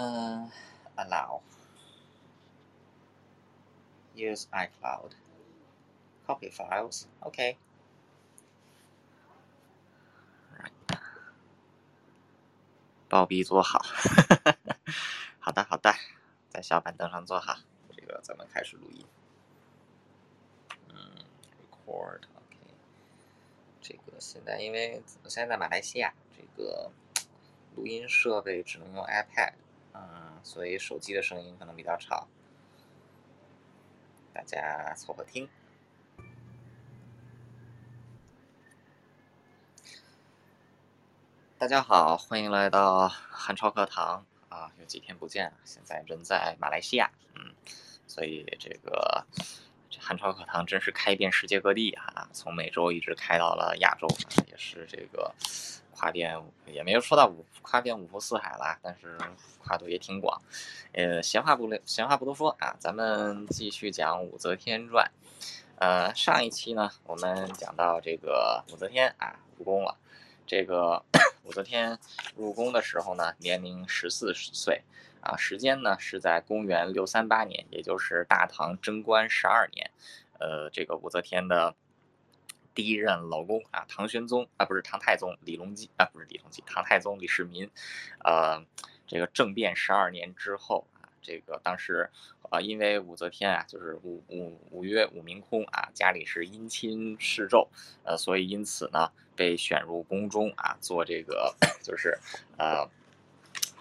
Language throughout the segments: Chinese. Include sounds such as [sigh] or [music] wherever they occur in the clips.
嗯，allow use iCloud copy files Okay.。包逼坐好，[laughs] 好的好的，在小板凳上坐好，这个咱们开始录音。嗯，record OK。这个现在因为现在在马来西亚，这个录音设备只能用 iPad，嗯，所以手机的声音可能比较吵，大家凑合听。大家好，欢迎来到韩超课堂啊！有几天不见，现在人在马来西亚，嗯，所以这个这韩超课堂真是开遍世界各地啊，从美洲一直开到了亚洲，也是这个跨遍也没有说到五跨遍五湖四海了，但是跨度也挺广。呃，闲话不闲话不多说啊，咱们继续讲武则天传。呃，上一期呢，我们讲到这个武则天啊入宫了。这个 [clears throat] 武则天入宫的时候呢，年龄十四岁，啊，时间呢是在公元六三八年，也就是大唐贞观十二年，呃，这个武则天的第一任老公啊，唐玄宗啊，不是唐太宗李隆基啊，不是李隆基，唐太宗李世民，呃，这个政变十二年之后啊，这个当时。啊，因为武则天啊，就是武武武曰武明空啊，家里是姻亲侍奏，呃，所以因此呢，被选入宫中啊，做这个 [coughs] 就是呃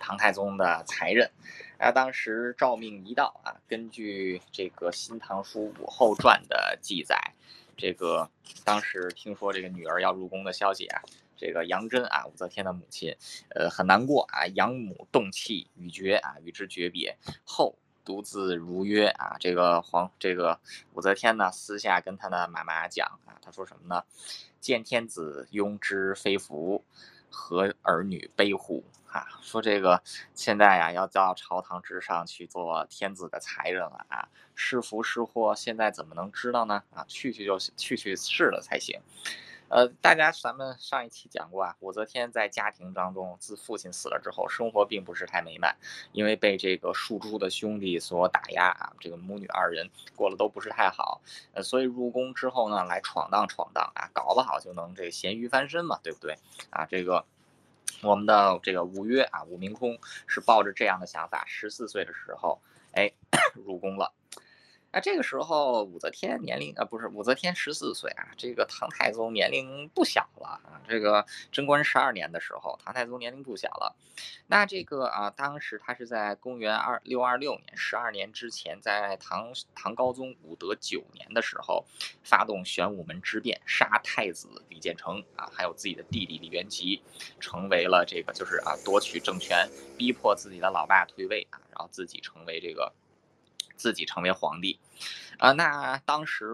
唐太宗的才人。啊，当时诏命一到啊，根据这个《新唐书武后传》的记载，这个当时听说这个女儿要入宫的消息啊，这个杨真啊，武则天的母亲，呃，很难过啊，养母动气，语绝啊，与之诀别后。独自如约啊，这个皇这个武则天呢，私下跟她的妈妈讲啊，她说什么呢？见天子庸之非福，何儿女悲乎？啊，说这个现在呀，要到朝堂之上去做天子的才人了啊，是福是祸，现在怎么能知道呢？啊，去去就去去试了才行。呃，大家咱们上一期讲过啊，武则天在家庭当中，自父亲死了之后，生活并不是太美满，因为被这个庶出的兄弟所打压啊，这个母女二人过得都不是太好，呃，所以入宫之后呢，来闯荡闯荡啊，搞不好就能这咸鱼翻身嘛，对不对？啊，这个我们的这个五约啊，五明空是抱着这样的想法，十四岁的时候，哎，[coughs] 入宫了。那这个时候，武则天年龄啊，不是武则天十四岁啊，这个唐太宗年龄不小了啊。这个贞观十二年的时候，唐太宗年龄不小了。那这个啊，当时他是在公元二六二六年，十二年之前，在唐唐高宗武德九年的时候，发动玄武门之变，杀太子李建成啊，还有自己的弟弟李元吉，成为了这个就是啊，夺取政权，逼迫自己的老爸退位啊，然后自己成为这个。自己成为皇帝，啊，那当时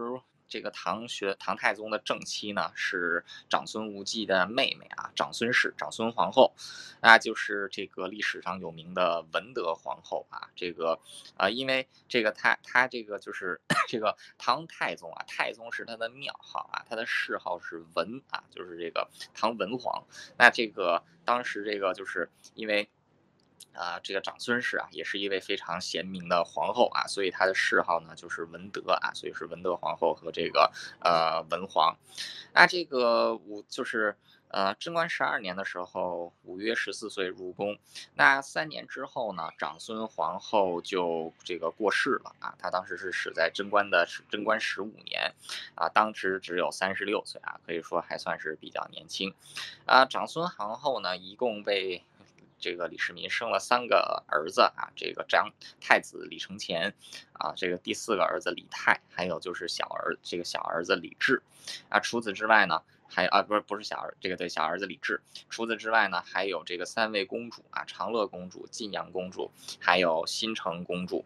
这个唐学唐太宗的正妻呢是长孙无忌的妹妹啊，长孙氏，长孙皇后，那就是这个历史上有名的文德皇后啊。这个啊，因为这个他他这个就是 [coughs] 这个唐太宗啊，太宗是他的庙号啊，他的谥号是文啊，就是这个唐文皇。那这个当时这个就是因为。啊，这个长孙氏啊，也是一位非常贤明的皇后啊，所以她的谥号呢就是文德啊，所以是文德皇后和这个呃文皇。那这个武就是呃贞观十二年的时候，武约十四岁入宫。那三年之后呢，长孙皇后就这个过世了啊，她当时是死在贞观的贞观十五年啊，当时只有三十六岁啊，可以说还算是比较年轻啊。长孙皇后呢，一共被。这个李世民生了三个儿子啊，这个长太子李承乾，啊，这个第四个儿子李泰，还有就是小儿这个小儿子李治，啊，除此之外呢。还啊不是不是小儿这个对小儿子李治，除此之外呢还有这个三位公主啊长乐公主、晋阳公主，还有新城公主，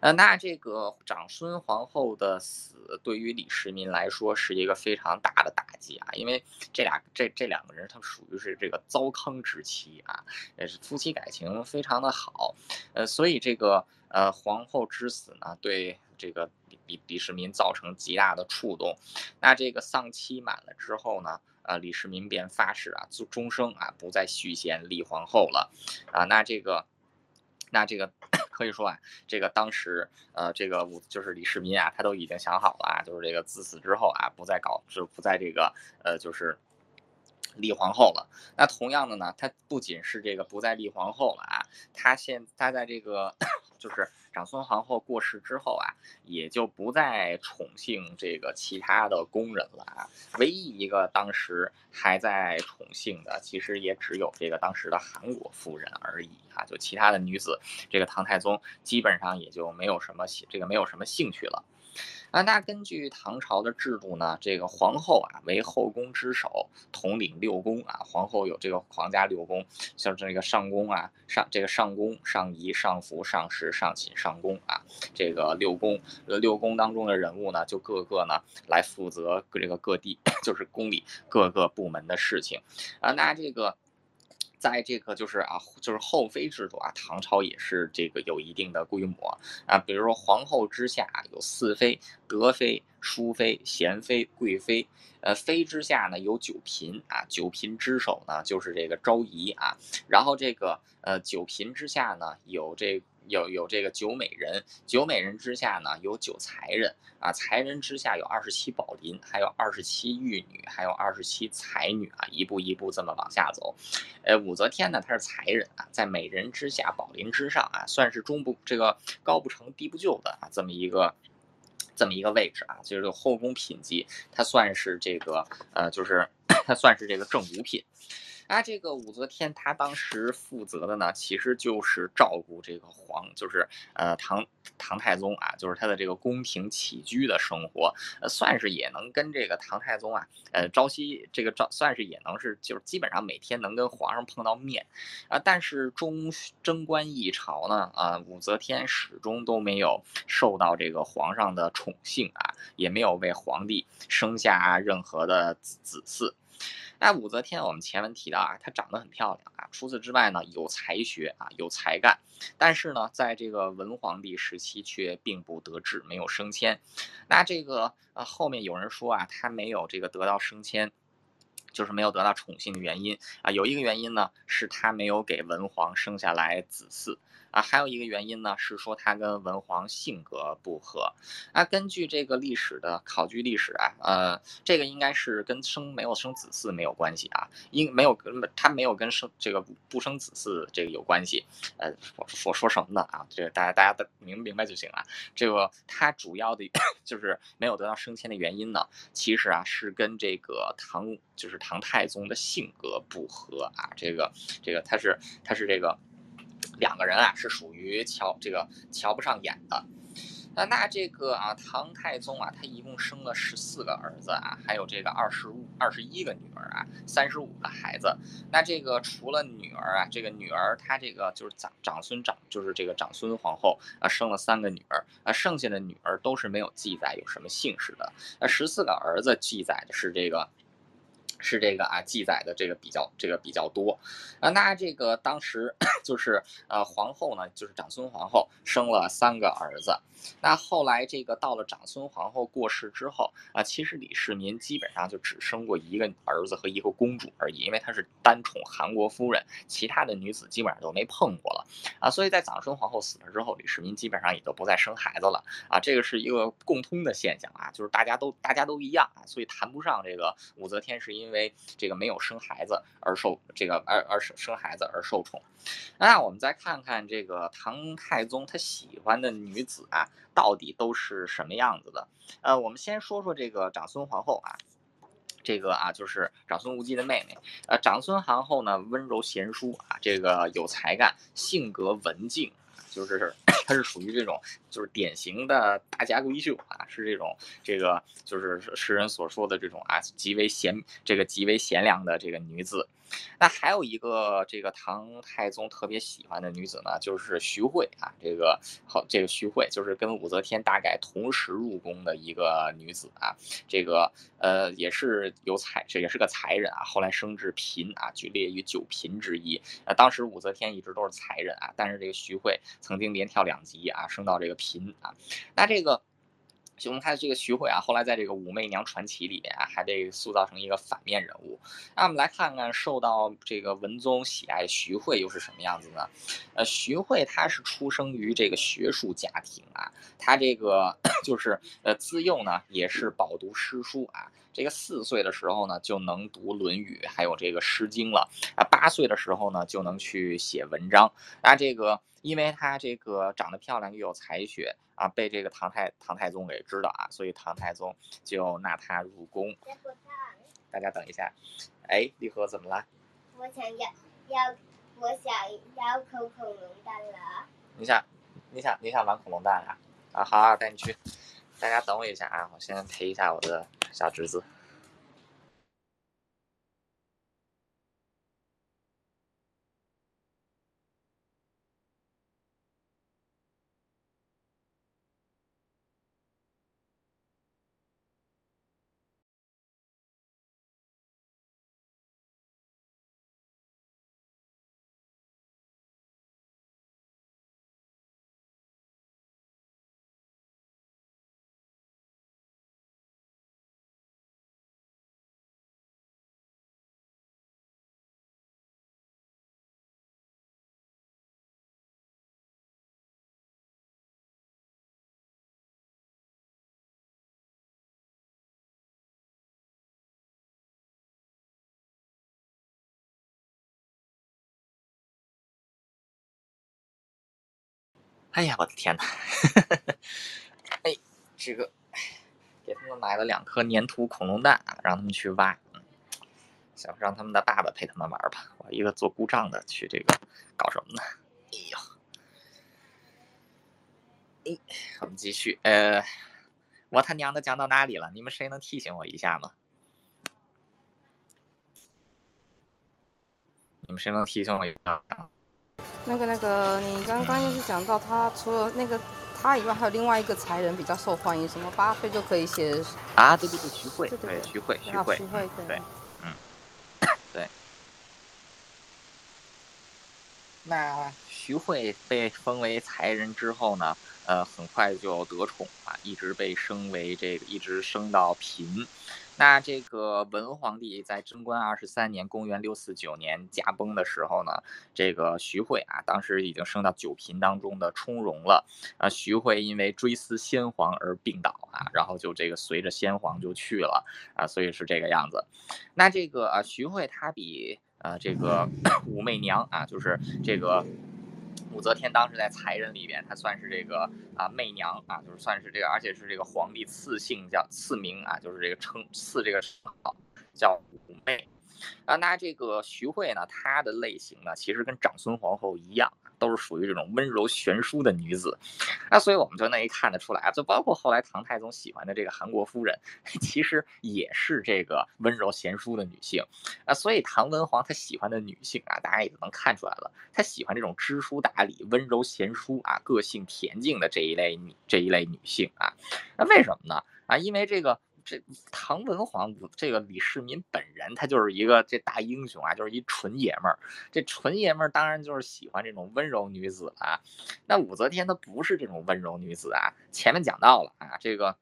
呃那这个长孙皇后的死对于李世民来说是一个非常大的打击啊，因为这俩这这两个人他们属于是这个糟糠之妻啊，也是夫妻感情非常的好，呃所以这个呃皇后之死呢对这个。李李世民造成极大的触动，那这个丧期满了之后呢，呃，李世民便发誓啊，就终生啊不再续弦立皇后了，啊，那这个那这个 [coughs] 可以说啊，这个当时呃，这个武就是李世民啊，他都已经想好了啊，就是这个自此之后啊，不再搞，就不再这个呃，就是立皇后了。那同样的呢，他不仅是这个不再立皇后了啊，他现他在这个 [coughs] 就是。长孙皇后过世之后啊，也就不再宠幸这个其他的宫人了啊。唯一一个当时还在宠幸的，其实也只有这个当时的韩国夫人而已啊。就其他的女子，这个唐太宗基本上也就没有什么这个没有什么兴趣了。啊，那根据唐朝的制度呢，这个皇后啊为后宫之首，统领六宫啊。皇后有这个皇家六宫，像这个上宫啊、上这个上宫、上仪、上服、上食、上寝、上宫啊。这个六宫，六宫当中的人物呢，就各个呢来负责这个各地，[coughs] 就是宫里各个部门的事情啊。那这个。在这个就是啊，就是后妃制度啊，唐朝也是这个有一定的规模啊。比如说皇后之下有四妃：德妃、淑妃、贤妃、贵妃。呃，妃之下呢有九嫔啊，九嫔之首呢就是这个昭仪啊。然后这个呃九嫔之下呢有这。有有这个九美人，九美人之下呢有九才人啊，才人之下有二十七宝林，还有二十七玉女，还有二十七才女啊，一步一步这么往下走。呃，武则天呢，她是才人啊，在美人之下，宝林之上啊，算是中不这个高不成低不就的啊，这么一个这么一个位置啊，就是后宫品级，她算是这个呃，就是 [coughs] 她算是这个正五品。啊，这个武则天她当时负责的呢，其实就是照顾这个皇，就是呃唐唐太宗啊，就是他的这个宫廷起居的生活，呃，算是也能跟这个唐太宗啊，呃，朝夕这个朝算是也能是就是基本上每天能跟皇上碰到面，啊，但是中贞观一朝呢，啊，武则天始终都没有受到这个皇上的宠幸啊，也没有为皇帝生下任何的子嗣。那武则天，我们前文提到啊，她长得很漂亮啊。除此之外呢，有才学啊，有才干。但是呢，在这个文皇帝时期却并不得志，没有升迁。那这个呃，后面有人说啊，她没有这个得到升迁，就是没有得到宠幸的原因啊。有一个原因呢，是她没有给文皇生下来子嗣。啊，还有一个原因呢，是说他跟文皇性格不合。啊，根据这个历史的考据历史啊，呃，这个应该是跟生没有生子嗣没有关系啊，应没有跟他没有跟生这个不生子嗣这个有关系。呃，我我说什么呢啊？这个大家大家的明明白就行了。这个他主要的 [coughs] 就是没有得到升迁的原因呢，其实啊是跟这个唐就是唐太宗的性格不合啊。这个这个他是他是这个。两个人啊是属于瞧这个瞧不上眼的，那那这个啊唐太宗啊他一共生了十四个儿子啊，还有这个二十五二十一个女儿啊，三十五个孩子。那这个除了女儿啊，这个女儿她这个就是长长孙长就是这个长孙皇后啊生了三个女儿啊，剩下的女儿都是没有记载有什么姓氏的。那十四个儿子记载的是这个。是这个啊，记载的这个比较这个比较多，啊，那这个当时 [coughs] 就是呃皇后呢，就是长孙皇后生了三个儿子，那后来这个到了长孙皇后过世之后啊，其实李世民基本上就只生过一个儿子和一个公主而已，因为他是单宠韩国夫人，其他的女子基本上都没碰过了。啊，所以在长孙皇后死了之后，李世民基本上也就不再生孩子了。啊，这个是一个共通的现象啊，就是大家都大家都一样啊，所以谈不上这个武则天是因为。因为这个没有生孩子而受这个而而生生孩子而受宠，那我们再看看这个唐太宗他喜欢的女子啊，到底都是什么样子的？呃，我们先说说这个长孙皇后啊，这个啊就是长孙无忌的妹妹。呃，长孙皇后呢温柔贤淑啊，这个有才干，性格文静。就是 [coughs] 它是属于这种，就是典型的大家闺秀啊，是这种这个就是诗人所说的这种啊，极为贤这个极为贤良的这个女子。那还有一个这个唐太宗特别喜欢的女子呢，就是徐惠啊，这个好这个徐惠就是跟武则天大概同时入宫的一个女子啊，这个呃也是有才，这也是个才人啊，后来升至嫔啊，举列于九嫔之一。那，当时武则天一直都是才人啊，但是这个徐惠。曾经连跳两级啊，升到这个嫔啊。那这个我们看这个徐慧啊，后来在这个武媚娘传奇里面啊，还被塑造成一个反面人物。那我们来看看受到这个文宗喜爱徐慧又是什么样子呢？呃，徐慧他是出生于这个学术家庭啊，他这个 [coughs] 就是呃自幼呢也是饱读诗书啊。这个四岁的时候呢就能读《论语》，还有这个《诗经》了啊。八岁的时候呢就能去写文章。那这个因为他这个长得漂亮又有才学。啊，被这个唐太唐太宗给知道啊，所以唐太宗就纳他入宫。大家等一下，哎，立和怎么了？我想要要，我想要口恐龙蛋了。你想，你想，你想玩恐龙蛋啊？啊，好，带你去。大家等我一下啊，我先陪一下我的小侄子。哎呀，我的天哪！哎，这个给他们买了两颗粘土恐龙蛋，让他们去挖。想让他们的爸爸陪他们玩吧。我一个做故障的去这个搞什么呢？哎呦，哎，我们继续。呃，我他娘的讲到哪里了？你们谁能提醒我一下吗？你们谁能提醒我一下？那个那个，你刚刚就是讲到他除了那个他以外，还有另外一个才人比较受欢迎，什么八岁就可以写啊？对对对，徐汇，对徐汇，徐汇，徐汇，对，嗯，对。那徐汇被封为才人之后呢？呃，很快就得宠啊，一直被升为这个，一直升到嫔。那这个文皇帝在贞观二十三年（公元六四九年）驾崩的时候呢，这个徐汇啊，当时已经升到九嫔当中的充荣了。啊，徐汇因为追思先皇而病倒啊，然后就这个随着先皇就去了啊，所以是这个样子。那这个啊，徐汇他比啊这个 [coughs] 武媚娘啊，就是这个。武则天当时在才人里边，她算是这个啊媚娘啊，就是算是这个，而且是这个皇帝赐姓叫赐名啊，就是这个称赐这个称号叫武媚。啊，那这个徐慧呢，她的类型呢，其实跟长孙皇后一样。都是属于这种温柔贤淑的女子，那所以我们就能看得出来啊，就包括后来唐太宗喜欢的这个韩国夫人，[laughs] 其实也是这个温柔贤淑的女性啊。所以唐文皇他喜欢的女性啊，大家也就能看出来了，他喜欢这种知书达理、温柔贤淑啊、个性恬静的这一类女这一类女性啊。那为什么呢？啊，因为这个。这唐文皇，这个李世民本人，他就是一个这大英雄啊，就是一纯爷们儿。这纯爷们儿当然就是喜欢这种温柔女子了。那武则天她不是这种温柔女子啊。前面讲到了啊，这个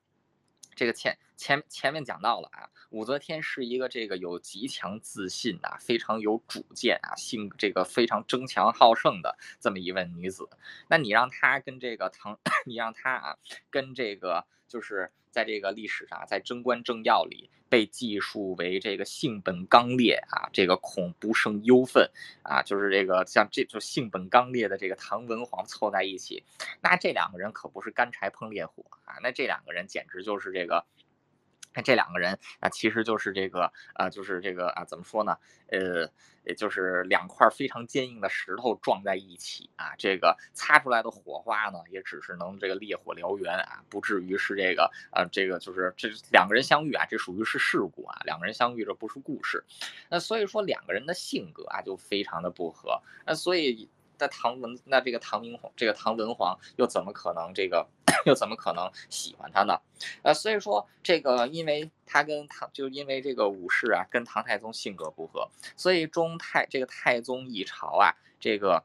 这个前前前面讲到了啊，武则天是一个这个有极强自信啊，非常有主见啊，性这个非常争强好胜的这么一位女子。那你让她跟这个唐，[coughs] 你让她啊跟这个就是。在这个历史上，在《贞观政要》里被记述为这个性本刚烈啊，这个恐不胜忧愤啊，就是这个像这就性本刚烈的这个唐文皇凑在一起，那这两个人可不是干柴碰烈火啊，那这两个人简直就是这个。那这两个人啊，其实就是这个啊，就是这个啊，怎么说呢？呃，也就是两块非常坚硬的石头撞在一起啊，这个擦出来的火花呢，也只是能这个烈火燎原啊，不至于是这个呃，这个就是这两个人相遇啊，这属于是事故啊，两个人相遇这不是故事。那所以说两个人的性格啊，就非常的不合。那所以。那唐文，那这个唐明皇，这个唐文皇又怎么可能这个，又怎么可能喜欢他呢？呃，所以说这个，因为他跟唐，就因为这个武士啊，跟唐太宗性格不合，所以中太这个太宗一朝啊，这个。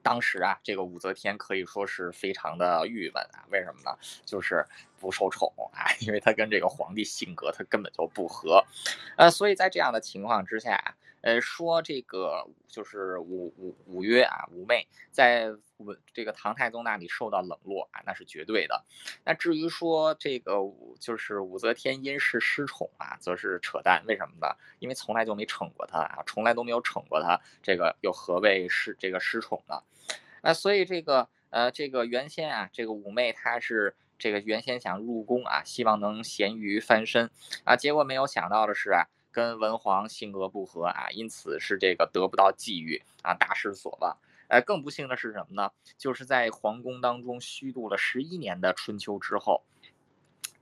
当时啊，这个武则天可以说是非常的郁闷啊，为什么呢？就是不受宠啊，因为他跟这个皇帝性格他根本就不合，呃，所以在这样的情况之下。呃，说这个就是武武武约啊，武媚在武这个唐太宗那里受到冷落啊，那是绝对的。那至于说这个武就是武则天因事失宠啊，则是扯淡。为什么呢？因为从来就没宠过她啊，从来都没有宠过她。这个又何谓失这个失宠呢？那所以这个呃，这个原先啊，这个武媚她是这个原先想入宫啊，希望能咸鱼翻身啊，结果没有想到的是啊。跟文皇性格不合啊，因此是这个得不到际遇啊，大失所望。呃，更不幸的是什么呢？就是在皇宫当中虚度了十一年的春秋之后，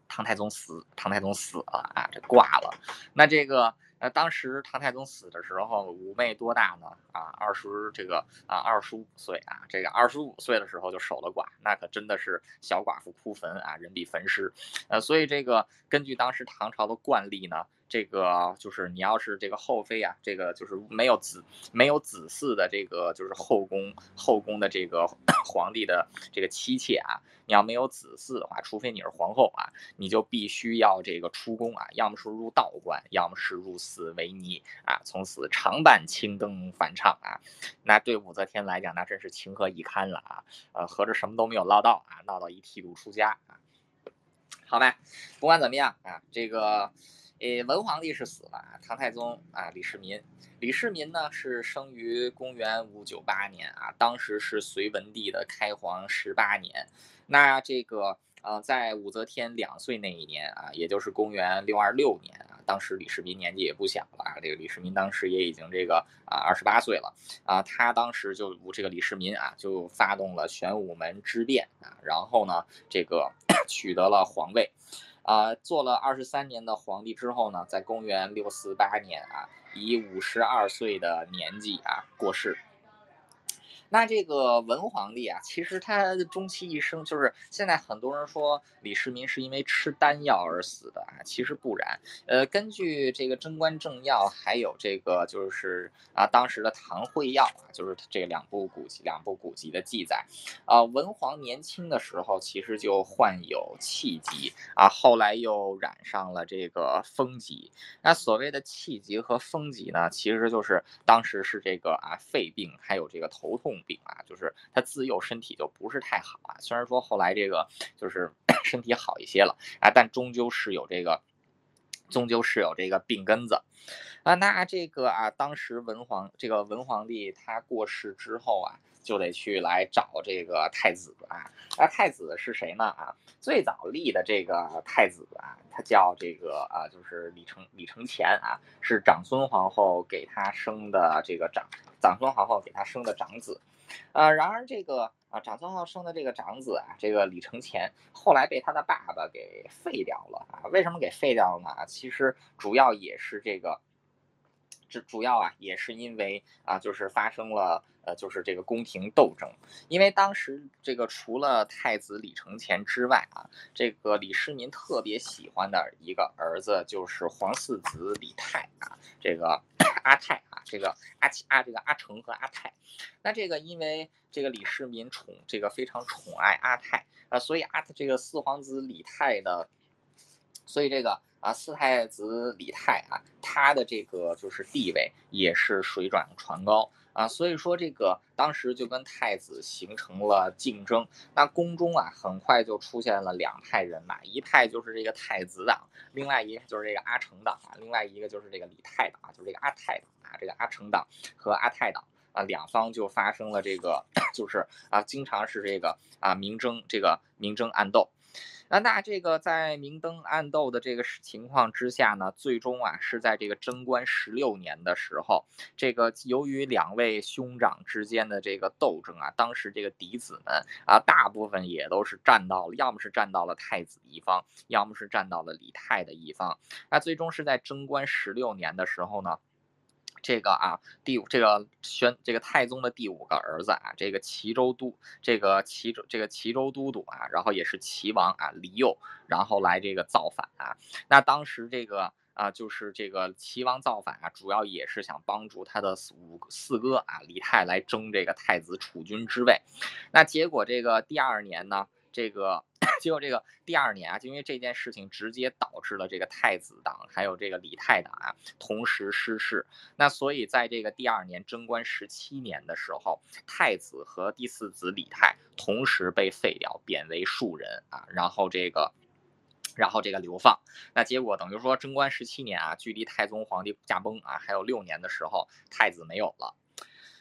唐太宗死，唐太宗死了啊，这挂了。那这个。呃当时唐太宗死的时候，武媚多大呢？啊，二十这个啊，二十五岁啊，这个二十五岁的时候就守了寡，那可真的是小寡妇哭坟啊，人比坟尸。呃，所以这个根据当时唐朝的惯例呢，这个就是你要是这个后妃啊，这个就是没有子没有子嗣的这个就是后宫后宫的这个 [clears throat] 皇帝的这个妻妾啊。你要没有子嗣的话，除非你是皇后啊，你就必须要这个出宫啊，要么是入道观，要么是入寺为尼啊，从此常伴青灯返场啊。那对武则天来讲，那真是情何以堪了啊！呃，合着什么都没有捞到啊，闹到一剃度出家啊。好吧，不管怎么样啊，这个。诶，文皇帝是死了，唐太宗啊，李世民。李世民呢是生于公元五九八年啊，当时是隋文帝的开皇十八年。那这个呃，在武则天两岁那一年啊，也就是公元六二六年啊，当时李世民年纪也不小了啊，这个李世民当时也已经这个啊二十八岁了啊，他当时就这个李世民啊，就发动了玄武门之变啊，然后呢，这个 [coughs] 取得了皇位。啊，做了二十三年的皇帝之后呢，在公元六四八年啊，以五十二岁的年纪啊过世。那这个文皇帝啊，其实他终其一生，就是现在很多人说李世民是因为吃丹药而死的啊，其实不然。呃，根据这个《贞观政要》，还有这个就是啊当时的《唐会要》，就是这两部古籍、两部古籍的记载啊，文皇年轻的时候其实就患有气疾啊，后来又染上了这个风疾。那所谓的气疾和风疾呢，其实就是当时是这个啊肺病，还有这个头痛。病啊，就是他自幼身体就不是太好啊。虽然说后来这个就是 [coughs] 身体好一些了啊，但终究是有这个，终究是有这个病根子啊。那这个啊，当时文皇这个文皇帝他过世之后啊，就得去来找这个太子啊。那太子是谁呢？啊，最早立的这个太子啊，他叫这个啊，就是李承李承乾啊，是长孙皇后给他生的这个长。长孙皇后给他生的长子，呃，然而这个啊，长孙浩生的这个长子啊，这个李承乾后来被他的爸爸给废掉了啊。为什么给废掉了呢？其实主要也是这个，这主要啊也是因为啊，就是发生了呃，就是这个宫廷斗争。因为当时这个除了太子李承乾之外啊，这个李世民特别喜欢的一个儿子就是皇四子李泰啊，这个 [clears throat] 阿泰啊。这个阿阿这个阿成和阿泰，那这个因为这个李世民宠这个非常宠爱阿泰啊，所以阿这个四皇子李泰的，所以这个啊四太子李泰啊，他的这个就是地位也是水涨船高啊，所以说这个当时就跟太子形成了竞争。那宫中啊，很快就出现了两派人马，一派就是这个太子党，另外一个就是这个阿成党啊，另外一个就是这个李泰党啊，就是这个阿泰党。啊，这个阿成党和阿泰党啊，两方就发生了这个，[coughs] 就是啊，经常是这个啊明争这个明争暗斗。那那这个在明争暗斗的这个情况之下呢，最终啊是在这个贞观十六年的时候，这个由于两位兄长之间的这个斗争啊，当时这个嫡子们啊，大部分也都是站到了，要么是站到了太子一方，要么是站到了李泰的一方。那最终是在贞观十六年的时候呢。这个啊，第五这个宣这个太宗的第五个儿子啊，这个齐州都这个齐州这个齐州都督啊，然后也是齐王啊李佑，然后来这个造反啊。那当时这个啊，就是这个齐王造反啊，主要也是想帮助他的五四哥啊李泰来争这个太子储君之位。那结果这个第二年呢，这个结果这个第二年啊，就因为这件事情直接导致了这个太子党还有这个李泰党啊同时失势。那所以在这个第二年贞观十七年的时候，太子和第四子李泰同时被废掉，贬为庶人啊，然后这个。然后这个流放，那结果等于说贞观十七年啊，距离太宗皇帝驾崩啊还有六年的时候，太子没有了。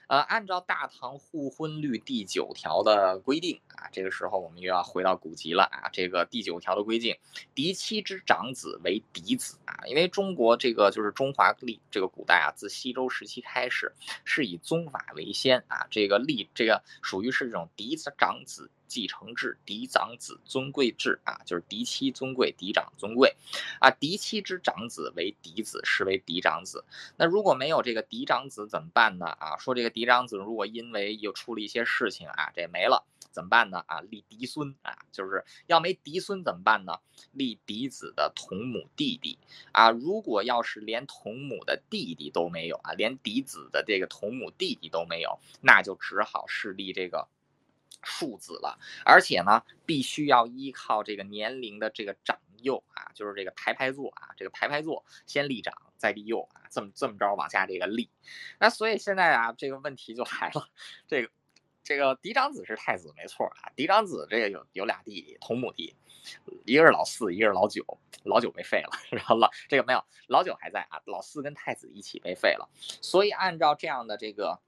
呃，按照大唐互婚律第九条的规定啊，这个时候我们又要回到古籍了啊。这个第九条的规定，嫡妻之长子为嫡子啊，因为中国这个就是中华历这个古代啊，自西周时期开始是以宗法为先啊，这个立这个属于是这种嫡子长子。继承制，嫡长子尊贵制啊，就是嫡妻尊贵，嫡长尊贵，啊，嫡妻之长子为嫡子，视为嫡长子。那如果没有这个嫡长子怎么办呢？啊，说这个嫡长子如果因为又出了一些事情啊，这没了怎么办呢？啊，立嫡孙啊，就是要没嫡孙怎么办呢？立嫡子的同母弟弟啊，如果要是连同母的弟弟都没有啊，连嫡子的这个同母弟弟都没有，那就只好是立这个。庶子了，而且呢，必须要依靠这个年龄的这个长幼啊，就是这个排排坐啊，这个排排坐，先立长再立幼啊，这么这么着往下这个立。那所以现在啊，这个问题就来了，这个这个嫡长子是太子没错啊，嫡长子这个有有俩弟弟，同母弟，一个是老四，一个是老九，老九被废了，[laughs] 然后老这个没有，老九还在啊，老四跟太子一起被废了，所以按照这样的这个。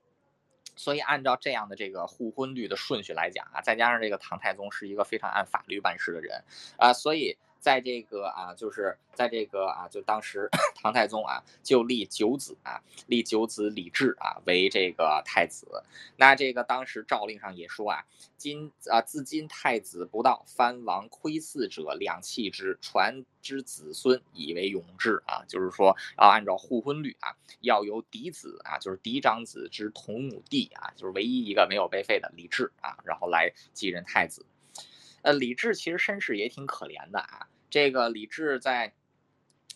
所以按照这样的这个互婚率的顺序来讲啊，再加上这个唐太宗是一个非常按法律办事的人啊，所以。在这个啊，就是在这个啊，就当时 [coughs] 唐太宗啊，就立九子啊，立九子李治啊为这个太子。那这个当时诏令上也说啊，今啊自今太子不到，藩王窥伺者，两弃之，传之子孙以为永制啊。就是说要按照互婚律啊，要由嫡子啊，就是嫡长子之同母弟啊，就是唯一一个没有被废的李治啊，然后来继任太子。呃，李治其实身世也挺可怜的啊。这个李治在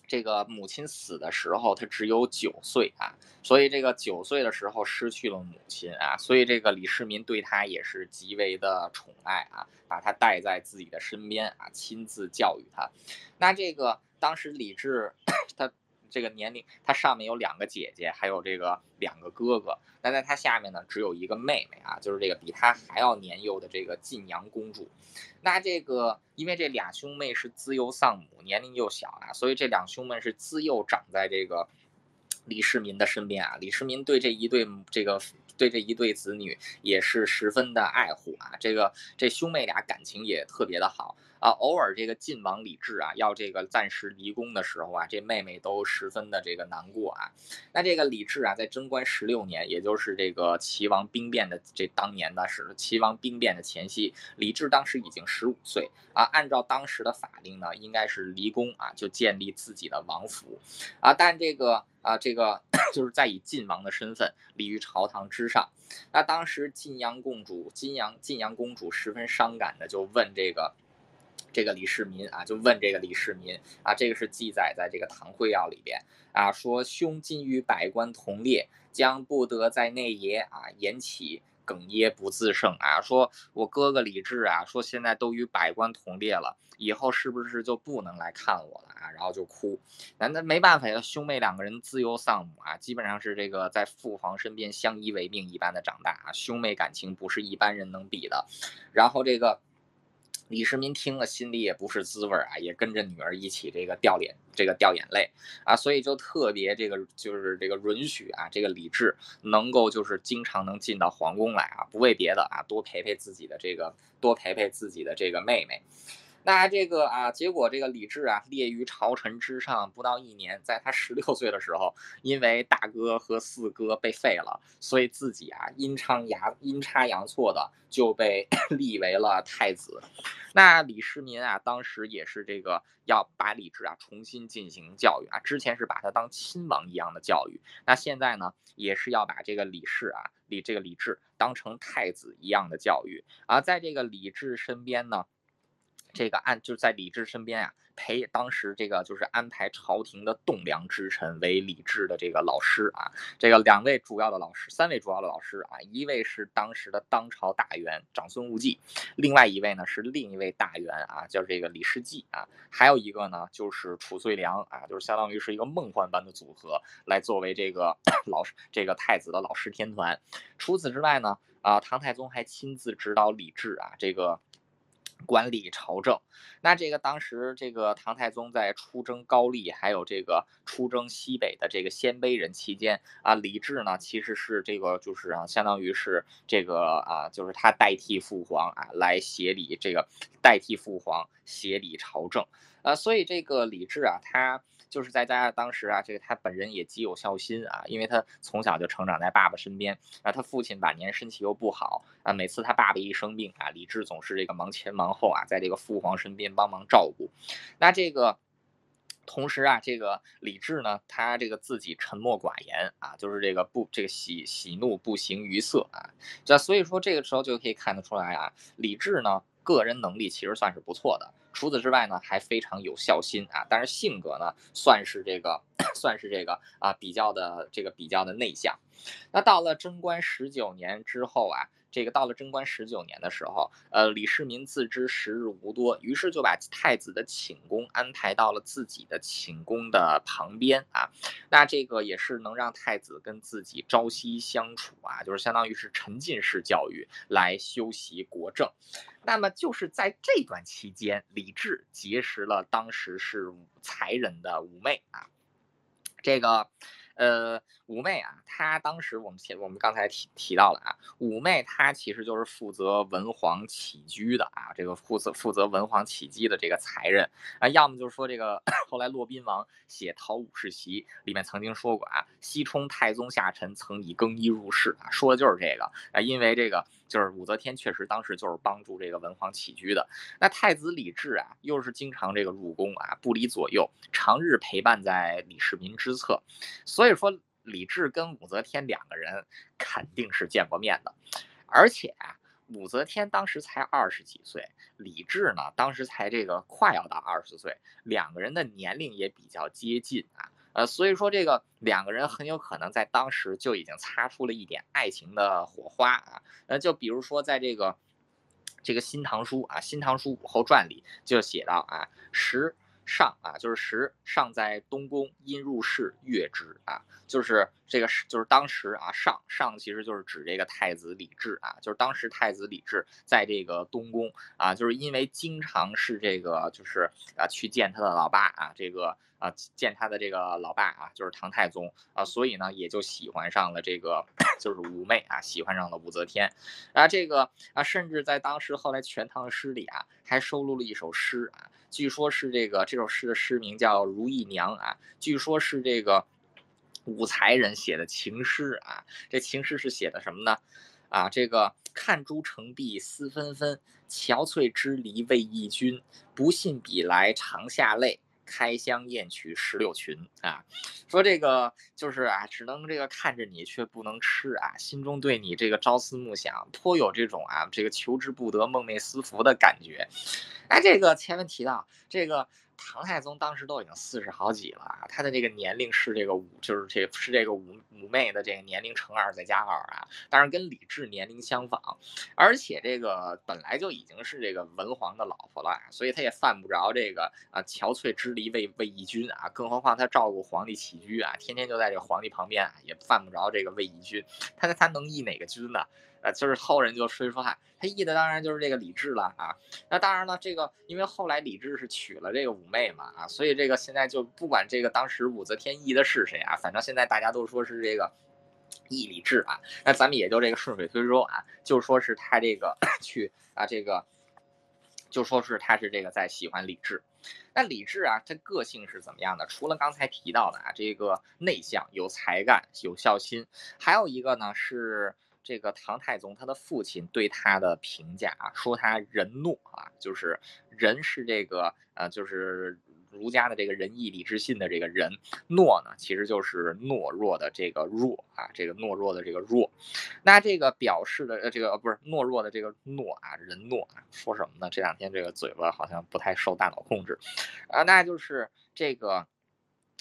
这个母亲死的时候，他只有九岁啊，所以这个九岁的时候失去了母亲啊，所以这个李世民对他也是极为的宠爱啊，把他带在自己的身边啊，亲自教育他。那这个当时李治 [coughs] 他。这个年龄，他上面有两个姐姐，还有这个两个哥哥。那在他下面呢，只有一个妹妹啊，就是这个比他还要年幼的这个晋阳公主。那这个，因为这俩兄妹是自幼丧母，年龄又小啊，所以这两兄妹是自幼长在这个李世民的身边啊。李世民对这一对这个。对这一对子女也是十分的爱护啊，这个这兄妹俩感情也特别的好啊。偶尔这个晋王李治啊要这个暂时离宫的时候啊，这妹妹都十分的这个难过啊。那这个李治啊，在贞观十六年，也就是这个齐王兵变的这当年呢，是齐王兵变的前夕，李治当时已经十五岁啊。按照当时的法令呢，应该是离宫啊就建立自己的王府啊，但这个。啊，这个就是在以晋王的身份立于朝堂之上。那当时晋阳公主、晋阳晋阳公主十分伤感的就问这个这个李世民啊，就问这个李世民啊，这个是记载在这个《唐会要》里边啊，说兄今与百官同列，将不得在内也啊，言起。哽咽不自胜啊，说我哥哥李治啊，说现在都与百官同列了，以后是不是就不能来看我了啊？然后就哭，那那没办法呀，兄妹两个人自幼丧母啊，基本上是这个在父皇身边相依为命一般的长大啊，兄妹感情不是一般人能比的。然后这个。李世民听了，心里也不是滋味啊，也跟着女儿一起这个掉脸，这个掉眼泪啊，所以就特别这个就是这个允许啊，这个李治能够就是经常能进到皇宫来啊，不为别的啊，多陪陪自己的这个，多陪陪自己的这个妹妹。那这个啊，结果这个李治啊，列于朝臣之上不到一年，在他十六岁的时候，因为大哥和四哥被废了，所以自己啊阴差阳阴差阳错的就被 [coughs] 立为了太子。那李世民啊，当时也是这个要把李治啊重新进行教育啊，之前是把他当亲王一样的教育，那现在呢，也是要把这个李氏啊，李这个李治当成太子一样的教育啊，在这个李治身边呢。这个安就是在李治身边啊，陪当时这个就是安排朝廷的栋梁之臣为李治的这个老师啊，这个两位主要的老师，三位主要的老师啊，一位是当时的当朝大员长孙无忌，另外一位呢是另一位大员啊，叫这个李世绩啊，还有一个呢就是褚遂良啊，就是相当于是一个梦幻般的组合，来作为这个 [clears throat] 老师这个太子的老师天团。除此之外呢，啊，唐太宗还亲自指导李治啊，这个。管理朝政，那这个当时这个唐太宗在出征高丽，还有这个出征西北的这个鲜卑人期间啊，李治呢其实是这个就是啊，相当于是这个啊，就是他代替父皇啊来协理这个代替父皇协理朝政，啊，所以这个李治啊，他。就是在家当时啊，这个他本人也极有孝心啊，因为他从小就成长在爸爸身边啊。他父亲晚年身体又不好啊，每次他爸爸一生病啊，李治总是这个忙前忙后啊，在这个父皇身边帮忙照顾。那这个同时啊，这个李治呢，他这个自己沉默寡言啊，就是这个不这个喜喜怒不形于色啊。这所以说这个时候就可以看得出来啊，李治呢个人能力其实算是不错的。除此之外呢，还非常有孝心啊，但是性格呢，算是这个，算是这个啊，比较的这个比较的内向。那到了贞观十九年之后啊。这个到了贞观十九年的时候，呃，李世民自知时日无多，于是就把太子的寝宫安排到了自己的寝宫的旁边啊。那这个也是能让太子跟自己朝夕相处啊，就是相当于是沉浸式教育来修习国政。那么就是在这段期间，李治结识了当时是才人的五妹啊，这个。呃，五妹啊，她当时我们前我们刚才提提到了啊，五妹她其实就是负责文皇起居的啊，这个负责负责文皇起居的这个才人。啊，要么就是说这个 [coughs] 后来骆宾王写《讨武士檄》里面曾经说过啊，西充太宗下臣曾以更衣入室啊，说的就是这个。啊，因为这个就是武则天确实当时就是帮助这个文皇起居的，那太子李治啊，又是经常这个入宫啊，不离左右，常日陪伴在李世民之侧，所以说李治跟武则天两个人肯定是见过面的，而且啊武则天当时才二十几岁，李治呢当时才这个快要到二十岁，两个人的年龄也比较接近啊。呃，所以说这个两个人很有可能在当时就已经擦出了一点爱情的火花啊。呃，就比如说在这个这个《新唐书》啊，《新唐书武后传》里就写到啊，时尚啊，就是时尚在东宫，因入室月之啊，就是这个是就是当时啊，上上其实就是指这个太子李治啊，就是当时太子李治在这个东宫啊，就是因为经常是这个就是啊去见他的老爸啊，这个。啊，见他的这个老爸啊，就是唐太宗啊，所以呢，也就喜欢上了这个，[coughs] 就是武媚啊，喜欢上了武则天，啊，这个啊，甚至在当时后来《全唐诗》里啊，还收录了一首诗啊，据说是这个这首诗的诗名叫《如意娘》啊，据说是这个武才人写的情诗啊，这情诗是写的什么呢？啊，这个看朱成碧思纷纷，憔悴之离为忆君，不信比来长下泪。开箱验取石榴裙啊，说这个就是啊，只能这个看着你却不能吃啊，心中对你这个朝思暮想，颇有这种啊这个求之不得梦寐思服的感觉。哎，这个前面提到这个。唐太宗当时都已经四十好几了啊，他的这个年龄是这个五，就是这是这个五五妹的这个年龄乘二再加二啊，当然跟李治年龄相仿，而且这个本来就已经是这个文皇的老婆了，所以他也犯不着这个啊憔悴之离为为义君啊，更何况他照顾皇帝起居啊，天天就在这个皇帝旁边啊，也犯不着这个为义君，他他能义哪个君呢？呃，就是后人就说说，嗨，他译的当然就是这个李治了啊。那当然了，这个因为后来李治是娶了这个五妹嘛啊，所以这个现在就不管这个当时武则天译的是谁啊，反正现在大家都说是这个译李治啊。那咱们也就这个顺水推舟啊，就说是他这个 [clears throat] 去啊，这个就说是他是这个在喜欢李治。那李治啊，他个性是怎么样的？除了刚才提到的啊，这个内向、有才干、有孝心，还有一个呢是。这个唐太宗他的父亲对他的评价啊，说他仁懦啊，就是人是这个呃，就是儒家的这个仁义礼智信的这个仁，懦呢其实就是懦弱的这个弱啊，这个懦弱的这个弱。那这个表示的呃这个不是懦弱的这个懦啊，人懦啊，说什么呢？这两天这个嘴巴好像不太受大脑控制啊，那就是这个，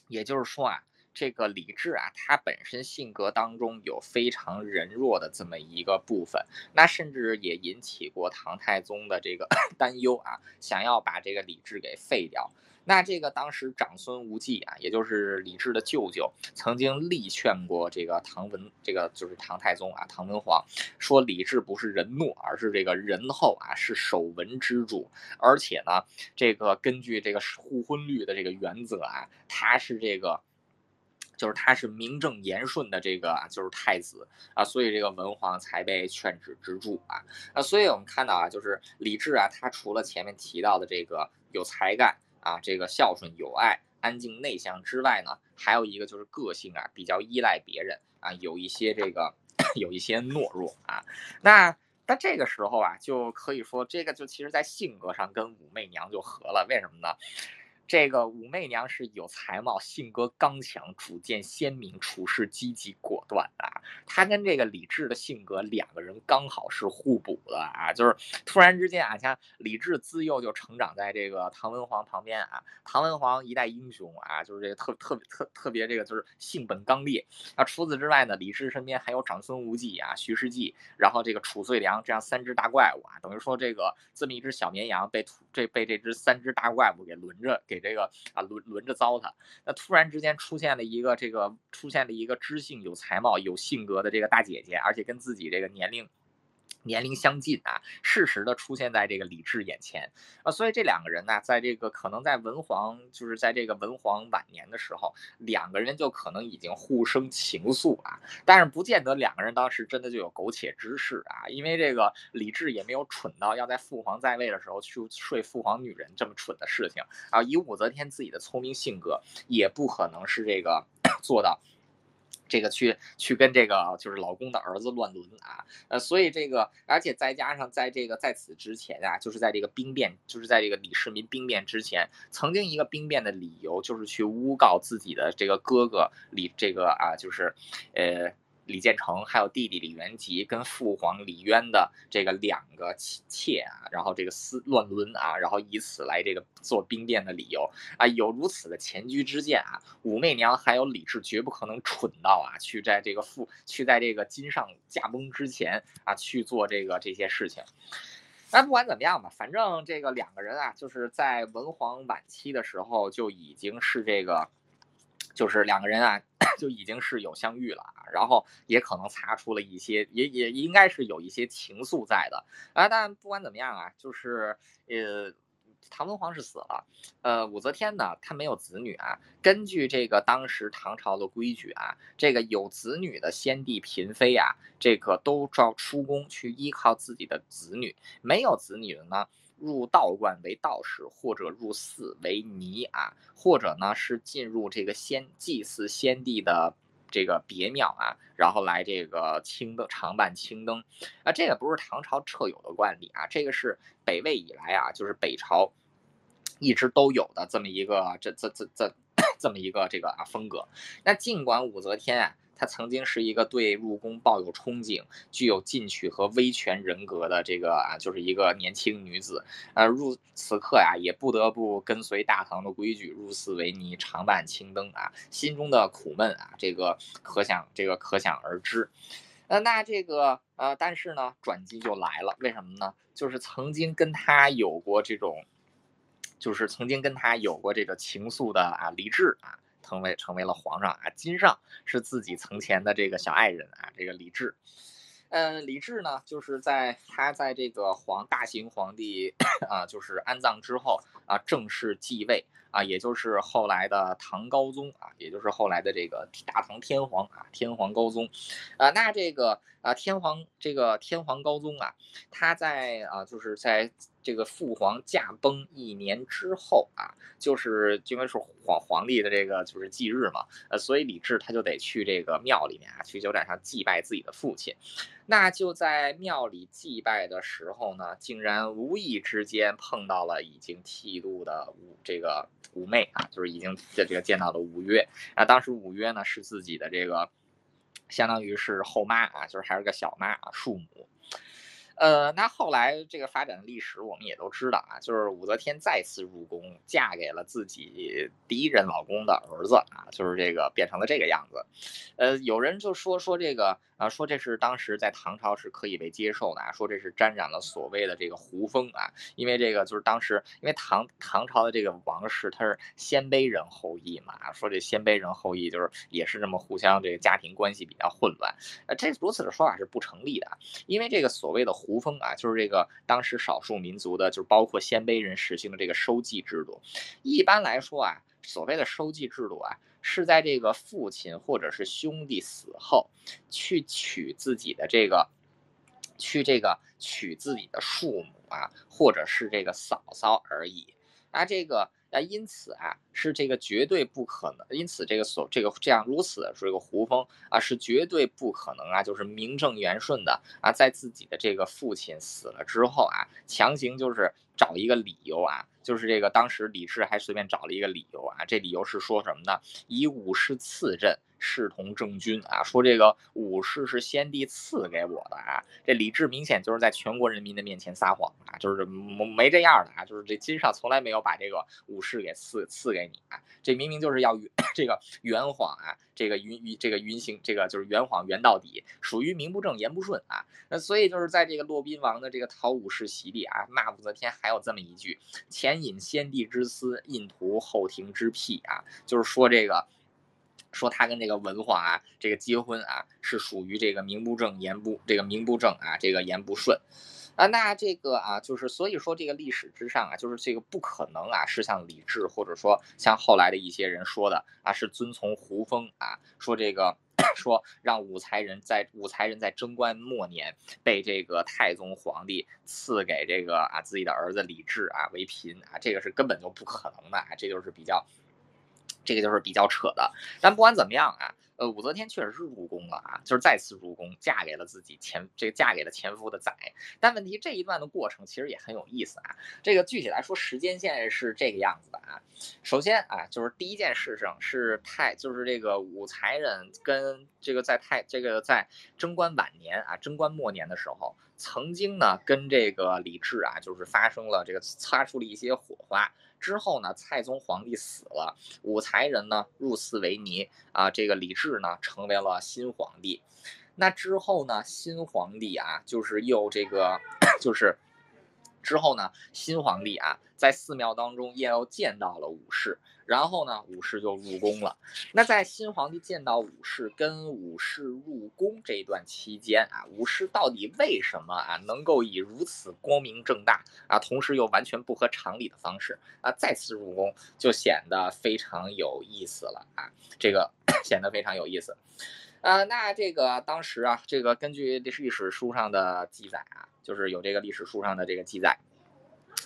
也就是说啊。这个李治啊，他本身性格当中有非常仁弱的这么一个部分，那甚至也引起过唐太宗的这个 [coughs] 担忧啊，想要把这个李治给废掉。那这个当时长孙无忌啊，也就是李治的舅舅，曾经力劝过这个唐文，这个就是唐太宗啊，唐文皇，说李治不是仁懦，而是这个仁厚啊，是守文之主，而且呢，这个根据这个互婚律的这个原则啊，他是这个。就是他是名正言顺的这个就是太子啊，所以这个文皇才被劝止之助啊啊，所以我们看到啊，就是李治啊，他除了前面提到的这个有才干啊，这个孝顺有爱、安静内向之外呢，还有一个就是个性啊，比较依赖别人啊，有一些这个 [coughs] 有一些懦弱啊。那那这个时候啊，就可以说这个就其实在性格上跟武媚娘就合了，为什么呢？这个武媚娘是有才貌，性格刚强，主见鲜明，处事积极果断啊。她跟这个李治的性格，两个人刚好是互补的啊。就是突然之间啊，像李治自幼就成长在这个唐文皇旁边啊，唐文皇一代英雄啊，就是这个特特别特特别这个就是性本刚烈啊。除此之外呢，李治身边还有长孙无忌啊、徐世绩，然后这个褚遂良这样三只大怪物啊，等于说这个这么一只小绵羊被这被这只三只大怪物给轮着给。这个啊轮轮着糟蹋，那突然之间出现了一个这个出现了一个知性有才貌有性格的这个大姐姐，而且跟自己这个年龄。年龄相近啊，适时的出现在这个李治眼前啊，所以这两个人呢，在这个可能在文皇，就是在这个文皇晚年的时候，两个人就可能已经互生情愫啊，但是不见得两个人当时真的就有苟且之事啊，因为这个李治也没有蠢到要在父皇在位的时候去睡父皇女人这么蠢的事情啊，以武则天自己的聪明性格，也不可能是这个 [coughs] 做到。这个去去跟这个就是老公的儿子乱伦啊，呃，所以这个，而且再加上在这个在此之前啊，就是在这个兵变，就是在这个李世民兵变之前，曾经一个兵变的理由就是去诬告自己的这个哥哥李这个啊，就是，呃。李建成还有弟弟李元吉跟父皇李渊的这个两个妾啊，然后这个私乱伦啊，然后以此来这个做兵变的理由啊，有如此的前车之鉴啊，武媚娘还有李治绝不可能蠢到啊，去在这个父去在这个金上驾崩之前啊去做这个这些事情。那不管怎么样吧，反正这个两个人啊，就是在文皇晚期的时候就已经是这个。就是两个人啊，[coughs] 就已经是有相遇了啊，然后也可能擦出了一些，也也应该是有一些情愫在的啊。但不管怎么样啊，就是呃，唐文皇是死了，呃，武则天呢，她没有子女啊。根据这个当时唐朝的规矩啊，这个有子女的先帝嫔妃啊，这个都要出宫去依靠自己的子女；没有子女的呢。入道观为道士，或者入寺为尼啊，或者呢是进入这个先祭祀先帝的这个别庙啊，然后来这个青灯常伴青灯啊，这个不是唐朝特有的惯例啊，这个是北魏以来啊，就是北朝一直都有的这么一个这这这这 [coughs] 这么一个这个啊风格。那尽管武则天啊。她曾经是一个对入宫抱有憧憬、具有进取和威权人格的这个啊，就是一个年轻女子。呃，入此刻呀，也不得不跟随大唐的规矩，入寺为尼，常伴青灯啊，心中的苦闷啊，这个可想这个可想而知。呃，那这个呃，但是呢，转机就来了，为什么呢？就是曾经跟他有过这种，就是曾经跟他有过这个情愫的啊，李治啊。成为成为了皇上啊，金上是自己从前的这个小爱人啊，这个李治，嗯，李治呢，就是在他在这个皇大行皇帝啊，就是安葬之后啊，正式继位啊，也就是后来的唐高宗啊，也就是后来的这个大唐天皇啊，天皇高宗。啊，那这个啊，天皇这个天皇高宗啊，他在啊，就是在这个父皇驾崩一年之后啊，就是因为是皇皇帝的这个就是忌日嘛，呃，所以李治他就得去这个庙里面啊，去酒展上祭拜自己的父亲。那就在庙里祭拜的时候呢，竟然无意之间碰到了已经剃度的五这个五妹啊，就是已经这这个见到了五岳啊。当时五岳呢是自己的这个。相当于是后妈啊，就是还是个小妈啊，庶母。呃，那后来这个发展的历史我们也都知道啊，就是武则天再次入宫，嫁给了自己第一任老公的儿子啊，就是这个变成了这个样子。呃，有人就说说这个。啊，说这是当时在唐朝是可以被接受的啊，说这是沾染了所谓的这个胡风啊，因为这个就是当时因为唐唐朝的这个王室他是鲜卑人后裔嘛，说这鲜卑人后裔就是也是这么互相这个家庭关系比较混乱，呃，这如此的说法是不成立的，因为这个所谓的胡风啊，就是这个当时少数民族的，就是包括鲜卑人实行的这个收继制度，一般来说啊，所谓的收继制度啊。是在这个父亲或者是兄弟死后，去娶自己的这个，去这个娶自己的庶母啊，或者是这个嫂嫂而已。那这个那，因此啊，是这个绝对不可能。因此，这个所这个这样如此的这个胡风啊，是绝对不可能啊，就是名正言顺的啊，在自己的这个父亲死了之后啊，强行就是找一个理由啊。就是这个，当时李治还随便找了一个理由啊，这理由是说什么呢？以武士赐朕。视同正君啊，说这个武士是先帝赐给我的啊，这李治明显就是在全国人民的面前撒谎啊，就是没没这样的啊，就是这金上从来没有把这个武士给赐赐给你啊，这明明就是要 [coughs] 这个圆谎啊，这个云云这个云行这个就是圆谎圆到底，属于名不正言不顺啊，那所以就是在这个骆宾王的这个讨武士席地啊，骂武则天还有这么一句，前引先帝之私，印图后庭之癖啊，就是说这个。说他跟这个文皇啊，这个结婚啊，是属于这个名不正言不这个名不正啊，这个言不顺，啊，那这个啊，就是所以说这个历史之上啊，就是这个不可能啊，是像李治或者说像后来的一些人说的啊，是遵从胡风啊，说这个 [clears throat] 说让武才人在武才人在贞观末年被这个太宗皇帝赐给这个啊自己的儿子李治啊为嫔啊，这个是根本就不可能的啊，这就是比较。这个就是比较扯的，但不管怎么样啊，呃，武则天确实是入宫了啊，就是再次入宫，嫁给了自己前这个嫁给了前夫的仔。但问题这一段的过程其实也很有意思啊。这个具体来说，时间线是这个样子的啊。首先啊，就是第一件事情是太，就是这个武才人跟这个在太这个在贞观晚年啊，贞观末年的时候，曾经呢跟这个李治啊，就是发生了这个擦出了一些火花。之后呢，蔡宗皇帝死了，武才人呢入嗣为尼啊，这个李治呢成为了新皇帝。那之后呢，新皇帝啊，就是又这个 [coughs] 就是。之后呢，新皇帝啊，在寺庙当中又见到了武士，然后呢，武士就入宫了。那在新皇帝见到武士跟武士入宫这段期间啊，武士到底为什么啊，能够以如此光明正大啊，同时又完全不合常理的方式啊，再次入宫，就显得非常有意思了啊，这个 [coughs] 显得非常有意思。啊，那这个当时啊，这个根据历史书上的记载啊，就是有这个历史书上的这个记载，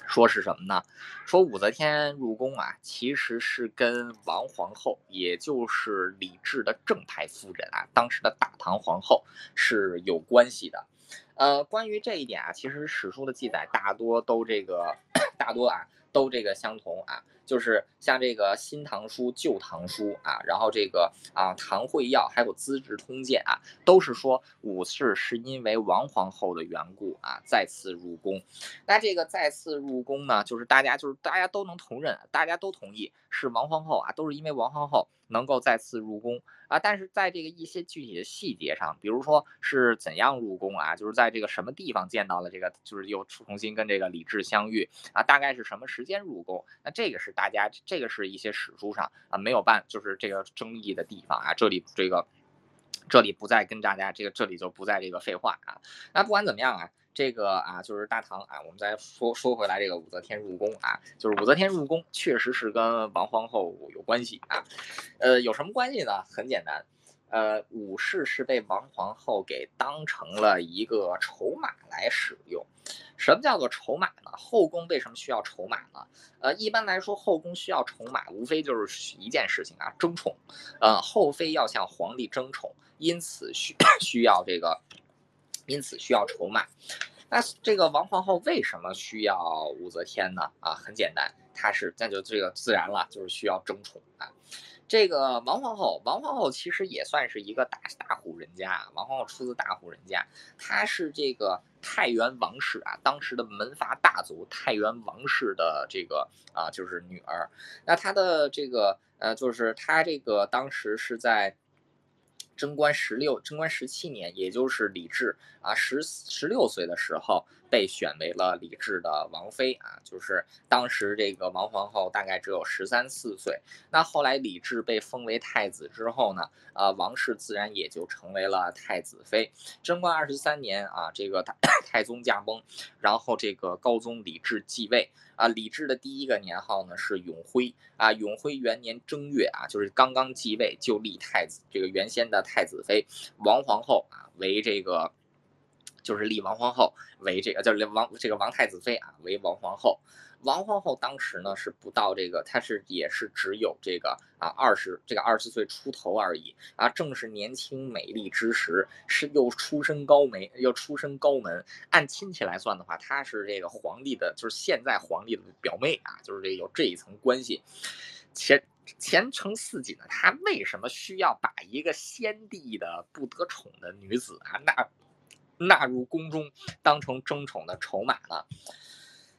说是什么呢？说武则天入宫啊，其实是跟王皇后，也就是李治的正牌夫人啊，当时的大唐皇后是有关系的。呃，关于这一点啊，其实史书的记载大多都这个，[coughs] 大多啊。都这个相同啊，就是像这个《新唐书》《旧唐书》啊，然后这个啊《唐会要》还有《资治通鉴》啊，都是说武士是因为王皇后的缘故啊再次入宫。那这个再次入宫呢，就是大家就是大家都能同认，大家都同意是王皇后啊，都是因为王皇后能够再次入宫。啊，但是在这个一些具体的细节上，比如说是怎样入宫啊，就是在这个什么地方见到了这个，就是又重新跟这个李治相遇啊，大概是什么时间入宫？那这个是大家这个是一些史书上啊没有办，就是这个争议的地方啊，这里这个这里不再跟大家这个这里就不再这个废话啊。那不管怎么样啊。这个啊，就是大唐啊，我们再说说回来，这个武则天入宫啊，就是武则天入宫确实是跟王皇后有关系啊，呃，有什么关系呢？很简单，呃，武士是被王皇后给当成了一个筹码来使用。什么叫做筹码呢？后宫为什么需要筹码呢？呃，一般来说，后宫需要筹码，无非就是一件事情啊，争宠。呃，后妃要向皇帝争宠，因此需 [coughs] 需要这个，因此需要筹码。那这个王皇后为什么需要武则天呢？啊，很简单，她是那就这个自然了，就是需要争宠啊。这个王皇后，王皇后其实也算是一个大大户人家。王皇后出自大户人家，她是这个太原王氏啊，当时的门阀大族太原王氏的这个啊，就是女儿。那她的这个呃，就是她这个当时是在。贞观十六、贞观十七年，也就是李治啊十十六岁的时候，被选为了李治的王妃啊。就是当时这个王皇后大概只有十三四岁。那后来李治被封为太子之后呢，啊，王氏自然也就成为了太子妃。贞观二十三年啊，这个太 [coughs] 太宗驾崩，然后这个高宗李治继位。啊，李治的第一个年号呢是永徽啊，永徽元年正月啊，就是刚刚继位就立太子，这个原先的太子妃王皇后啊为这个，就是立王皇后为这个，就是王这个王太子妃啊为王皇后。王皇后当时呢是不到这个，她是也是只有这个啊二十这个二十岁出头而已啊，正是年轻美丽之时，是又出身高门又出身高门，按亲戚来算的话，她是这个皇帝的，就是现在皇帝的表妹啊，就是这有这一层关系。前前程似锦的她，为什么需要把一个先帝的不得宠的女子啊那纳入宫中，当成争宠的筹码呢？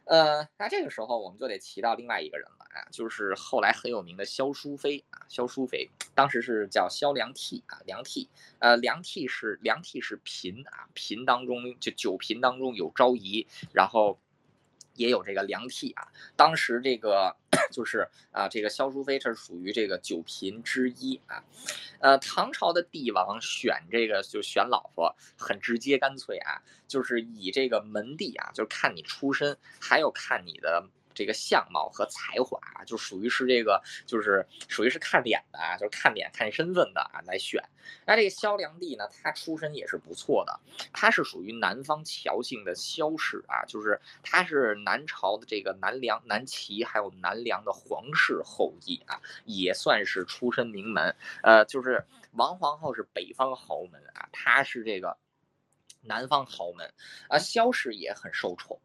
呃，那这个时候我们就得提到另外一个人了啊，就是后来很有名的萧淑妃啊。萧淑妃当时是叫萧良娣啊，良娣，呃，良娣是良娣是嫔啊，嫔当中就九嫔当中有昭仪，然后。也有这个凉娣啊，当时这个 [clears throat] 就是啊，这个萧淑妃这是属于这个九嫔之一啊，呃，唐朝的帝王选这个就选老婆很直接干脆啊，就是以这个门第啊，就是看你出身，还有看你的。这个相貌和才华就属于是这个，就是属于是看脸的啊，就是看脸看身份的啊来选。那这个萧良娣呢，他出身也是不错的，他是属于南方乔姓的萧氏啊，就是他是南朝的这个南梁、南齐还有南梁的皇室后裔啊，也算是出身名门。呃，就是王皇后是北方豪门啊，她是这个南方豪门啊，萧氏也很受宠。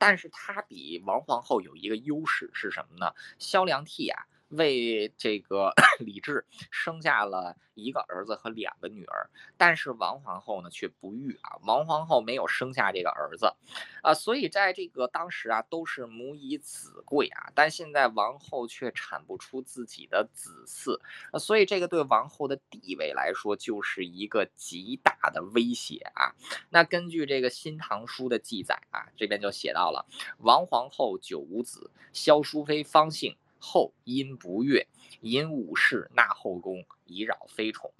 但是她比王皇后有一个优势是什么呢？萧良娣啊。为这个 [clears throat] 李治生下了一个儿子和两个女儿，但是王皇后呢却不育啊，王皇后没有生下这个儿子，啊，所以在这个当时啊都是母以子贵啊，但现在王后却产不出自己的子嗣，所以这个对王后的地位来说就是一个极大的威胁啊。那根据这个《新唐书》的记载啊，这边就写到了王皇后久无子，萧淑妃方幸。后因不悦，引武士纳后宫，以扰妃宠。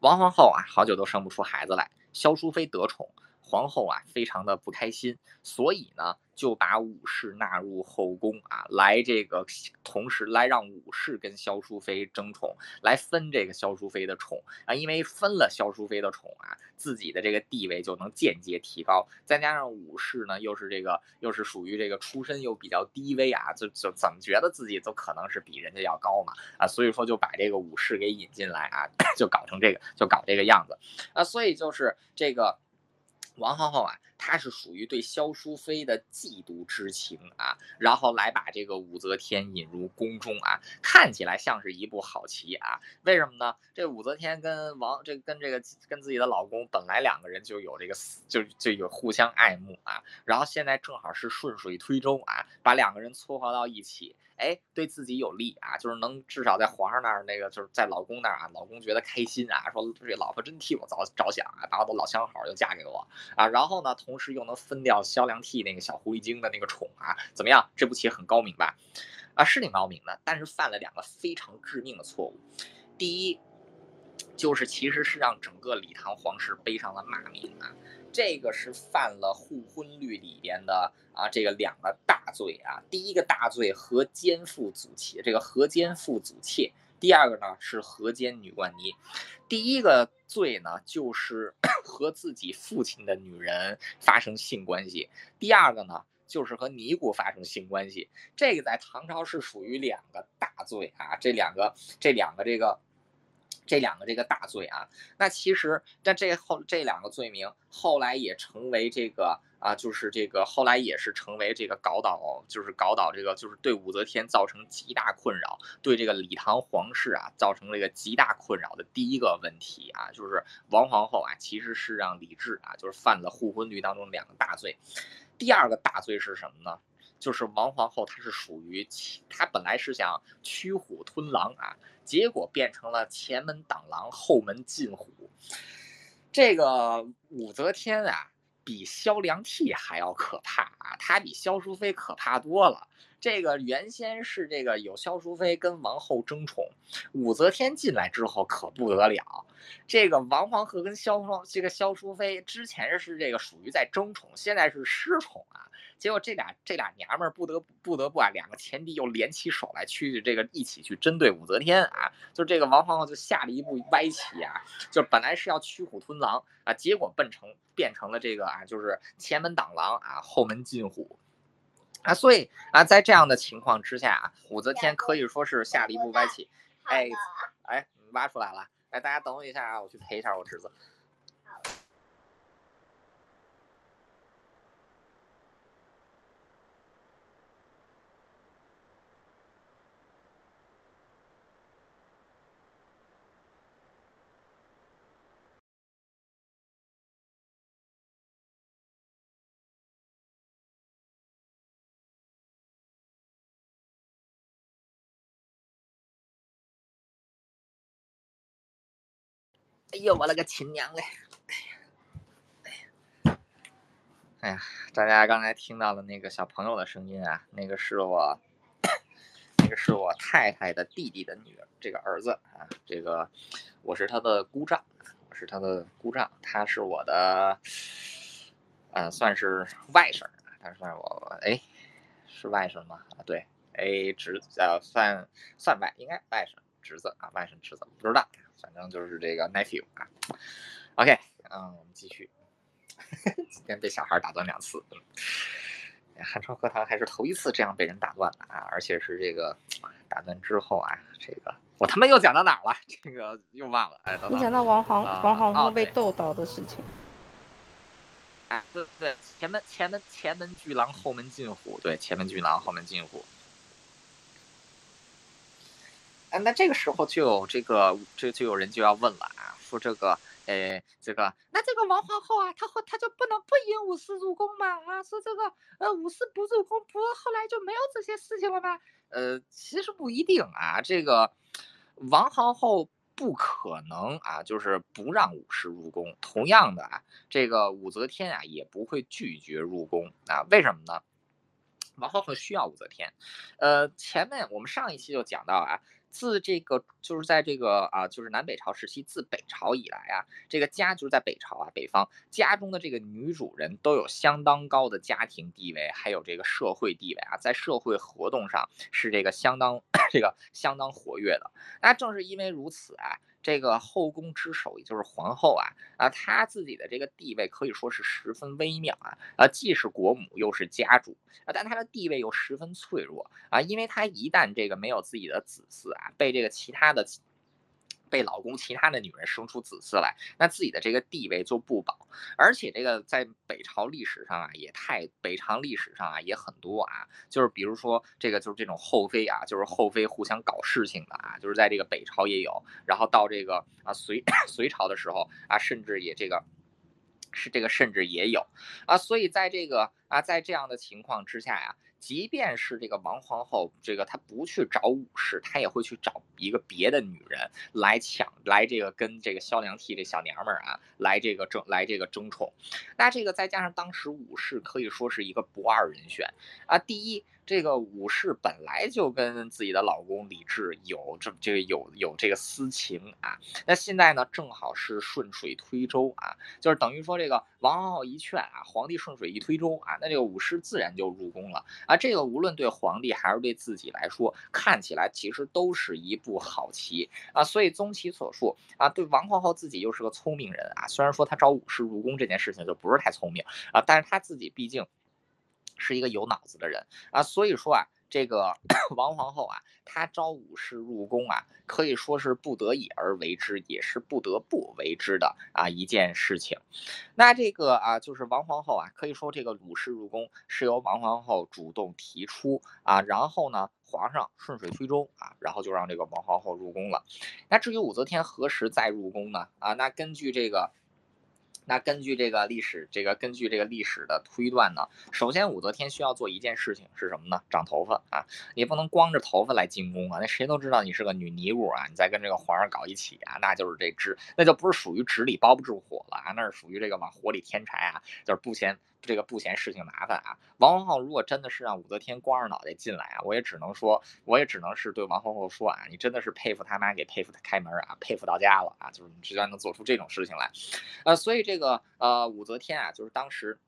王皇后啊，好久都生不出孩子来，萧淑妃得宠，皇后啊，非常的不开心，所以呢。就把武士纳入后宫啊，来这个同时来让武士跟萧淑妃争宠，来分这个萧淑妃的宠啊，因为分了萧淑妃的宠啊，自己的这个地位就能间接提高。再加上武士呢，又是这个又是属于这个出身又比较低微啊，就就怎么觉得自己都可能是比人家要高嘛啊，所以说就把这个武士给引进来啊，[coughs] 就搞成这个就搞这个样子啊，所以就是这个。玩好好玩他是属于对萧淑妃的嫉妒之情啊，然后来把这个武则天引入宫中啊，看起来像是一步好棋啊。为什么呢？这武则天跟王这跟这个跟自己的老公本来两个人就有这个就就有互相爱慕啊，然后现在正好是顺水推舟啊，把两个人撮合到一起。哎，对自己有利啊，就是能至少在皇上那儿，那个就是在老公那儿啊，老公觉得开心啊，说这老婆真替我着着想啊，把我的老相好又嫁给我啊，然后呢，同同时又能分掉萧良娣那个小狐狸精的那个宠啊，怎么样？这步棋很高明吧？啊，是挺高明的，但是犯了两个非常致命的错误。第一，就是其实是让整个李唐皇室背上了骂名啊。这个是犯了互婚律里边的啊，这个两个大罪啊。第一个大罪，和奸父祖妾，这个和奸父祖妾，第二个呢是河间女冠妮。第一个罪呢就是 [coughs] 和自己父亲的女人发生性关系，第二个呢就是和尼姑发生性关系。这个在唐朝是属于两个大罪啊，这两个这两个这个。这两个这个大罪啊，那其实那这后这两个罪名后来也成为这个啊，就是这个后来也是成为这个搞倒，就是搞倒这个，就是对武则天造成极大困扰，对这个李唐皇室啊造成了一个极大困扰的第一个问题啊，就是王皇后啊其实是让李治啊就是犯了互婚律当中两个大罪，第二个大罪是什么呢？就是王皇后，她是属于她本来是想驱虎吞狼啊，结果变成了前门挡狼，后门进虎。这个武则天啊，比萧良娣还要可怕啊，她比萧淑妃可怕多了。这个原先是这个有萧淑妃跟王后争宠，武则天进来之后可不得了。这个王皇后跟萧双这个萧淑妃之前是这个属于在争宠，现在是失宠啊。结果这俩这俩娘们儿不得不得不啊，两个前敌又联起手来去这个一起去针对武则天啊。就这个王皇后就下了一步歪棋啊，就本来是要驱虎吞狼啊，结果变成变成了这个啊，就是前门挡狼啊，后门进虎。啊，所以啊，在这样的情况之下啊，武则天可以说是下了一步歪棋。哎，哎，挖出来了。哎，大家等我一下啊，我去陪一下我侄子。哎呦，我了个亲娘嘞！哎呀，哎呀，大家刚才听到的那个小朋友的声音啊，那个是我，那个是我太太的弟弟的女儿，这个儿子啊，这个我是他的姑丈，我是他的姑丈，他是我的，呃，算是外甥，他算我，哎，是外甥吗？啊，对，哎，侄，呃，算算外，应该外甥侄子啊，外甥侄子，不知道。反正就是这个 nephew 啊，OK，嗯，我们继续。[laughs] 今天被小孩打断两次，汉朝课堂还是头一次这样被人打断的啊！而且是这个打断之后啊，这个我他妈又讲到哪儿了？这个又忘了。哎，你讲到王皇王皇后被斗倒的事情。哎，对对，前门前门前门巨狼，后门进虎。对，前门巨狼，后门进虎。啊，那这个时候就有这个，这就有人就要问了啊，说这个，哎，这个，那这个王皇后啊，她后她就不能不引武士入宫吗？啊，说这个，呃，武士不入宫，不后来就没有这些事情了吗？呃，其实不一定啊，这个王皇后不可能啊，就是不让武士入宫。同样的啊，这个武则天啊，也不会拒绝入宫啊，为什么呢？王皇后需要武则天，呃，前面我们上一期就讲到啊。自这个就是在这个啊，就是南北朝时期，自北朝以来啊，这个家就是在北朝啊，北方家中的这个女主人都有相当高的家庭地位，还有这个社会地位啊，在社会活动上是这个相当 [coughs] 这个相当活跃的。那正是因为如此啊。这个后宫之首，也就是皇后啊啊，她自己的这个地位可以说是十分微妙啊啊，既是国母又是家主啊，但她的地位又十分脆弱啊，因为她一旦这个没有自己的子嗣啊，被这个其他的。被老公其他的女人生出子嗣来，那自己的这个地位就不保。而且这个在北朝历史上啊，也太北朝历史上啊也很多啊，就是比如说这个就是这种后妃啊，就是后妃互相搞事情的啊，就是在这个北朝也有。然后到这个啊隋 [coughs] 隋朝的时候啊，甚至也这个是这个甚至也有啊。所以在这个啊在这样的情况之下呀。即便是这个王皇后，这个她不去找武士，她也会去找一个别的女人来抢，来这个跟这个萧良娣这小娘们儿啊，来这个争，来这个争宠。那这个再加上当时武士可以说是一个不二人选啊。第一。这个武氏本来就跟自己的老公李治有这这个有有这个私情啊，那现在呢正好是顺水推舟啊，就是等于说这个王皇后一劝啊，皇帝顺水一推舟啊，那这个武氏自然就入宫了啊。这个无论对皇帝还是对自己来说，看起来其实都是一步好棋啊。所以综其所述啊，对王皇后自己又是个聪明人啊，虽然说她招武氏入宫这件事情就不是太聪明啊，但是她自己毕竟。是一个有脑子的人啊，所以说啊，这个 [coughs] 王皇后啊，她招武士入宫啊，可以说是不得已而为之，也是不得不为之的啊一件事情。那这个啊，就是王皇后啊，可以说这个武士入宫是由王皇后主动提出啊，然后呢，皇上顺水推舟啊，然后就让这个王皇后入宫了。那至于武则天何时再入宫呢？啊，那根据这个。那根据这个历史，这个根据这个历史的推断呢，首先武则天需要做一件事情是什么呢？长头发啊，你不能光着头发来进宫啊，那谁都知道你是个女尼姑啊，你再跟这个皇上搞一起啊，那就是这纸，那就不是属于纸里包不住火了啊，那是属于这个往火里添柴啊，就是不嫌。这个不嫌事情麻烦啊！王皇后如果真的是让武则天光着脑袋进来啊，我也只能说，我也只能是对王皇后说啊，你真的是佩服他妈给佩服他开门啊，佩服到家了啊！就是你居然能做出这种事情来，呃，所以这个呃武则天啊，就是当时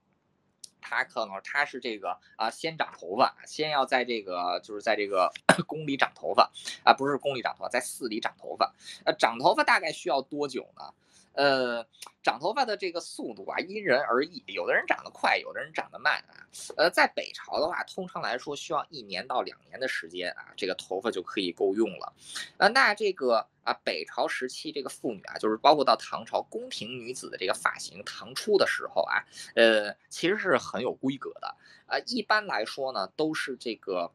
她可能她是这个啊，先长头发，先要在这个就是在这个 [clears throat] 宫里长头发啊，不是宫里长头发，在寺里长头发，呃，长头发大概需要多久呢？呃，长头发的这个速度啊，因人而异，有的人长得快，有的人长得慢啊。呃，在北朝的话，通常来说需要一年到两年的时间啊，这个头发就可以够用了。呃，那这个啊，北朝时期这个妇女啊，就是包括到唐朝宫廷女子的这个发型，唐初的时候啊，呃，其实是很有规格的啊。一般来说呢，都是这个。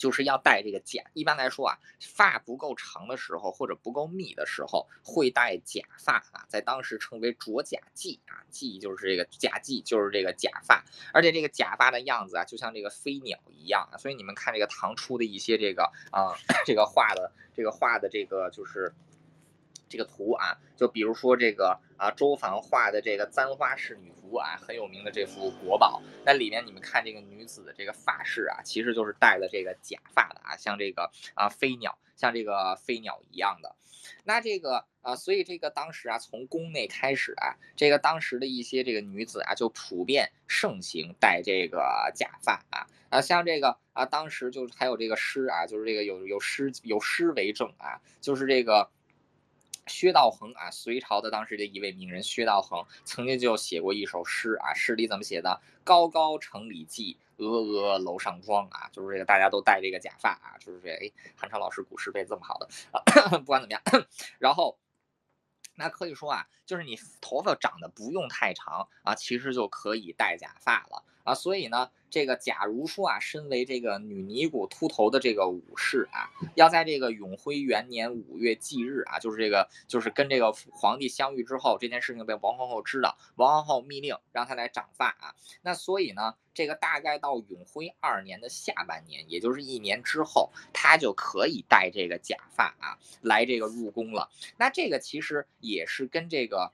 就是要戴这个假，一般来说啊，发不够长的时候或者不够密的时候，会戴假发啊，在当时称为着假髻啊，髻就是这个假髻，就是这个假发，而且这个假发的样子啊，就像这个飞鸟一样啊，所以你们看这个唐初的一些这个啊，[coughs] 这个画的这个画的这个就是。这个图啊，就比如说这个啊，周凡画的这个簪花仕女图啊，很有名的这幅国宝。那里面你们看这个女子的这个发饰啊，其实就是戴了这个假发的啊，像这个啊飞鸟，像这个飞鸟一样的。那这个啊，所以这个当时啊，从宫内开始啊，这个当时的一些这个女子啊，就普遍盛行戴这个假发啊啊，像这个啊，当时就是还有这个诗啊，就是这个有有诗有诗为证啊，就是这个。薛道衡啊，隋朝的当时的一位名人，薛道衡曾经就写过一首诗啊，诗里怎么写的？高高城里髻，峨峨楼上妆啊，就是这个大家都戴这个假发啊，就是这哎，韩超老师古诗背这么好的啊，[coughs] 不管怎么样，[coughs] 然后那可以说啊，就是你头发长得不用太长啊，其实就可以戴假发了啊，所以呢。这个假如说啊，身为这个女尼姑秃头的这个武士啊，要在这个永徽元年五月忌日啊，就是这个就是跟这个皇帝相遇之后，这件事情被王皇后知道，王皇后密令让他来长发啊。那所以呢，这个大概到永徽二年的下半年，也就是一年之后，他就可以戴这个假发啊，来这个入宫了。那这个其实也是跟这个，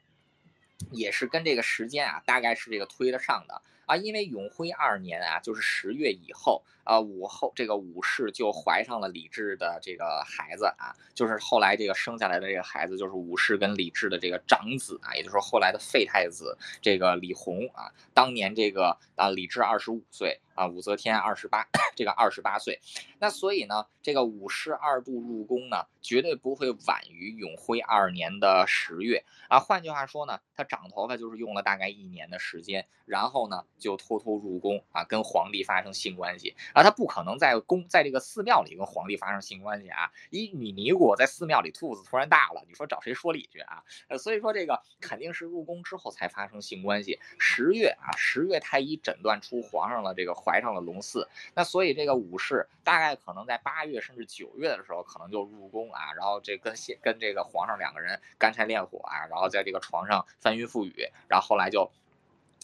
也是跟这个时间啊，大概是这个推得上的。啊，因为永徽二年啊，就是十月以后，啊，武后这个武氏就怀上了李治的这个孩子啊，就是后来这个生下来的这个孩子，就是武氏跟李治的这个长子啊，也就是说后来的废太子这个李弘啊，当年这个啊李治二十五岁。啊，武则天二十八，[coughs] 这个二十八岁，那所以呢，这个武氏二度入宫呢，绝对不会晚于永徽二年的十月啊。换句话说呢，他长头发就是用了大概一年的时间，然后呢就偷偷入宫啊，跟皇帝发生性关系啊。他不可能在宫，在这个寺庙里跟皇帝发生性关系啊。一女尼姑在寺庙里肚子突然大了，你说找谁说理去啊？呃，所以说这个肯定是入宫之后才发生性关系。十月啊，十月太医诊断出皇上了这个。怀上了龙嗣，那所以这个武士大概可能在八月甚至九月的时候，可能就入宫啊，然后这跟现跟这个皇上两个人干柴烈火啊，然后在这个床上翻云覆雨，然后后来就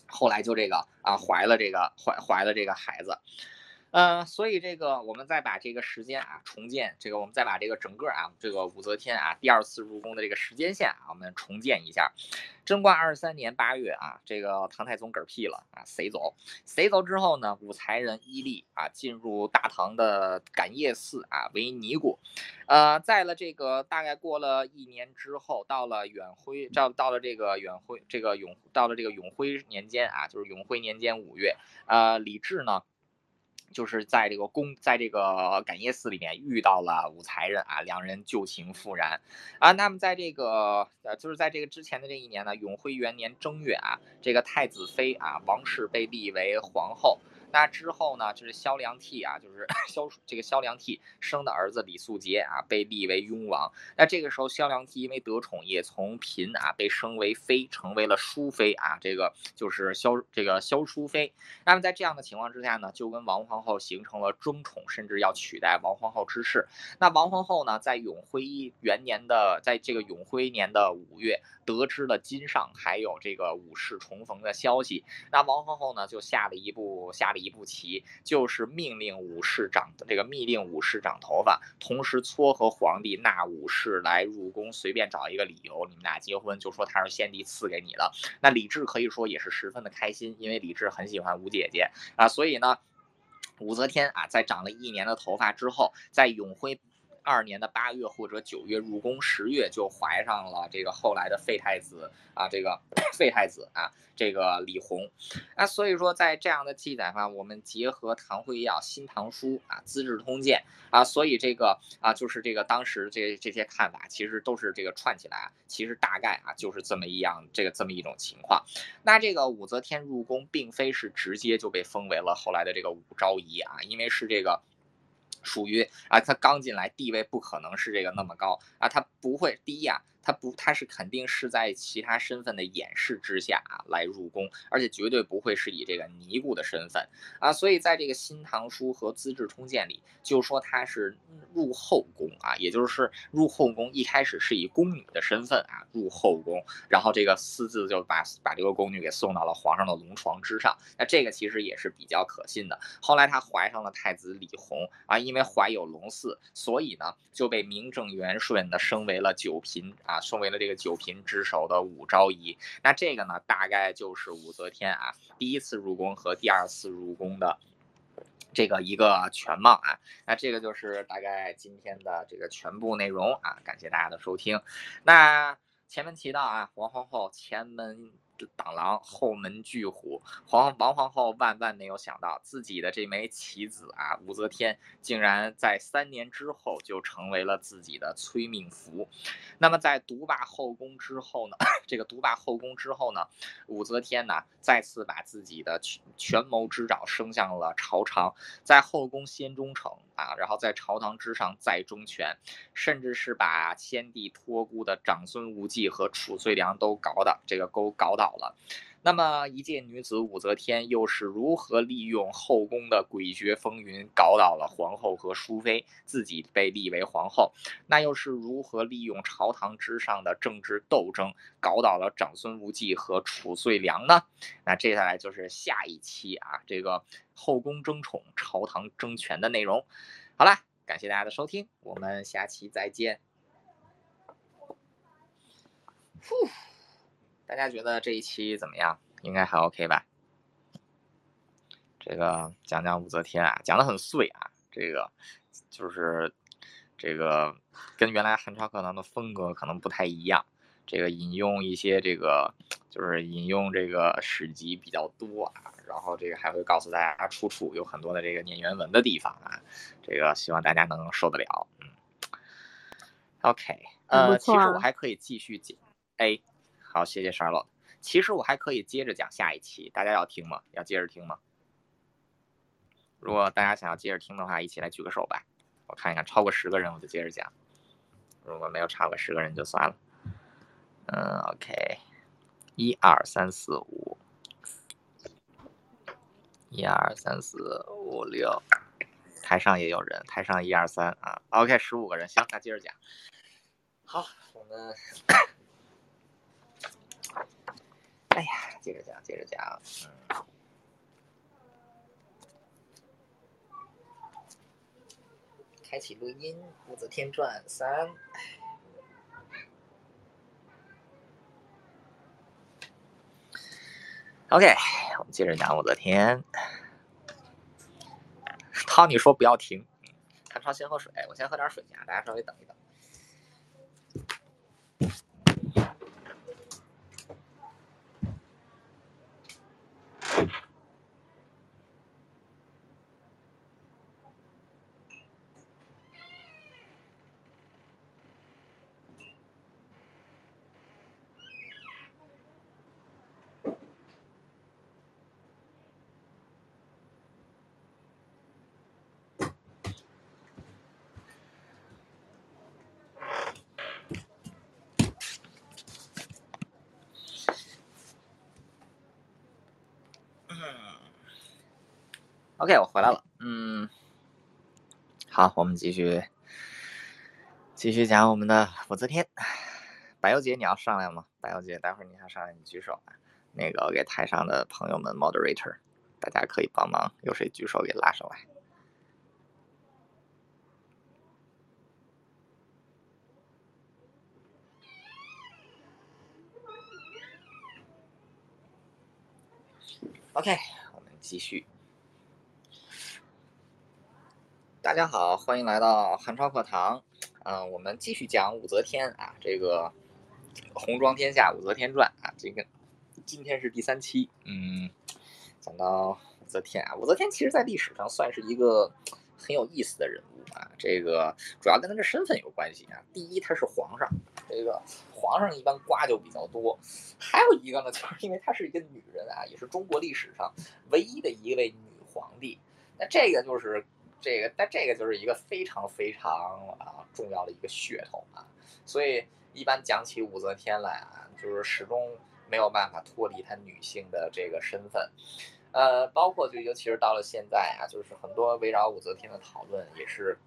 后来就这个啊怀了这个怀怀了这个孩子。呃，所以这个我们再把这个时间啊重建，这个我们再把这个整个啊这个武则天啊第二次入宫的这个时间线啊，我们重建一下。贞观二十三年八月啊，这个唐太宗嗝屁了啊，死走，死走之后呢，武才人伊利啊进入大唐的感业寺啊为尼姑，呃，在了这个大概过了一年之后，到了永徽，到到了这个永徽这个永到了这个永徽年间啊，就是永徽年间五月，呃，李治呢。就是在这个宫，在这个感业寺里面遇到了武才人啊，两人旧情复燃啊。那么在这个呃，就是在这个之前的这一年呢，永徽元年正月啊，这个太子妃啊王氏被立为皇后。那之后呢，就是萧良娣啊，就是 [laughs] 萧这个萧良娣生的儿子李素杰啊，被立为雍王。那这个时候，萧良娣因为得宠，也从嫔啊被升为妃，成为了淑妃啊，这个就是萧这个萧淑妃。那么在这样的情况之下呢，就跟王皇后形成了争宠，甚至要取代王皇后之势。那王皇后呢，在永徽元年的，在这个永徽年的五月。得知了金上还有这个武氏重逢的消息，那王皇后呢就下了一步下了一步棋，就是命令武士长这个密令武士长头发，同时撮合皇帝纳武士来入宫，随便找一个理由，你们俩结婚，就说他是先帝赐给你的。那李治可以说也是十分的开心，因为李治很喜欢武姐姐啊，所以呢，武则天啊在长了一年的头发之后，在永徽。二年的八月或者九月入宫，十月就怀上了这个后来的废太子啊，这个 [clears throat] 废太子啊，这个李弘。那所以说，在这样的记载上，我们结合《唐会要》《新唐书》啊，《资治通鉴》啊，所以这个啊，就是这个当时这这些看法，其实都是这个串起来，其实大概啊就是这么一样，这个这么一种情况。那这个武则天入宫，并非是直接就被封为了后来的这个武昭仪啊，因为是这个。属于啊，他刚进来，地位不可能是这个那么高啊，他不会第一啊。他不，他是肯定是在其他身份的掩饰之下啊来入宫，而且绝对不会是以这个尼姑的身份啊，所以在这个《新唐书》和《资治通鉴》里就说他是入后宫啊，也就是入后宫一开始是以宫女的身份啊入后宫，然后这个私自就把把这个宫女给送到了皇上的龙床之上，那这个其实也是比较可信的。后来他怀上了太子李弘啊，因为怀有龙嗣，所以呢就被名正言顺的升为了九嫔。啊，送为了这个九嫔之首的武昭仪。那这个呢，大概就是武则天啊第一次入宫和第二次入宫的这个一个全貌啊。那这个就是大概今天的这个全部内容啊。感谢大家的收听。那前面提到啊，王皇后前门。挡狼后门巨虎，皇王皇后万万没有想到，自己的这枚棋子啊，武则天竟然在三年之后就成为了自己的催命符。那么在独霸后宫之后呢？[coughs] 这个独霸后宫之后呢？武则天呢再次把自己的权谋之爪伸向了朝堂，在后宫先忠诚啊，然后在朝堂之上再忠权，甚至是把先帝托孤的长孙无忌和褚遂良都搞的这个勾搞倒。好了，那么一介女子武则天又是如何利用后宫的诡谲风云搞倒了皇后和淑妃，自己被立为皇后？那又是如何利用朝堂之上的政治斗争搞倒了长孙无忌和褚遂良呢？那接下来就是下一期啊，这个后宫争宠、朝堂争权的内容。好了，感谢大家的收听，我们下期再见。大家觉得这一期怎么样？应该还 OK 吧？这个讲讲武则天啊，讲的很碎啊。这个就是这个跟原来汉朝课堂的风格可能不太一样。这个引用一些这个就是引用这个史籍比较多啊，然后这个还会告诉大家出处有很多的这个念原文的地方啊。这个希望大家能受得了。嗯，OK，呃，其实我还可以继续讲。哎。好，谢谢十二楼。其实我还可以接着讲下一期，大家要听吗？要接着听吗？如果大家想要接着听的话，一起来举个手吧。我看一看，超过十个人我就接着讲。如果没有超过十个人就算了。嗯，OK。一二三四五，一二三四五六，台上也有人，台上一二三啊。OK，十五个人，行，那接着讲。好，我们。哎呀，接着讲，接着讲，嗯。开启录音，《武则天传三》。OK，我们接着讲武则天。汤，你说不要停。看超先喝水，我先喝点水去啊，大家稍微等一等。OK，我回来了。嗯，好，我们继续继续讲我们的武则天。白油姐，你要上来吗？白油姐，待会儿你要上来，你举手啊。那个给台上的朋友们 moderator，大家可以帮忙，有谁举手给拉上来？OK，我们继续。大家好，欢迎来到汉超课堂。嗯，我们继续讲武则天啊，这个《红装天下·武则天传》啊，这个今天是第三期。嗯，讲到武则天啊，武则天其实在历史上算是一个很有意思的人物啊。这个主要跟她的身份有关系啊。第一，她是皇上，这个皇上一般瓜就比较多。还有一个呢，就是因为她是一个女人啊，也是中国历史上唯一的一位女皇帝。那这个就是。这个，但这个就是一个非常非常啊重要的一个噱头啊，所以一般讲起武则天来啊，就是始终没有办法脱离她女性的这个身份，呃，包括就尤其是到了现在啊，就是很多围绕武则天的讨论也是。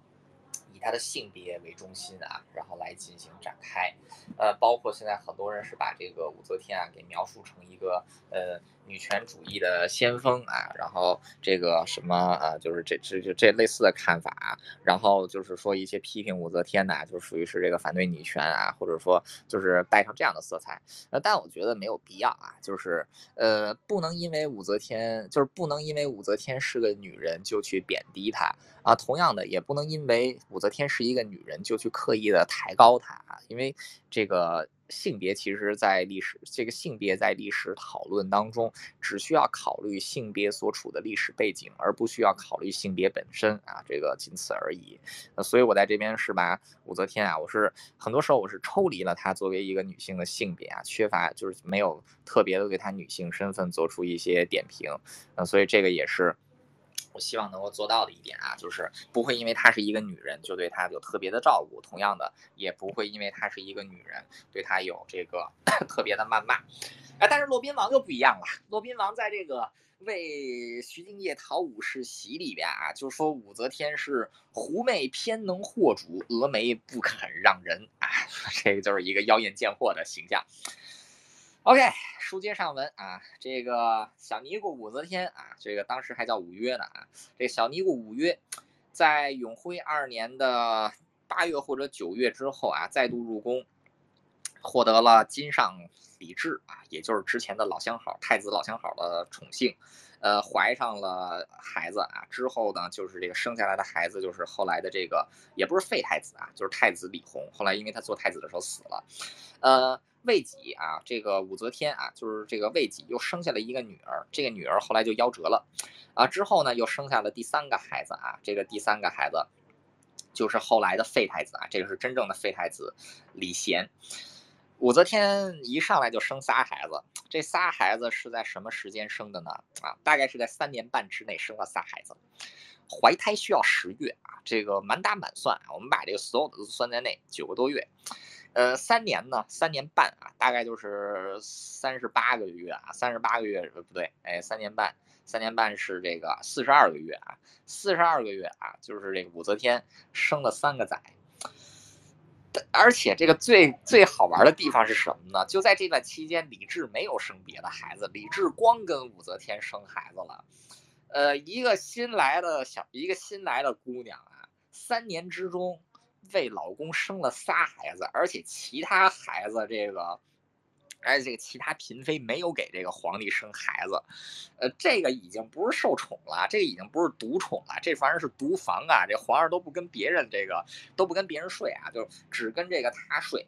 以她的性别为中心啊，然后来进行展开，呃，包括现在很多人是把这个武则天啊给描述成一个呃女权主义的先锋啊，然后这个什么啊，就是这这这类似的看法，然后就是说一些批评武则天的，就属于是这个反对女权啊，或者说就是带上这样的色彩，呃，但我觉得没有必要啊，就是呃不能因为武则天就是不能因为武则天是个女人就去贬低她。啊，同样的，也不能因为武则天是一个女人就去刻意的抬高她啊，因为这个性别其实，在历史这个性别在历史讨论当中，只需要考虑性别所处的历史背景，而不需要考虑性别本身啊，这个仅此而已。所以我在这边是把武则天啊，我是很多时候我是抽离了她作为一个女性的性别啊，缺乏就是没有特别的对她女性身份做出一些点评。所以这个也是。我希望能够做到的一点啊，就是不会因为她是一个女人就对她有特别的照顾，同样的也不会因为她是一个女人对她有这个 [clears throat] 特别的谩骂。哎，但是骆宾王就不一样了，骆宾王在这个为徐敬业讨武士席里边啊，就说武则天是狐媚偏能惑主，峨眉不肯让人啊，[laughs] 这个就是一个妖艳贱货的形象。OK，书接上文啊，这个小尼姑武则天啊，这个当时还叫武约呢啊，这小尼姑武约，在永徽二年的八月或者九月之后啊，再度入宫，获得了金上李治啊，也就是之前的老相好太子老相好的宠幸，呃，怀上了孩子啊，之后呢，就是这个生下来的孩子就是后来的这个，也不是废太子啊，就是太子李弘，后来因为他做太子的时候死了，呃。魏己啊，这个武则天啊，就是这个魏己又生下了一个女儿，这个女儿后来就夭折了，啊，之后呢又生下了第三个孩子啊，这个第三个孩子就是后来的废太子啊，这个是真正的废太子李贤。武则天一上来就生仨孩子，这仨孩子是在什么时间生的呢？啊，大概是在三年半之内生了仨孩子，怀胎需要十月啊，这个满打满算啊，我们把这个所有的都算在内，九个多月。呃，三年呢，三年半啊，大概就是三十八个月啊，三十八个月不对，哎，三年半，三年半是这个四十二个月啊，四十二个月啊，就是这个武则天生了三个崽，而且这个最最好玩的地方是什么呢？就在这段期间，李治没有生别的孩子，李治光跟武则天生孩子了，呃，一个新来的小，一个新来的姑娘啊。三年之中为老公生了仨孩子，而且其他孩子这个。而且这个其他嫔妃没有给这个皇帝生孩子，呃，这个已经不是受宠了，这个已经不是独宠了，这反正是独房啊！这皇上都不跟别人这个都不跟别人睡啊，就只跟这个他睡。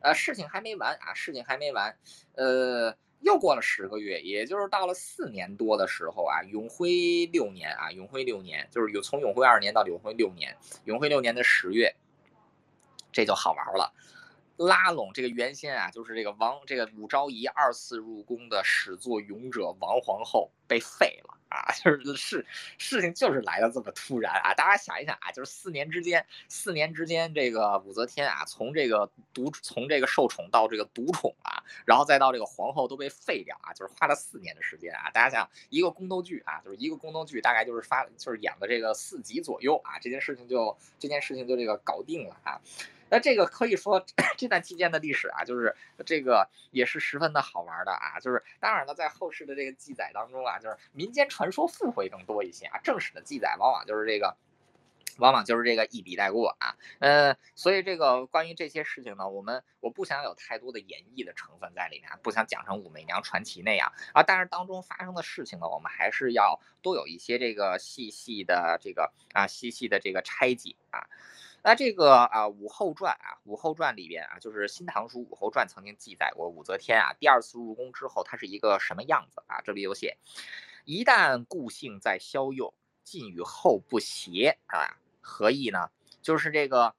呃，事情还没完啊，事情还没完。呃，又过了十个月，也就是到了四年多的时候啊，永徽六年啊，永徽六年就是有从永徽二年到永徽六年，永徽六年的十月，这就好玩了。拉拢这个原先啊，就是这个王这个武昭仪二次入宫的始作俑者王皇后被废了。啊，[laughs] 就是事事情就是来的这么突然啊！大家想一想啊，就是四年之间，四年之间，这个武则天啊，从这个独从这个受宠到这个独宠啊，然后再到这个皇后都被废掉啊，就是花了四年的时间啊！大家想一个宫斗剧啊，就是一个宫斗剧，大概就是发就是演了这个四集左右啊，这件事情就这件事情就这个搞定了啊。那这个可以说 [coughs] 这段期间的历史啊，就是这个也是十分的好玩的啊。就是当然了，在后世的这个记载当中啊，就是民间传传说附会更多一些啊。正史的记载往往就是这个，往往就是这个一笔带过啊。呃，所以这个关于这些事情呢，我们我不想有太多的演绎的成分在里面，不想讲成武媚娘传奇那样啊。但是当中发生的事情呢，我们还是要多有一些这个细细的这个啊细细的这个拆解啊。那这个啊，《武后传》啊，《武后传》里边啊，就是《新唐书·武后传》曾经记载过武则天啊，第二次入宫之后，她是一个什么样子啊？这里有写：一旦故性在消幼，尽与后不协啊，何意呢？就是这个，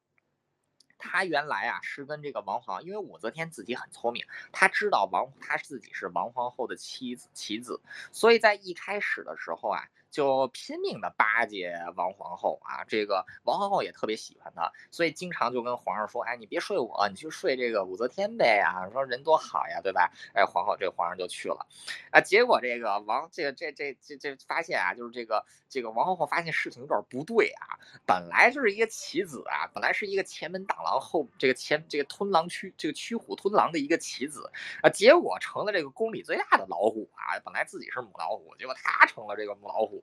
他原来啊是跟这个王皇，因为武则天自己很聪明，他知道王她自己是王皇后的妻子妻子，所以在一开始的时候啊。就拼命的巴结王皇后啊，这个王皇后也特别喜欢她，所以经常就跟皇上说，哎，你别睡我，你去睡这个武则天呗啊，说人多好呀，对吧？哎，皇后这个皇上就去了，啊，结果这个王这个这这这这发现啊，就是这个这个王皇后发现事情有点不对啊，本来就是一个棋子啊，本来是一个前门挡狼后这个前这个吞狼驱这个驱虎吞狼的一个棋子啊，结果成了这个宫里最大的老虎啊，本来自己是母老虎，结果他成了这个母老虎。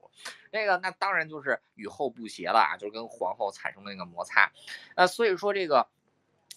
这个那当然就是与后不协了啊，就是跟皇后产生那个摩擦，呃，所以说这个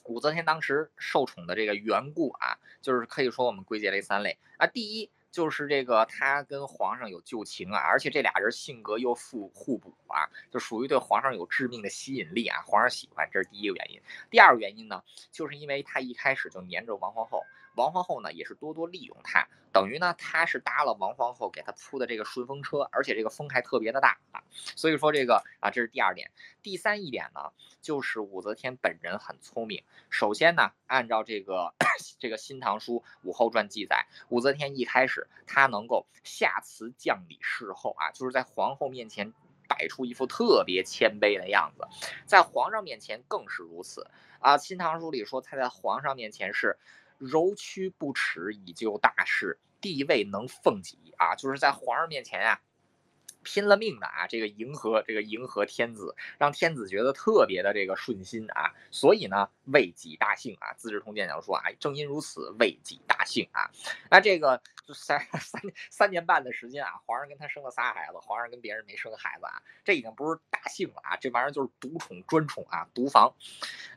武则天当时受宠的这个缘故啊，就是可以说我们归结为三类啊，第一就是这个她跟皇上有旧情啊，而且这俩人性格又互互补啊，就属于对皇上有致命的吸引力啊，皇上喜欢，这是第一个原因。第二个原因呢，就是因为她一开始就黏着王皇后。王皇后呢，也是多多利用他，等于呢，他是搭了王皇后给他铺的这个顺风车，而且这个风还特别的大啊。所以说这个啊，这是第二点。第三一点呢，就是武则天本人很聪明。首先呢，按照这个 [coughs] 这个《新唐书·武后传》记载，武则天一开始她能够下辞降礼事后啊，就是在皇后面前摆出一副特别谦卑的样子，在皇上面前更是如此啊。《新唐书》里说，她在皇上面前是。柔屈不耻以救大事，地位能奉己啊，就是在皇上面前啊。拼了命的啊，这个迎合这个迎合天子，让天子觉得特别的这个顺心啊，所以呢，为己大幸啊，《资治通鉴》讲说啊，正因如此，为己大幸啊。那这个就三 [laughs] 三三年半的时间啊，皇上跟他生了仨孩子，皇上跟别人没生孩子啊，这已经不是大幸了啊，这玩意儿就是独宠专宠啊，独房。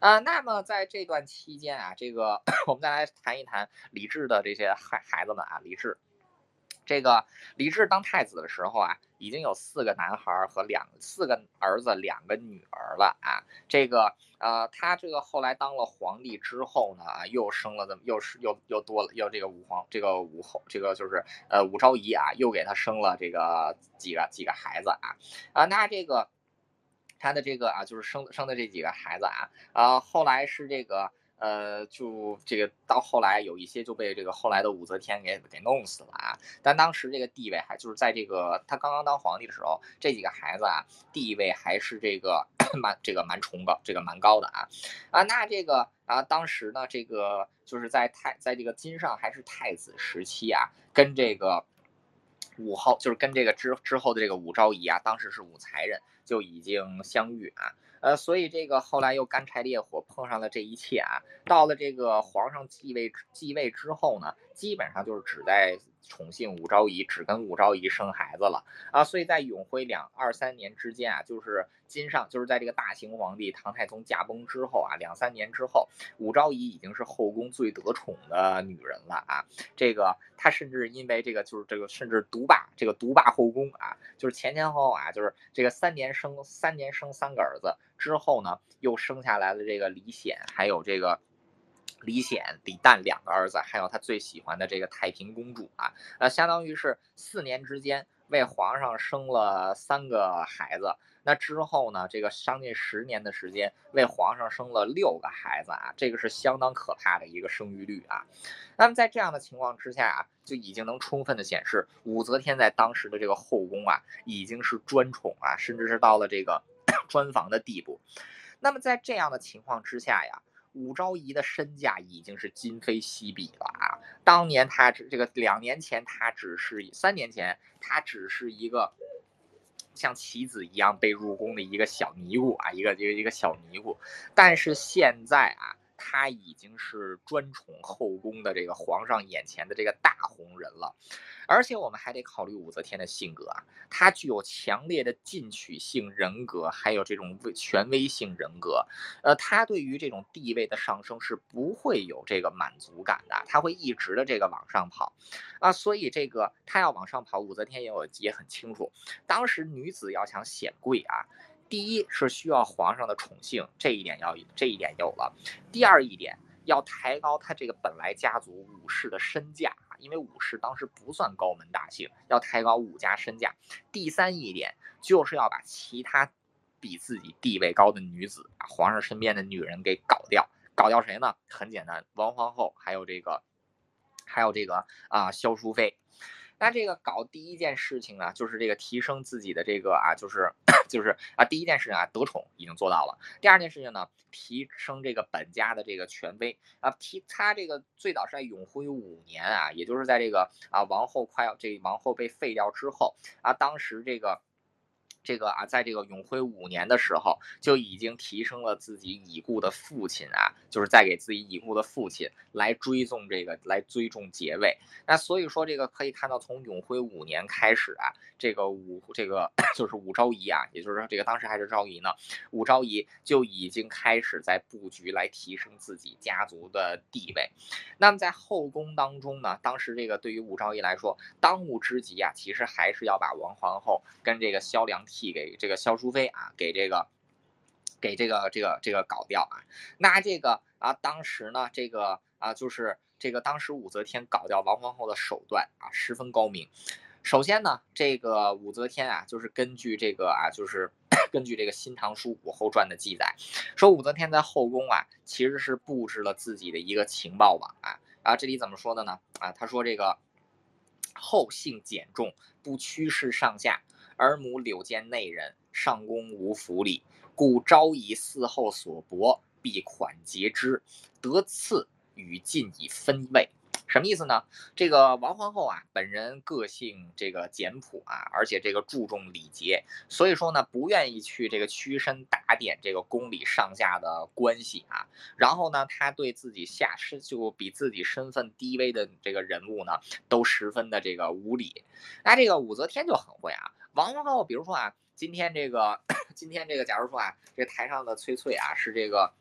啊，那么在这段期间啊，这个 [coughs] 我们再来谈一谈李治的这些孩孩子们啊，李治。这个李治当太子的时候啊，已经有四个男孩和两四个儿子，两个女儿了啊。这个呃，他这个后来当了皇帝之后呢，啊，又生了这么又是又又多了又这个武皇这个武后这个就是呃武昭仪啊，又给他生了这个几个几个孩子啊啊，那这个他的这个啊，就是生生的这几个孩子啊啊，后来是这个。呃，就这个到后来有一些就被这个后来的武则天给给弄死了啊。但当时这个地位还就是在这个他刚刚当皇帝的时候，这几个孩子啊地位还是这个蛮这个蛮崇高，这个蛮高的啊啊。那这个啊当时呢，这个就是在太在这个金上还是太子时期啊，跟这个武后就是跟这个之之后的这个武昭仪啊，当时是武才人就已经相遇啊。呃，所以这个后来又干柴烈火碰上了这一切啊。到了这个皇上继位继位之后呢，基本上就是只在。宠幸武昭仪，只跟武昭仪生孩子了啊，所以在永徽两二三年之间啊，就是金上，就是在这个大清皇帝唐太宗驾崩之后啊，两三年之后，武昭仪已经是后宫最得宠的女人了啊。这个她甚至因为这个就是这个甚至独霸这个独霸后宫啊，就是前前后后啊，就是这个三年生三年生三个儿子之后呢，又生下来了这个李显，还有这个。李显、李旦两个儿子，还有他最喜欢的这个太平公主啊，那，相当于是四年之间为皇上生了三个孩子。那之后呢，这个将近十年的时间为皇上生了六个孩子啊，这个是相当可怕的一个生育率啊。那么在这样的情况之下啊，就已经能充分的显示武则天在当时的这个后宫啊，已经是专宠啊，甚至是到了这个 [coughs] 专房的地步。那么在这样的情况之下呀。武昭仪的身价已经是今非昔比了啊！当年她只这个两年前，她只是三年前，她只是一个像棋子一样被入宫的一个小尼姑啊，一个一个一个小尼姑，但是现在啊。他已经是专宠后宫的这个皇上眼前的这个大红人了，而且我们还得考虑武则天的性格啊，她具有强烈的进取性人格，还有这种权威性人格，呃，她对于这种地位的上升是不会有这个满足感的，她会一直的这个往上跑，啊，所以这个她要往上跑，武则天也有也很清楚，当时女子要想显贵啊。第一是需要皇上的宠幸，这一点要这一点有了。第二一点要抬高他这个本来家族武士的身价因为武士当时不算高门大姓，要抬高武家身价。第三一点就是要把其他比自己地位高的女子，皇上身边的女人给搞掉。搞掉谁呢？很简单，王皇后，还有这个，还有这个啊，萧淑妃。他这个搞第一件事情呢，就是这个提升自己的这个啊，就是 [coughs] 就是啊，第一件事情啊，得宠已经做到了。第二件事情呢，提升这个本家的这个权威啊，提他这个最早是在永徽五年啊，也就是在这个啊王后快要这王后被废掉之后啊，当时这个。这个啊，在这个永徽五年的时候，就已经提升了自己已故的父亲啊，就是在给自己已故的父亲来追踪这个，来追踪爵位。那所以说，这个可以看到，从永徽五年开始啊，这个武这个 [clears throat] 就是武昭仪啊，也就是说这个当时还是昭仪呢，武昭仪就已经开始在布局来提升自己家族的地位。那么在后宫当中呢，当时这个对于武昭仪来说，当务之急啊，其实还是要把王皇后跟这个萧良。替给这个萧淑妃啊，给这个，给这个这个这个搞掉啊。那这个啊，当时呢，这个啊，就是这个当时武则天搞掉王皇后的手段啊，十分高明。首先呢，这个武则天啊，就是根据这个啊，就是 [coughs] 根据这个《新唐书·武后传》的记载，说武则天在后宫啊，其实是布置了自己的一个情报网啊。啊，这里怎么说的呢？啊，他说这个后性简重，不趋势上下。而母柳见内人，上宫无福利，故昭仪嗣后所薄，必款节之，得赐与进以分位。什么意思呢？这个王皇后啊，本人个性这个简朴啊，而且这个注重礼节，所以说呢，不愿意去这个屈身打点这个宫里上下的关系啊。然后呢，她对自己下身就比自己身份低微的这个人物呢，都十分的这个无礼。那这个武则天就很会啊。王皇后，比如说啊，今天这个，[coughs] 今天这个，假如说啊，这台上的翠翠啊，是这个。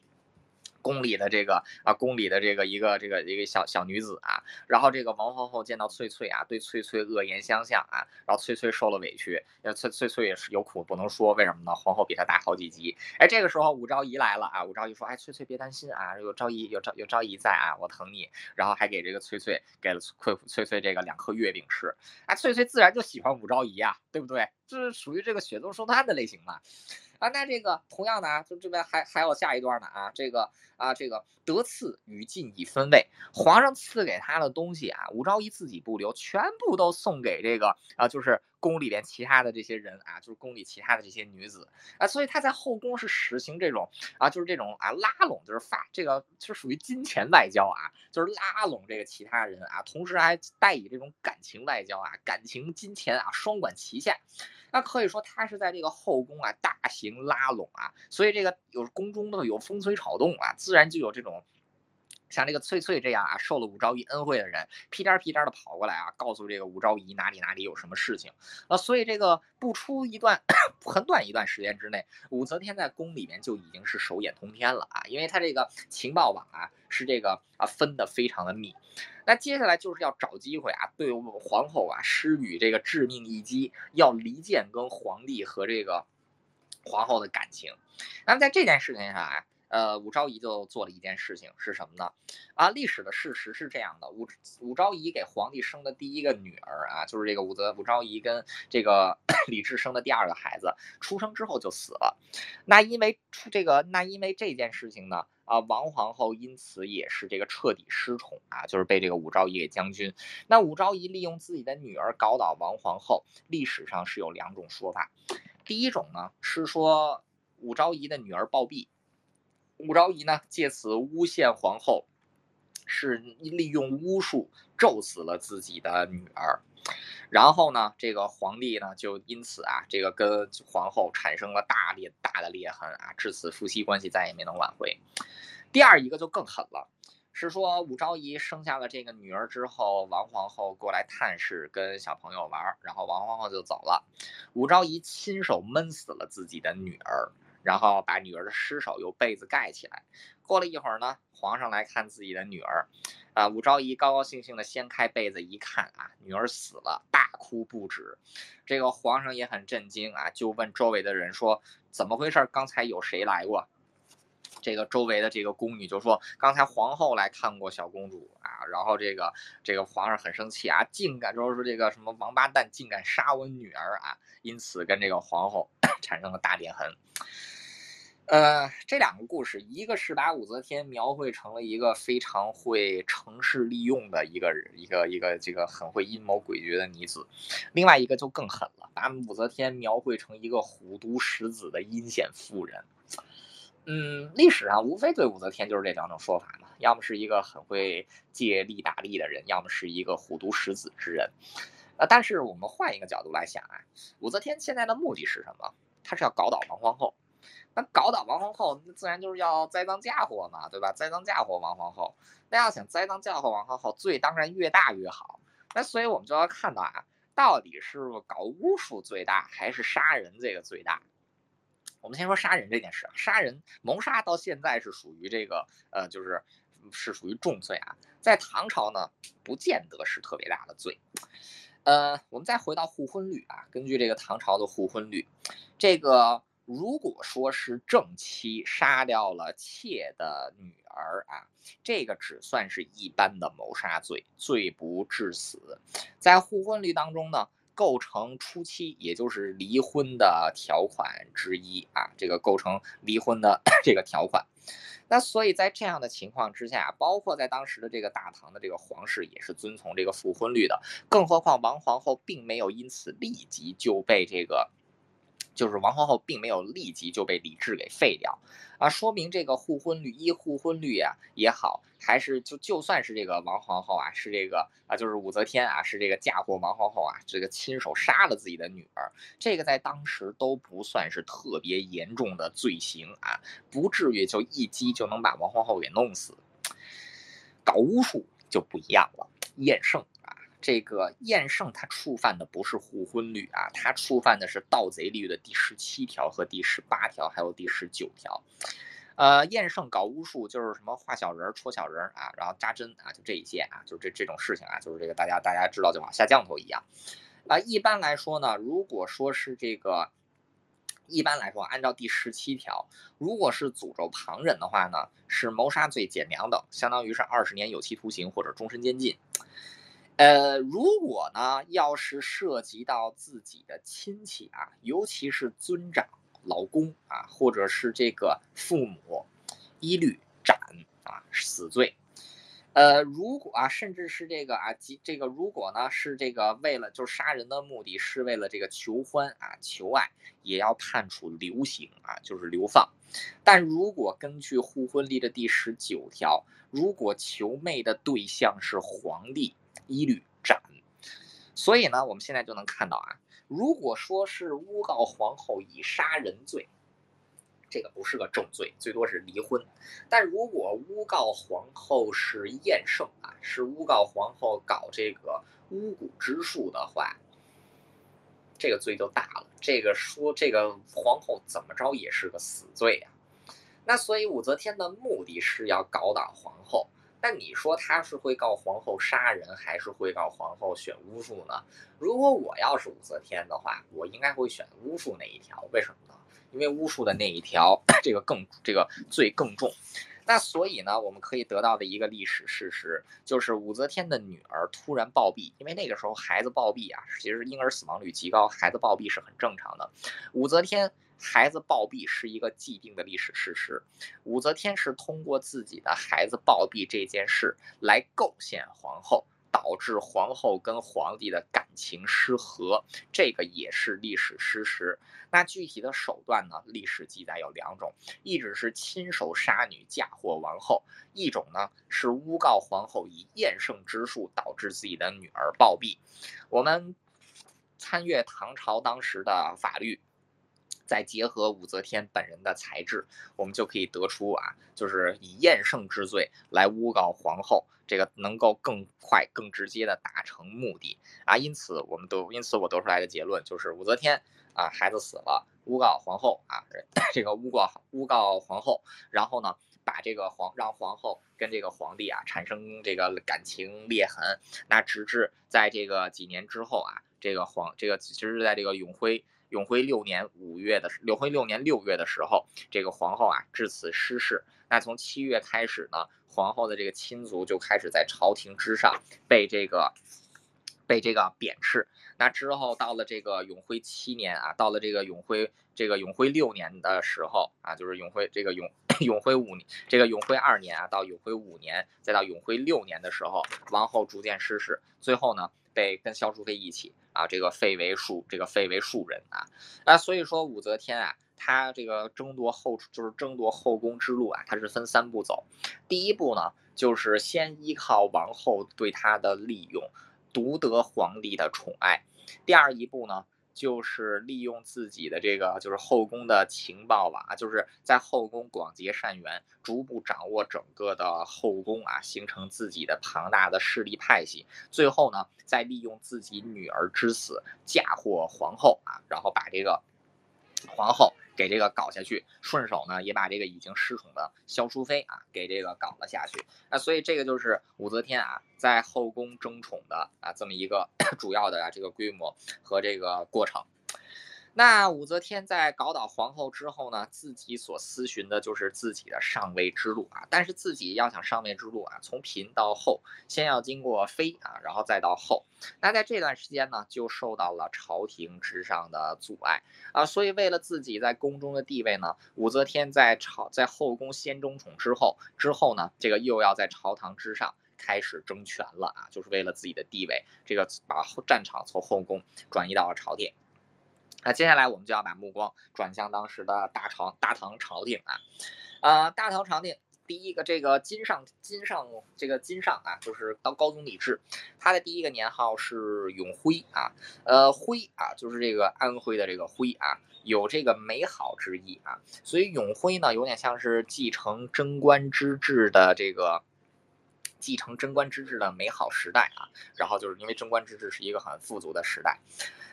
宫里的这个啊，宫里的这个一个这个一个小小女子啊，然后这个王皇后见到翠翠啊，对翠翠恶言相向啊，然后翠翠受了委屈，翠翠翠也是有苦不能说，为什么呢？皇后比她大好几级，哎，这个时候武昭仪来了啊，武昭仪说，哎，翠翠别担心啊，有昭仪有昭有昭仪在啊，我疼你，然后还给这个翠翠给了翠翠翠这个两颗月饼吃，哎，翠翠自然就喜欢武昭仪啊，对不对？这是属于这个雪中送炭的类型嘛。啊，那这个同样的啊，就这边还还有下一段呢啊，这个啊，这个得赐与进已分位，皇上赐给他的东西啊，武昭仪自己不留，全部都送给这个啊，就是宫里边其他的这些人啊，就是宫里其他的这些女子啊，所以他在后宫是实行这种啊，就是这种啊拉拢，就是发这个是属于金钱外交啊，就是拉拢这个其他人啊，同时还带以这种感情外交啊，感情金钱啊双管齐下。那可以说他是在这个后宫啊大型拉拢啊，所以这个有宫中的有风吹草动啊，自然就有这种。像这个翠翠这样啊，受了武昭仪恩惠的人，屁颠屁颠的跑过来啊，告诉这个武昭仪哪里哪里有什么事情啊，所以这个不出一段 [coughs] 很短一段时间之内，武则天在宫里面就已经是手眼通天了啊，因为他这个情报网啊是这个啊分的非常的密。那接下来就是要找机会啊，对皇后啊施予这个致命一击，要离间跟皇帝和这个皇后的感情。那么在这件事情上啊。呃，武昭仪就做了一件事情，是什么呢？啊，历史的事实是这样的：武武昭仪给皇帝生的第一个女儿啊，就是这个武则武昭仪跟这个 [clears throat] 李治生的第二个孩子，出生之后就死了。那因为出这个，那因为这件事情呢，啊，王皇后因此也是这个彻底失宠啊，就是被这个武昭仪给将军。那武昭仪利用自己的女儿搞倒王皇后，历史上是有两种说法。第一种呢是说武昭仪的女儿暴毙。武昭仪呢，借此诬陷皇后，是利用巫术咒死了自己的女儿，然后呢，这个皇帝呢就因此啊，这个跟皇后产生了大裂大的裂痕啊，至此夫妻关系再也没能挽回。第二一个就更狠了，是说武昭仪生下了这个女儿之后，王皇后过来探视，跟小朋友玩，然后王皇后就走了，武昭仪亲手闷死了自己的女儿。然后把女儿的尸首用被子盖起来。过了一会儿呢，皇上来看自己的女儿，啊，武昭仪高高兴兴的掀开被子一看啊，女儿死了，大哭不止。这个皇上也很震惊啊，就问周围的人说：“怎么回事？刚才有谁来过？”这个周围的这个宫女就说：“刚才皇后来看过小公主啊。”然后这个这个皇上很生气啊，竟敢说是这个什么王八蛋，竟敢杀我女儿啊！因此跟这个皇后 [coughs] 产生了大裂痕。呃，这两个故事，一个是把武则天描绘成了一个非常会乘势利用的一个一个一个这个很会阴谋诡谲的女子，另外一个就更狠了，把武则天描绘成一个虎毒食子的阴险妇人。嗯，历史上无非对武则天就是这两种说法嘛，要么是一个很会借力打力的人，要么是一个虎毒食子之人。呃，但是我们换一个角度来想啊，武则天现在的目的是什么？她是要搞倒王皇后。那搞倒王皇后，那自然就是要栽赃嫁祸嘛，对吧？栽赃嫁祸王皇后，那要想栽赃嫁祸王皇后，罪当然越大越好。那所以我们就要看到啊，到底是搞巫术最大，还是杀人这个最大？我们先说杀人这件事，杀人谋杀到现在是属于这个呃，就是是属于重罪啊。在唐朝呢，不见得是特别大的罪。呃，我们再回到互婚律啊，根据这个唐朝的互婚律，这个。如果说是正妻杀掉了妾的女儿啊，这个只算是一般的谋杀罪，罪不致死。在互婚律当中呢，构成初期，也就是离婚的条款之一啊，这个构成离婚的 [coughs] 这个条款。那所以在这样的情况之下，包括在当时的这个大唐的这个皇室也是遵从这个复婚律的，更何况王皇后并没有因此立即就被这个。就是王皇后并没有立即就被李治给废掉，啊，说明这个互婚律一互婚律啊也好，还是就就算是这个王皇后啊是这个啊就是武则天啊是这个嫁祸王皇后啊这个亲手杀了自己的女儿，这个在当时都不算是特别严重的罪行啊，不至于就一击就能把王皇后给弄死。搞巫术就不一样了，厌胜。这个厌胜他触犯的不是互婚律啊，他触犯的是盗贼律的第十七条和第十八条，还有第十九条。呃，厌胜搞巫术就是什么画小人、戳小人啊，然后扎针啊，就这一些啊，就是这这种事情啊，就是这个大家大家知道就好，下降头一样。啊，一般来说呢，如果说是这个，一般来说按照第十七条，如果是诅咒旁人的话呢，是谋杀罪减两等，相当于是二十年有期徒刑或者终身监禁。呃，如果呢，要是涉及到自己的亲戚啊，尤其是尊长、老公啊，或者是这个父母，一律斩啊，死罪。呃，如果啊，甚至是这个啊，即这个如果呢，是这个为了就杀人的目的是为了这个求欢啊、求爱，也要判处流刑啊，就是流放。但如果根据互婚律的第十九条，如果求媚的对象是皇帝，一律斩。所以呢，我们现在就能看到啊，如果说是诬告皇后以杀人罪，这个不是个重罪，最多是离婚。但如果诬告皇后是厌胜啊，是诬告皇后搞这个巫蛊之术的话，这个罪就大了。这个说这个皇后怎么着也是个死罪呀。那所以武则天的目的是要搞倒皇后。那你说他是会告皇后杀人，还是会告皇后选巫术呢？如果我要是武则天的话，我应该会选巫术那一条。为什么呢？因为巫术的那一条，[coughs] 这个更这个罪更重。那所以呢，我们可以得到的一个历史事实就是，武则天的女儿突然暴毙。因为那个时候孩子暴毙啊，其实婴儿死亡率极高，孩子暴毙是很正常的。武则天孩子暴毙是一个既定的历史事实。武则天是通过自己的孩子暴毙这件事来构陷皇后。导致皇后跟皇帝的感情失和，这个也是历史事实。那具体的手段呢？历史记载有两种，一种是亲手杀女嫁祸王后，一种呢是诬告皇后以厌胜之术导致自己的女儿暴毙。我们参阅唐朝当时的法律。再结合武则天本人的才智，我们就可以得出啊，就是以厌胜之罪来诬告皇后，这个能够更快、更直接的达成目的啊。因此，我们都因此我得出来的结论就是，武则天啊，孩子死了，诬告皇后啊，[clears throat] 这个诬告诬告皇后，然后呢，把这个皇让皇后跟这个皇帝啊产生这个感情裂痕，那直至在这个几年之后啊，这个皇这个其实在这个永徽。永徽六年五月的永徽六年六月的时候，这个皇后啊至此失势。那从七月开始呢，皇后的这个亲族就开始在朝廷之上被这个被这个贬斥。那之后到了这个永徽七年啊，到了这个永徽这个永徽六年的时候啊，就是永徽这个永 [coughs] 永徽五年这个永徽二年啊，到永徽五年，再到永徽六年的时候，王后逐渐失势，最后呢。被跟萧淑妃一起啊，这个废为庶，这个废为庶人啊，啊，所以说武则天啊，她这个争夺后就是争夺后宫之路啊，她是分三步走。第一步呢，就是先依靠王后对她的利用，独得皇帝的宠爱。第二一步呢。就是利用自己的这个，就是后宫的情报网，就是在后宫广结善缘，逐步掌握整个的后宫啊，形成自己的庞大的势力派系。最后呢，再利用自己女儿之死嫁祸皇后啊，然后把这个皇后。给这个搞下去，顺手呢也把这个已经失宠的萧淑妃啊给这个搞了下去。那所以这个就是武则天啊在后宫争宠的啊这么一个 [coughs] 主要的啊这个规模和这个过程。那武则天在搞倒皇后之后呢，自己所思寻的就是自己的上位之路啊。但是自己要想上位之路啊，从嫔到后，先要经过妃啊，然后再到后。那在这段时间呢，就受到了朝廷之上的阻碍啊。所以为了自己在宫中的地位呢，武则天在朝在后宫先争宠之后，之后呢，这个又要在朝堂之上开始争权了啊，就是为了自己的地位，这个把战场从后宫转移到了朝廷。那接下来我们就要把目光转向当时的大朝大唐朝廷啊，呃，大唐朝廷第一个这个金上金上这个金上啊，就是到高宗李治，他的第一个年号是永徽啊，呃徽啊，就是这个安徽的这个徽啊，有这个美好之意啊，所以永徽呢有点像是继承贞观之治的这个。继承贞观之治的美好时代啊，然后就是因为贞观之治是一个很富足的时代，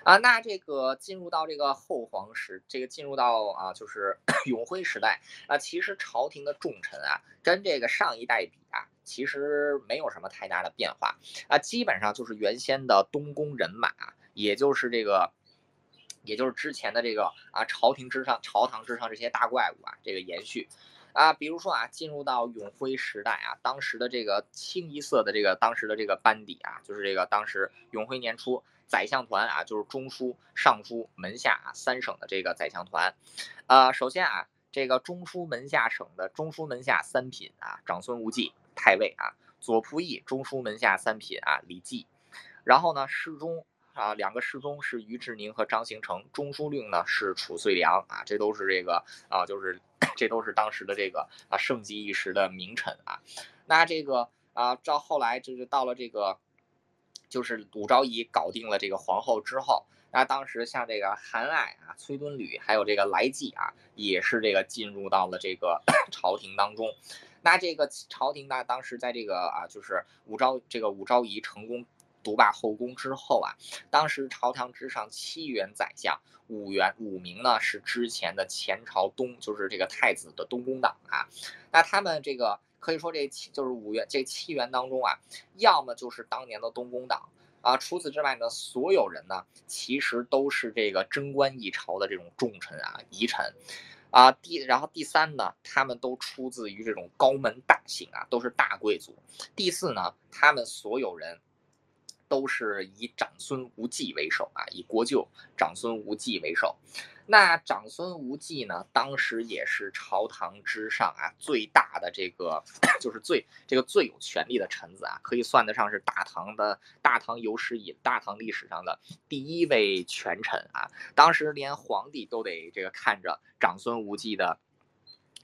啊，那这个进入到这个后皇时，这个进入到啊就是 [coughs] 永徽时代啊，其实朝廷的重臣啊，跟这个上一代比啊，其实没有什么太大的变化啊，基本上就是原先的东宫人马，也就是这个，也就是之前的这个啊朝廷之上、朝堂之上这些大怪物啊，这个延续。啊，比如说啊，进入到永徽时代啊，当时的这个清一色的这个当时的这个班底啊，就是这个当时永徽年初宰相团啊，就是中书、尚书门下啊三省的这个宰相团。呃，首先啊，这个中书门下省的中书门下三品啊，长孙无忌太尉啊，左仆射中书门下三品啊，李绩。然后呢，侍中啊，两个侍中是于志宁和张行成，中书令呢是褚遂良啊，这都是这个啊，就是。[coughs] 这都是当时的这个啊盛极一时的名臣啊，那这个啊到后来就是到了这个就是武昭仪搞定了这个皇后之后，那当时像这个韩爱啊、崔敦履，还有这个来济啊，也是这个进入到了这个 [clears throat] 朝廷当中。那这个朝廷呢，当时在这个啊，就是武昭这个武昭仪成功独霸后宫之后啊，当时朝堂之上七员宰相，五员五名呢是之前的前朝东，就是这个太子的东宫党啊。那他们这个可以说这七就是五元这七元当中啊，要么就是当年的东宫党啊，除此之外呢，所有人呢其实都是这个贞观一朝的这种重臣啊、遗臣。啊，第然后第三呢，他们都出自于这种高门大姓啊，都是大贵族。第四呢，他们所有人都是以长孙无忌为首啊，以国舅长孙无忌为首。那长孙无忌呢，当时也是朝堂之上啊最大的这个，[coughs] 就是最这个最有权力的臣子啊，可以算得上是大唐的大唐有史以大唐历史上的第一位权臣啊。当时连皇帝都得这个看着长孙无忌的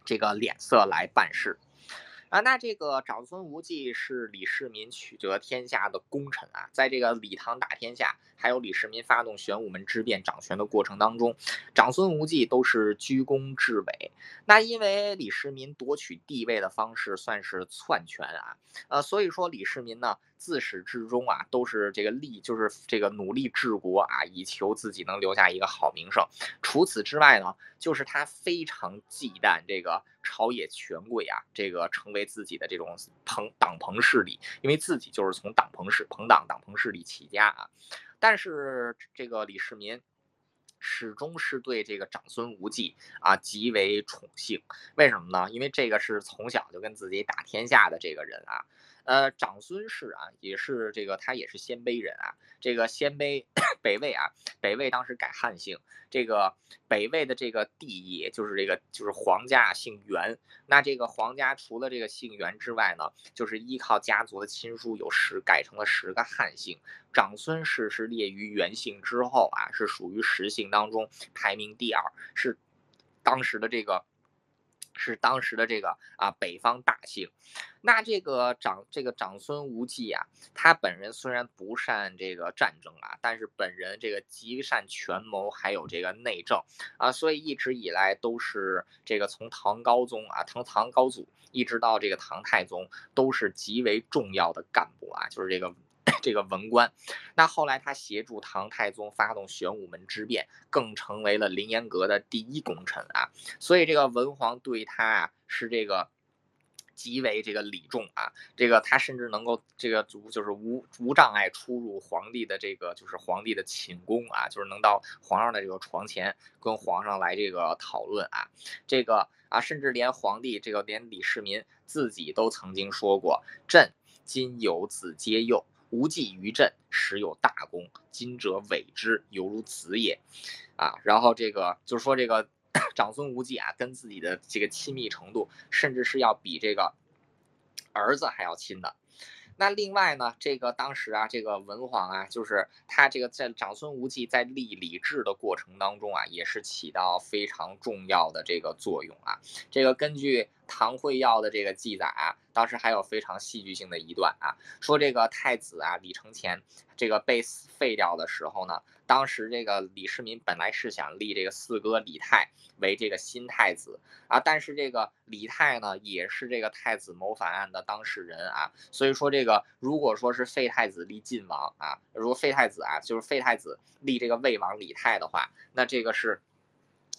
这个脸色来办事。啊，那这个长孙无忌是李世民取得天下的功臣啊，在这个李唐打天下，还有李世民发动玄武门之变掌权的过程当中，长孙无忌都是居功至伟。那因为李世民夺取帝位的方式算是篡权啊，呃，所以说李世民呢。自始至终啊，都是这个力，就是这个努力治国啊，以求自己能留下一个好名声。除此之外呢，就是他非常忌惮这个朝野权贵啊，这个成为自己的这种朋党朋势力，因为自己就是从党朋势朋党党朋势力起家啊。但是这个李世民始终是对这个长孙无忌啊极为宠幸，为什么呢？因为这个是从小就跟自己打天下的这个人啊。呃，长孙氏啊，也是这个，他也是鲜卑人啊。这个鲜卑北魏啊，北魏当时改汉姓，这个北魏的这个帝爷就是这个就是皇家姓元。那这个皇家除了这个姓元之外呢，就是依靠家族的亲疏，有十改成了十个汉姓。长孙氏是列于元姓之后啊，是属于十姓当中排名第二，是当时的这个。是当时的这个啊北方大姓，那这个长这个长孙无忌啊，他本人虽然不善这个战争啊，但是本人这个极善权谋，还有这个内政啊，所以一直以来都是这个从唐高宗啊，唐唐高祖一直到这个唐太宗，都是极为重要的干部啊，就是这个。这个文官，那后来他协助唐太宗发动玄武门之变，更成为了凌烟阁的第一功臣啊。所以这个文皇对他啊是这个极为这个礼重啊。这个他甚至能够这个足就是无无障碍出入皇帝的这个就是皇帝的寝宫啊，就是能到皇上的这个床前跟皇上来这个讨论啊。这个啊，甚至连皇帝这个连李世民自己都曾经说过：“朕今有子皆幼。”无忌于朕，实有大功。今者委之，犹如子也。啊，然后这个就是说，这个 [coughs] 长孙无忌啊，跟自己的这个亲密程度，甚至是要比这个儿子还要亲的。那另外呢，这个当时啊，这个文皇啊，就是他这个在长孙无忌在立李治的过程当中啊，也是起到非常重要的这个作用啊。这个根据唐会要的这个记载啊。当时还有非常戏剧性的一段啊，说这个太子啊李承乾这个被废掉的时候呢，当时这个李世民本来是想立这个四哥李泰为这个新太子啊，但是这个李泰呢也是这个太子谋反案的当事人啊，所以说这个如果说是废太子立晋王啊，如果废太子啊就是废太子立这个魏王李泰的话，那这个是。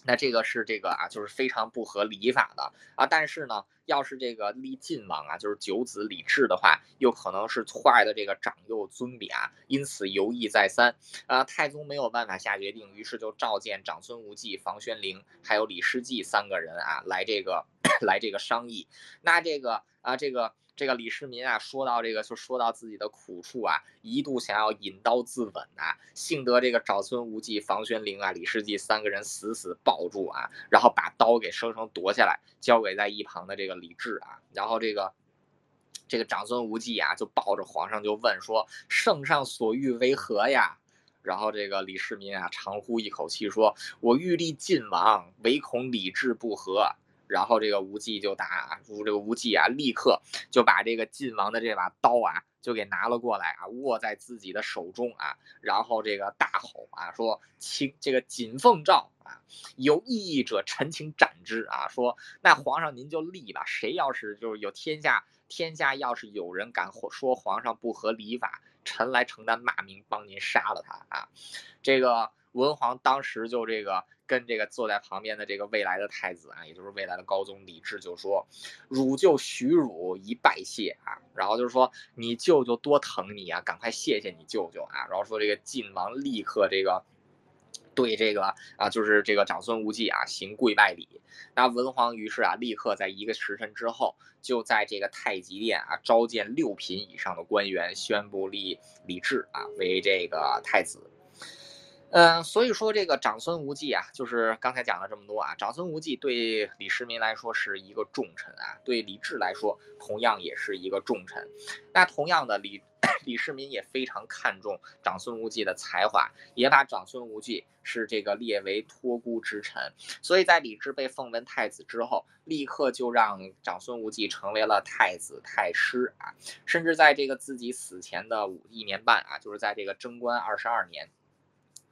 那这个是这个啊，就是非常不合礼法的啊。但是呢，要是这个立晋王啊，就是九子李治的话，又可能是坏的这个长幼尊卑啊。因此犹豫再三啊，太宗没有办法下决定，于是就召见长孙无忌、房玄龄还有李世济三个人啊，来这个 [coughs] 来这个商议。那这个啊，这个。这个李世民啊，说到这个就说到自己的苦处啊，一度想要引刀自刎啊，幸得这个长孙无忌、房玄龄啊、李世继三个人死死抱住啊，然后把刀给生生夺下来，交给在一旁的这个李治啊，然后这个这个长孙无忌啊，就抱着皇上就问说：“圣上所欲为何呀？”然后这个李世民啊，长呼一口气说：“我欲立晋王，唯恐李治不和。”然后这个无忌就打，这个无忌啊，立刻就把这个晋王的这把刀啊就给拿了过来啊，握在自己的手中啊，然后这个大吼啊，说：“请这个谨奉诏啊，有异议者，臣请斩之啊。”说那皇上您就立吧，谁要是就是有天下天下要是有人敢说皇上不合礼法，臣来承担骂名，帮您杀了他啊。这个文皇当时就这个。跟这个坐在旁边的这个未来的太子啊，也就是未来的高宗李治就说：“汝就许汝一拜谢啊。”然后就是说你舅舅多疼你啊，赶快谢谢你舅舅啊。然后说这个晋王立刻这个对这个啊，就是这个长孙无忌啊行跪拜礼。那文皇于是啊，立刻在一个时辰之后，就在这个太极殿啊召见六品以上的官员，宣布立李治啊为这个太子。嗯，所以说这个长孙无忌啊，就是刚才讲了这么多啊，长孙无忌对李世民来说是一个重臣啊，对李治来说同样也是一个重臣。那同样的，李 [coughs] 李世民也非常看重长孙无忌的才华，也把长孙无忌是这个列为托孤之臣。所以在李治被封为太子之后，立刻就让长孙无忌成为了太子太师啊，甚至在这个自己死前的五一年半啊，就是在这个贞观二十二年。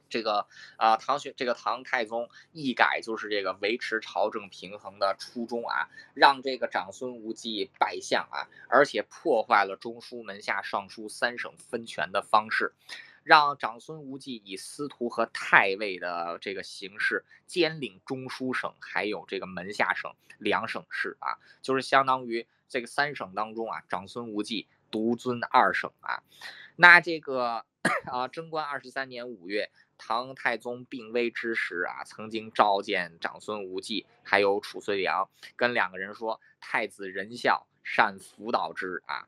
这个啊，唐玄这个唐太宗一改就是这个维持朝政平衡的初衷啊，让这个长孙无忌拜相啊，而且破坏了中书门下尚书三省分权的方式，让长孙无忌以司徒和太尉的这个形式兼领中书省，还有这个门下省两省事啊，就是相当于这个三省当中啊，长孙无忌独尊二省啊，那这个 [coughs] 啊，贞观二十三年五月。唐太宗病危之时啊，曾经召见长孙无忌，还有褚遂良，跟两个人说：“太子仁孝，善辅导之啊。”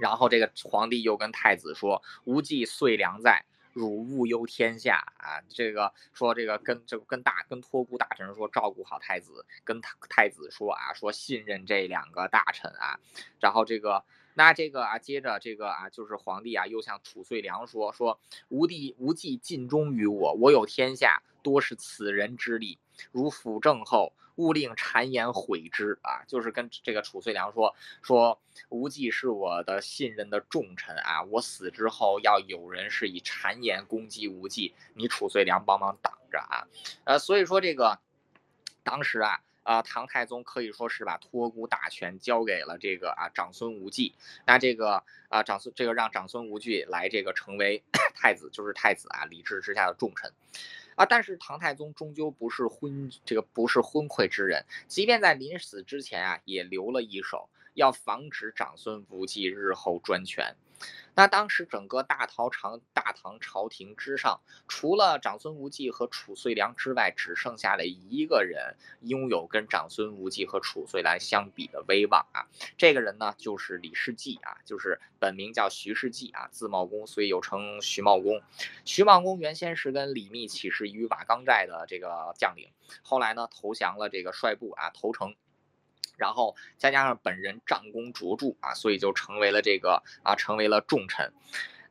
然后这个皇帝又跟太子说：“无忌遂良在，汝勿忧天下啊。”这个说这个跟这个跟大跟托孤大臣说照顾好太子，跟太子说啊，说信任这两个大臣啊。然后这个。那这个啊，接着这个啊，就是皇帝啊，又向褚遂良说说，吾弟无忌尽忠于我，我有天下，多是此人之力。如辅政后，勿令谗言毁之啊！就是跟这个褚遂良说说，吴忌是我的信任的重臣啊，我死之后要有人是以谗言攻击吴忌，你褚遂良帮忙挡着啊。呃，所以说这个当时啊。啊，唐太宗可以说是把托孤大权交给了这个啊长孙无忌。那这个啊长孙这个让长孙无忌来这个成为 [clears throat] 太子，就是太子啊李治之下的重臣。啊，但是唐太宗终究不是昏这个不是昏聩之人，即便在临死之前啊也留了一手，要防止长孙无忌日后专权。那当时整个大唐朝大唐朝廷之上，除了长孙无忌和褚遂良之外，只剩下了一个人拥有跟长孙无忌和褚遂良相比的威望啊。这个人呢，就是李世继啊，就是本名叫徐世继啊，字茂公，所以又称徐茂公。徐茂公原先是跟李密起事于瓦岗寨的这个将领，后来呢投降了这个帅部啊，投诚。然后再加上本人战功卓著啊，所以就成为了这个啊，成为了重臣。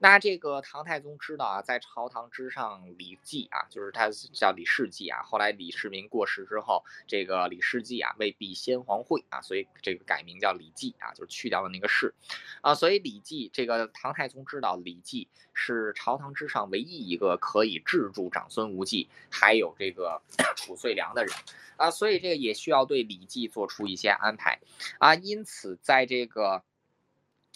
那这个唐太宗知道啊，在朝堂之上，李继啊，就是他叫李世继啊。后来李世民过世之后，这个李世继啊，为避先皇讳啊，所以这个改名叫李继啊，就是去掉了那个世啊。所以李继这个唐太宗知道李继是朝堂之上唯一一个可以制住长孙无忌还有这个 [coughs] 褚遂良的人啊，所以这个也需要对李继做出一些安排啊。因此，在这个。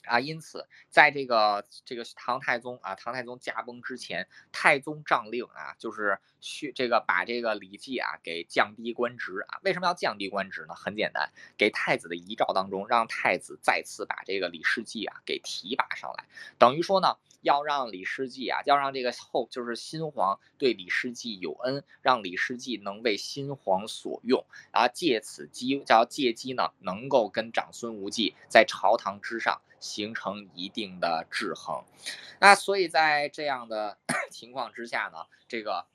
啊，因此，在这个这个唐太宗啊，唐太宗驾崩之前，太宗诏令啊，就是去这个把这个李继啊给降低官职啊。为什么要降低官职呢？很简单，给太子的遗诏当中，让太子再次把这个李世继啊给提拔上来，等于说呢，要让李世继啊，要让这个后就是新皇对李世继有恩，让李世继能为新皇所用，啊，借此机叫借机呢，能够跟长孙无忌在朝堂之上。形成一定的制衡，那所以在这样的 [coughs] 情况之下呢，这个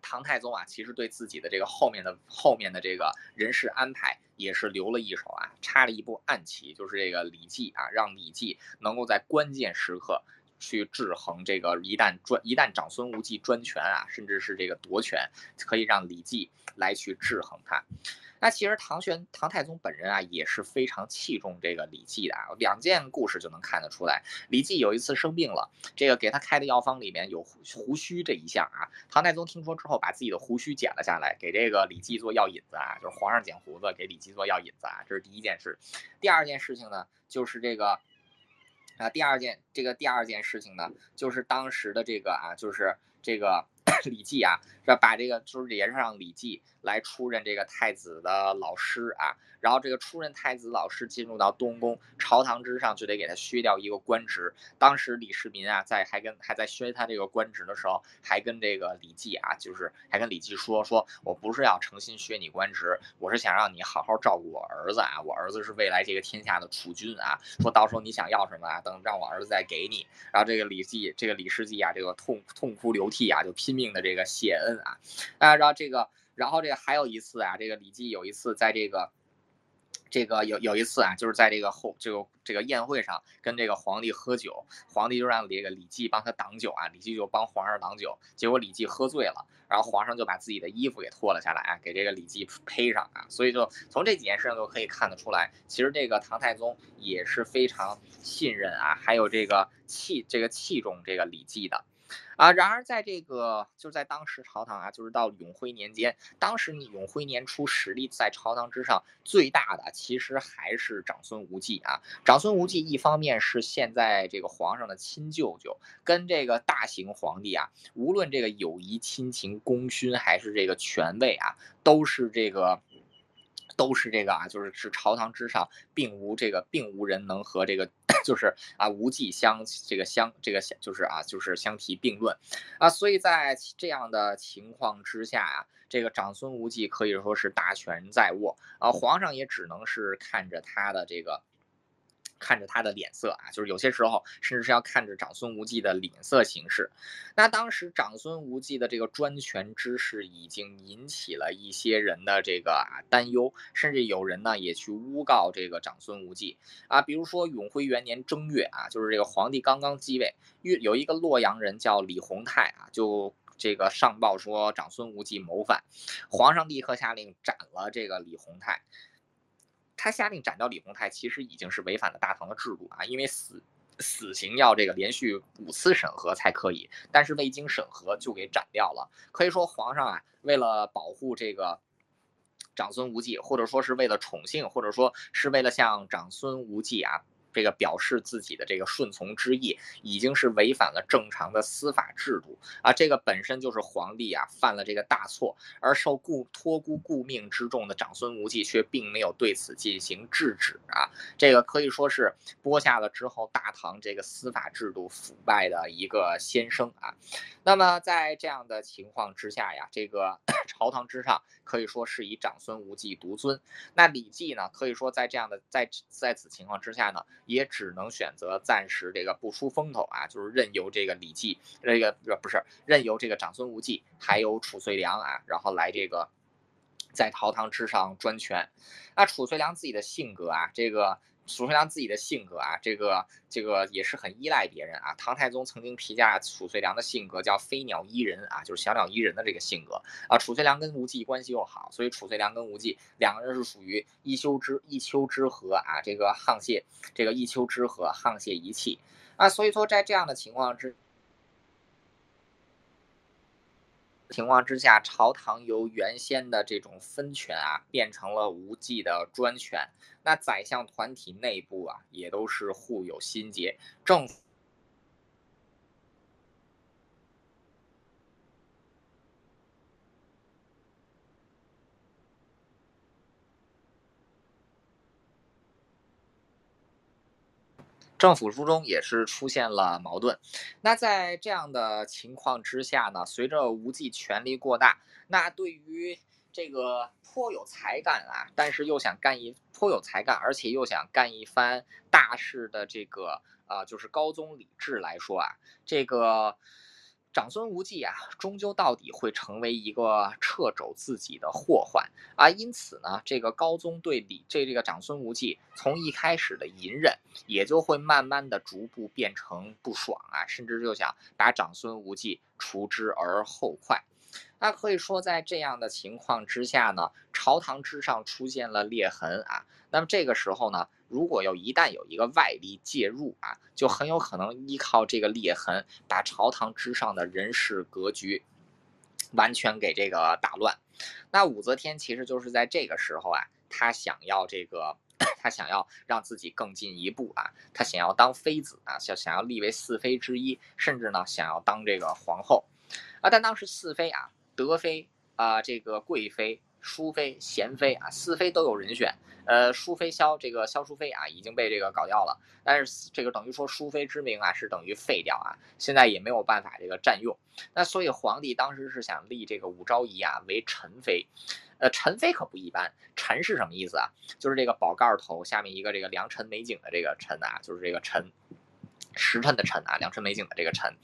唐太宗啊，其实对自己的这个后面的后面的这个人事安排也是留了一手啊，插了一步暗棋，就是这个李绩啊，让李绩能够在关键时刻去制衡这个一旦专一旦长孙无忌专权啊，甚至是这个夺权，可以让李绩来去制衡他。那其实唐玄唐太宗本人啊也是非常器重这个李绩的啊，两件故事就能看得出来。李绩有一次生病了，这个给他开的药方里面有胡须这一项啊。唐太宗听说之后，把自己的胡须剪了下来，给这个李绩做药引子啊，就是皇上剪胡子给李绩做药引子啊，这是第一件事。第二件事情呢，就是这个啊，第二件这个第二件事情呢，就是当时的这个啊，就是这个。[laughs] 李绩啊，是？把这个就是也是让李绩来出任这个太子的老师啊。然后这个出任太子老师进入到东宫，朝堂之上就得给他削掉一个官职。当时李世民啊，在还跟还在削他这个官职的时候，还跟这个李绩啊，就是还跟李绩说，说我不是要诚心削你官职，我是想让你好好照顾我儿子啊。我儿子是未来这个天下的储君啊。说到时候你想要什么啊，等让我儿子再给你。然后这个李绩，这个李世绩啊，这个痛痛哭流涕啊，就拼命的这个谢恩啊。啊，然后这个，然后这个还有一次啊，这个李记有一次在这个。这个有有一次啊，就是在这个后这个这个宴会上跟这个皇帝喝酒，皇帝就让这个李记帮他挡酒啊，李记就帮皇上挡酒，结果李记喝醉了，然后皇上就把自己的衣服给脱了下来啊，给这个李记披上啊，所以就从这几件事情都可以看得出来，其实这个唐太宗也是非常信任啊，还有这个器这个器重这个李记的。啊，然而在这个就在当时朝堂啊，就是到永徽年间，当时你永徽年初实力在朝堂之上最大的，其实还是长孙无忌啊。长孙无忌一方面是现在这个皇上的亲舅舅，跟这个大行皇帝啊，无论这个友谊、亲情、功勋还是这个权位啊，都是这个。都是这个啊，就是是朝堂之上，并无这个，并无人能和这个，[coughs] 就是啊无忌相这个相这个相，就是啊就是相提并论，啊，所以在这样的情况之下啊，这个长孙无忌可以说是大权在握啊，皇上也只能是看着他的这个。看着他的脸色啊，就是有些时候甚至是要看着长孙无忌的脸色行事。那当时长孙无忌的这个专权之势已经引起了一些人的这个啊担忧，甚至有人呢也去诬告这个长孙无忌啊。比如说永徽元年正月啊，就是这个皇帝刚刚继位，有有一个洛阳人叫李弘泰啊，就这个上报说长孙无忌谋反，皇上立刻下令斩了这个李弘泰。他下令斩掉李弘泰，其实已经是违反了大唐的制度啊，因为死死刑要这个连续五次审核才可以，但是未经审核就给斩掉了。可以说皇上啊，为了保护这个长孙无忌，或者说是为了宠幸，或者说是为了向长孙无忌啊。这个表示自己的这个顺从之意，已经是违反了正常的司法制度啊！这个本身就是皇帝啊犯了这个大错，而受顾托孤顾命之重的长孙无忌却并没有对此进行制止啊！这个可以说是播下了之后大唐这个司法制度腐败的一个先声啊！那么在这样的情况之下呀，这个 [clears throat] 朝堂之上可以说是以长孙无忌独尊。那李绩呢，可以说在这样的在在此情况之下呢。也只能选择暂时这个不出风头啊，就是任由这个李绩，这个不是任由这个长孙无忌，还有褚遂良啊，然后来这个在朝堂之上专权。那褚遂良自己的性格啊，这个。褚遂良自己的性格啊，这个这个也是很依赖别人啊。唐太宗曾经评价褚遂良的性格叫“飞鸟依人”啊，就是小鸟依人的这个性格啊。褚遂良跟无忌关系又好，所以褚遂良跟无忌两个人是属于一丘之一丘之貉啊，这个沆瀣这个一丘之貉，沆瀣一气啊。所以说在这样的情况之。情况之下，朝堂由原先的这种分权啊，变成了无忌的专权。那宰相团体内部啊，也都是互有心结。政府。政府书中也是出现了矛盾，那在这样的情况之下呢，随着无忌权力过大，那对于这个颇有才干啊，但是又想干一颇有才干，而且又想干一番大事的这个啊，就是高宗李治来说啊，这个长孙无忌啊，终究到底会成为一个掣肘自己的祸患啊，因此呢，这个高宗对李这这个长孙无忌从一开始的隐忍，也就会慢慢的逐步变成不爽啊，甚至就想把长孙无忌除之而后快。那可以说，在这样的情况之下呢，朝堂之上出现了裂痕啊。那么这个时候呢，如果要一旦有一个外力介入啊，就很有可能依靠这个裂痕，把朝堂之上的人事格局完全给这个打乱。那武则天其实就是在这个时候啊，她想要这个，[clears throat] 她想要让自己更进一步啊，她想要当妃子啊，想想要立为四妃之一，甚至呢想要当这个皇后啊。但当时四妃啊。德妃啊，这个贵妃、淑妃、贤妃啊，四妃都有人选。呃，淑妃萧这个萧淑妃啊，已经被这个搞掉了。但是这个等于说淑妃之名啊，是等于废掉啊，现在也没有办法这个占用。那所以皇帝当时是想立这个武昭仪啊为陈妃。呃，陈妃可不一般，陈是什么意思啊？就是这个宝盖头下面一个这个良辰美景的这个陈啊，就是这个陈。时辰的辰啊，良辰美景的这个辰，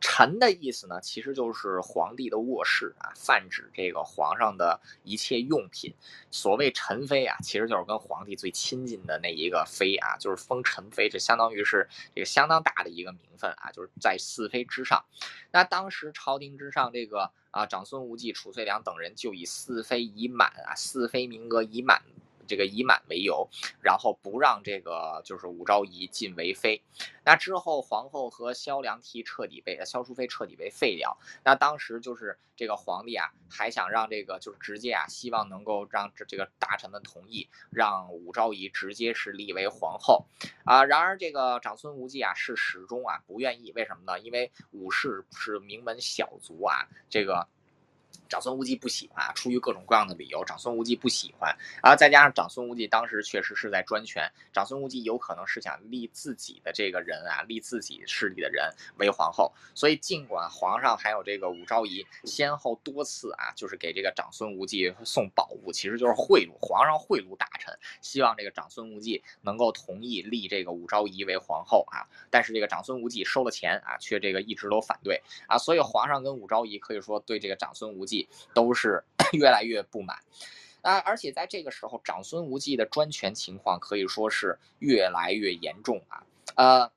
辰的意思呢，其实就是皇帝的卧室啊，泛指这个皇上的一切用品。所谓陈妃啊，其实就是跟皇帝最亲近的那一个妃啊，就是封陈妃，这相当于是这个相当大的一个名分啊，就是在四妃之上。那当时朝廷之上，这个啊长孙无忌、褚遂良等人就以四妃已满啊，四妃名额已满。这个以满为由，然后不让这个就是武昭仪进为妃。那之后，皇后和萧良娣彻底被萧淑妃彻底被废掉。那当时就是这个皇帝啊，还想让这个就是直接啊，希望能够让这这个大臣们同意，让武昭仪直接是立为皇后啊。然而这个长孙无忌啊，是始终啊不愿意。为什么呢？因为武氏是名门小族啊，这个。长孙无忌不喜欢，出于各种各样的理由，长孙无忌不喜欢。啊，再加上长孙无忌当时确实是在专权，长孙无忌有可能是想立自己的这个人啊，立自己势力的人为皇后，所以尽管皇上还有这个武昭仪先后多次啊，就是给这个长孙无忌送宝物，其实就是贿赂皇上贿赂大臣，希望这个长孙无忌能够同意立这个武昭仪为皇后啊，但是这个长孙无忌收了钱啊，却这个一直都反对。啊，所以皇上跟武昭仪可以说对这个长孙无忌。都是 [coughs] 越来越不满啊！而且在这个时候，长孙无忌的专权情况可以说是越来越严重啊。呃，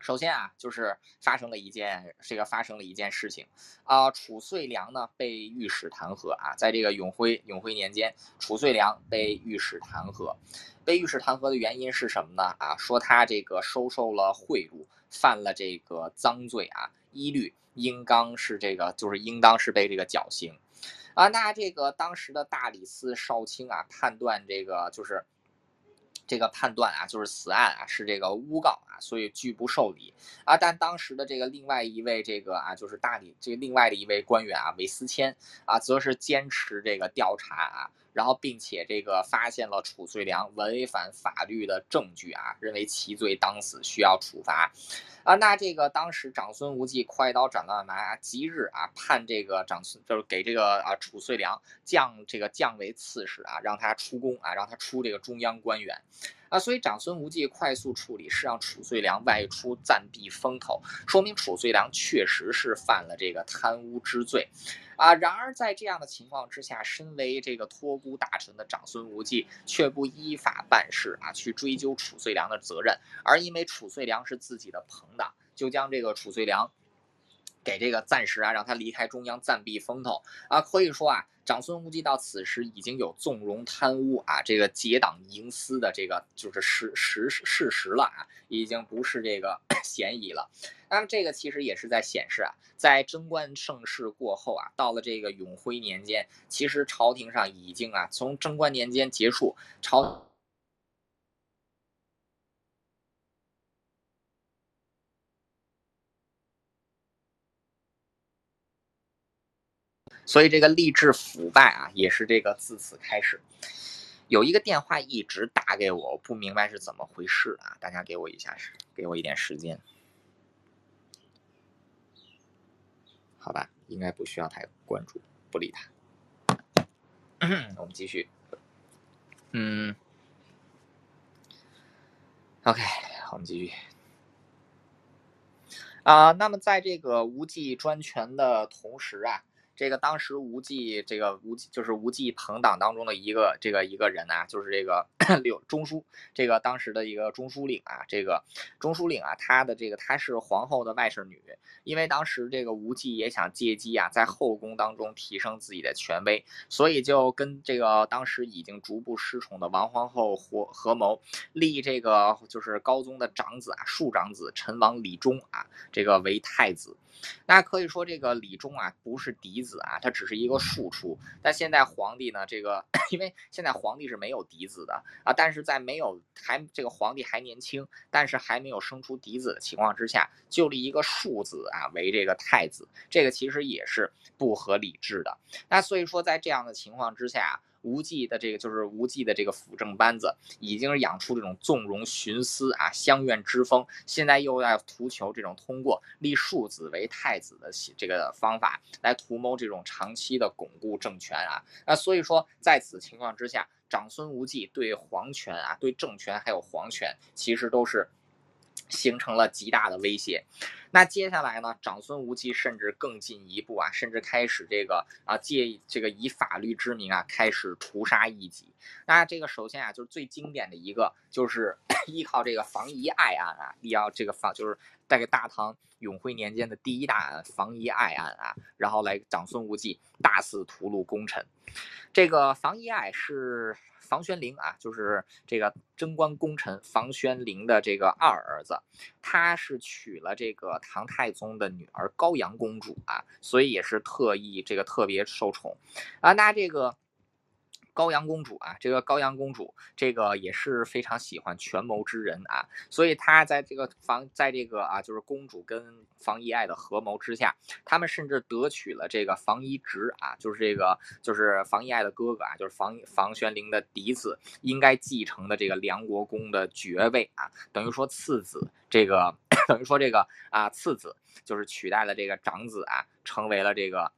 首先啊，就是发生了一件这个发生了一件事情啊，褚遂良呢被御史弹劾啊，在这个永徽永徽年间，褚遂良被御史弹劾，被御史弹劾的原因是什么呢？啊，说他这个收受了贿赂，犯了这个赃罪啊，一律。应当是这个，就是应当是被这个绞刑，啊，那这个当时的大理寺少卿啊，判断这个就是这个判断啊，就是此案啊是这个诬告啊，所以拒不受理啊。但当时的这个另外一位这个啊，就是大理这另外的一位官员啊，韦思谦啊，则是坚持这个调查啊。然后，并且这个发现了褚遂良违反法律的证据啊，认为其罪当死，需要处罚，啊，那这个当时长孙无忌快刀斩乱麻，即日啊判这个长孙就是给这个啊褚遂良降这个降为刺史啊，让他出宫啊，让他出这个中央官员。啊，所以长孙无忌快速处理，是让褚遂良外出暂避风头，说明褚遂良确实是犯了这个贪污之罪，啊，然而在这样的情况之下，身为这个托孤大臣的长孙无忌却不依法办事啊，去追究褚遂良的责任，而因为褚遂良是自己的朋党，就将这个褚遂良。给这个暂时啊，让他离开中央暂避风头啊，可以说啊，长孙无忌到此时已经有纵容贪污啊，这个结党营私的这个就是事实事实了啊，已经不是这个 [clears throat] 嫌疑了。那么这个其实也是在显示啊，在贞观盛世过后啊，到了这个永徽年间，其实朝廷上已经啊，从贞观年间结束朝。所以这个吏治腐败啊，也是这个自此开始。有一个电话一直打给我，不明白是怎么回事啊！大家给我一下，给我一点时间，好吧？应该不需要太关注，不理他。[coughs] 我们继续。嗯，OK，我们继续。啊，那么在这个无忌专权的同时啊。这个当时无忌，这个无忌就是无忌朋党当中的一个这个一个人啊，就是这个 [clears throat] 柳中书，这个当时的一个中书令啊，这个中书令啊，他的这个他是皇后的外甥女，因为当时这个无忌也想借机啊，在后宫当中提升自己的权威，所以就跟这个当时已经逐步失宠的王皇后合合谋，立这个就是高宗的长子啊，庶长子陈王李忠啊，这个为太子。那可以说这个李忠啊，不是嫡子啊，他只是一个庶出。但现在皇帝呢，这个 [coughs] 因为现在皇帝是没有嫡子的啊，但是在没有还这个皇帝还年轻，但是还没有生出嫡子的情况之下，就立一个庶子啊为这个太子，这个其实也是不合理智的。那所以说在这样的情况之下。无忌的这个就是无忌的这个辅政班子，已经养出这种纵容徇私啊、乡愿之风，现在又要图求这种通过立庶子为太子的这个方法来图谋这种长期的巩固政权啊。那所以说，在此情况之下，长孙无忌对皇权啊、对政权还有皇权，其实都是。形成了极大的威胁，那接下来呢？长孙无忌甚至更进一步啊，甚至开始这个啊，借这个以法律之名啊，开始屠杀异己。那这个首先啊，就是最经典的一个，就是 [coughs] 依靠这个房遗爱案啊，要这个房就是带给大唐永徽年间的第一大案房遗爱案啊，然后来长孙无忌大肆屠戮功臣。这个房遗爱是。房玄龄啊，就是这个贞观功臣房玄龄的这个二儿子，他是娶了这个唐太宗的女儿高阳公主啊，所以也是特意这个特别受宠啊。那这个。高阳公主啊，这个高阳公主，这个也是非常喜欢权谋之人啊，所以她在这个房，在这个啊，就是公主跟房遗爱的合谋之下，他们甚至得取了这个房遗直啊，就是这个就是房遗爱的哥哥啊，就是房房玄龄的嫡子，应该继承的这个梁国公的爵位啊，等于说次子，这个 [coughs] 等于说这个啊次子就是取代了这个长子啊，成为了这个。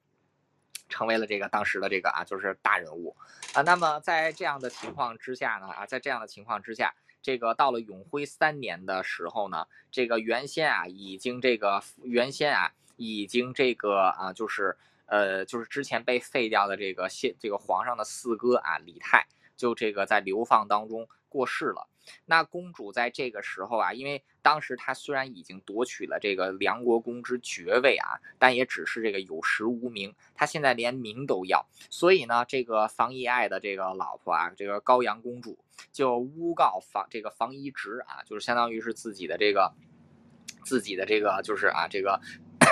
成为了这个当时的这个啊，就是大人物啊。那么在这样的情况之下呢，啊，在这样的情况之下，这个到了永徽三年的时候呢，这个原先啊已经这个原先啊已经这个啊就是呃就是之前被废掉的这个现这个皇上的四哥啊李泰，就这个在流放当中过世了。那公主在这个时候啊，因为当时她虽然已经夺取了这个梁国公之爵位啊，但也只是这个有实无名，她现在连名都要，所以呢，这个房遗爱的这个老婆啊，这个高阳公主就诬告房这个房遗直啊，就是相当于是自己的这个自己的这个就是啊这个。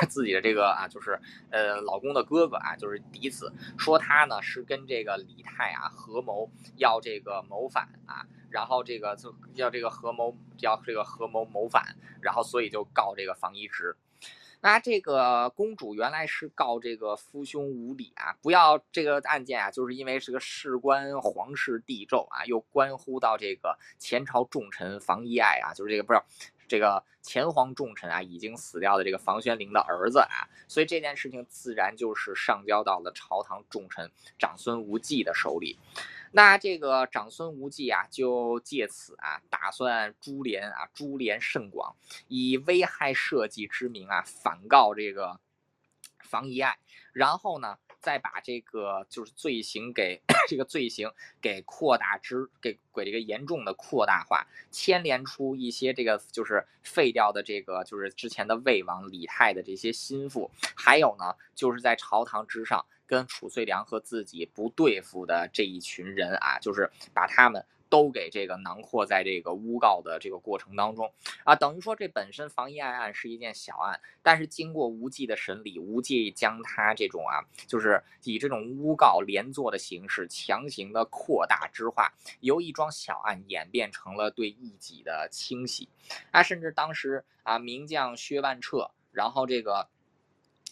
自己的这个啊，就是呃，老公的哥哥啊，就是嫡子，说他呢是跟这个李泰啊合谋要这个谋反啊，然后这个就要这个合谋要这个合谋谋反，然后所以就告这个房遗直。那这个公主原来是告这个夫兄无礼啊，不要这个案件啊，就是因为是个事关皇室帝胄啊，又关乎到这个前朝重臣房遗爱啊，就是这个不是。这个前皇重臣啊，已经死掉的这个房玄龄的儿子啊，所以这件事情自然就是上交到了朝堂重臣长孙无忌的手里。那这个长孙无忌啊，就借此啊，打算株连啊，株连甚广，以危害社稷之名啊，反告这个房遗爱，然后呢？再把这个就是罪行给这个罪行给扩大之给给这个严重的扩大化，牵连出一些这个就是废掉的这个就是之前的魏王李泰的这些心腹，还有呢就是在朝堂之上跟褚遂良和自己不对付的这一群人啊，就是把他们。都给这个囊括在这个诬告的这个过程当中啊，等于说这本身房遗爱案是一件小案，但是经过无忌的审理，无忌将他这种啊，就是以这种诬告连坐的形式强行的扩大之化，由一桩小案演变成了对异己的清洗啊，甚至当时啊名将薛万彻，然后这个。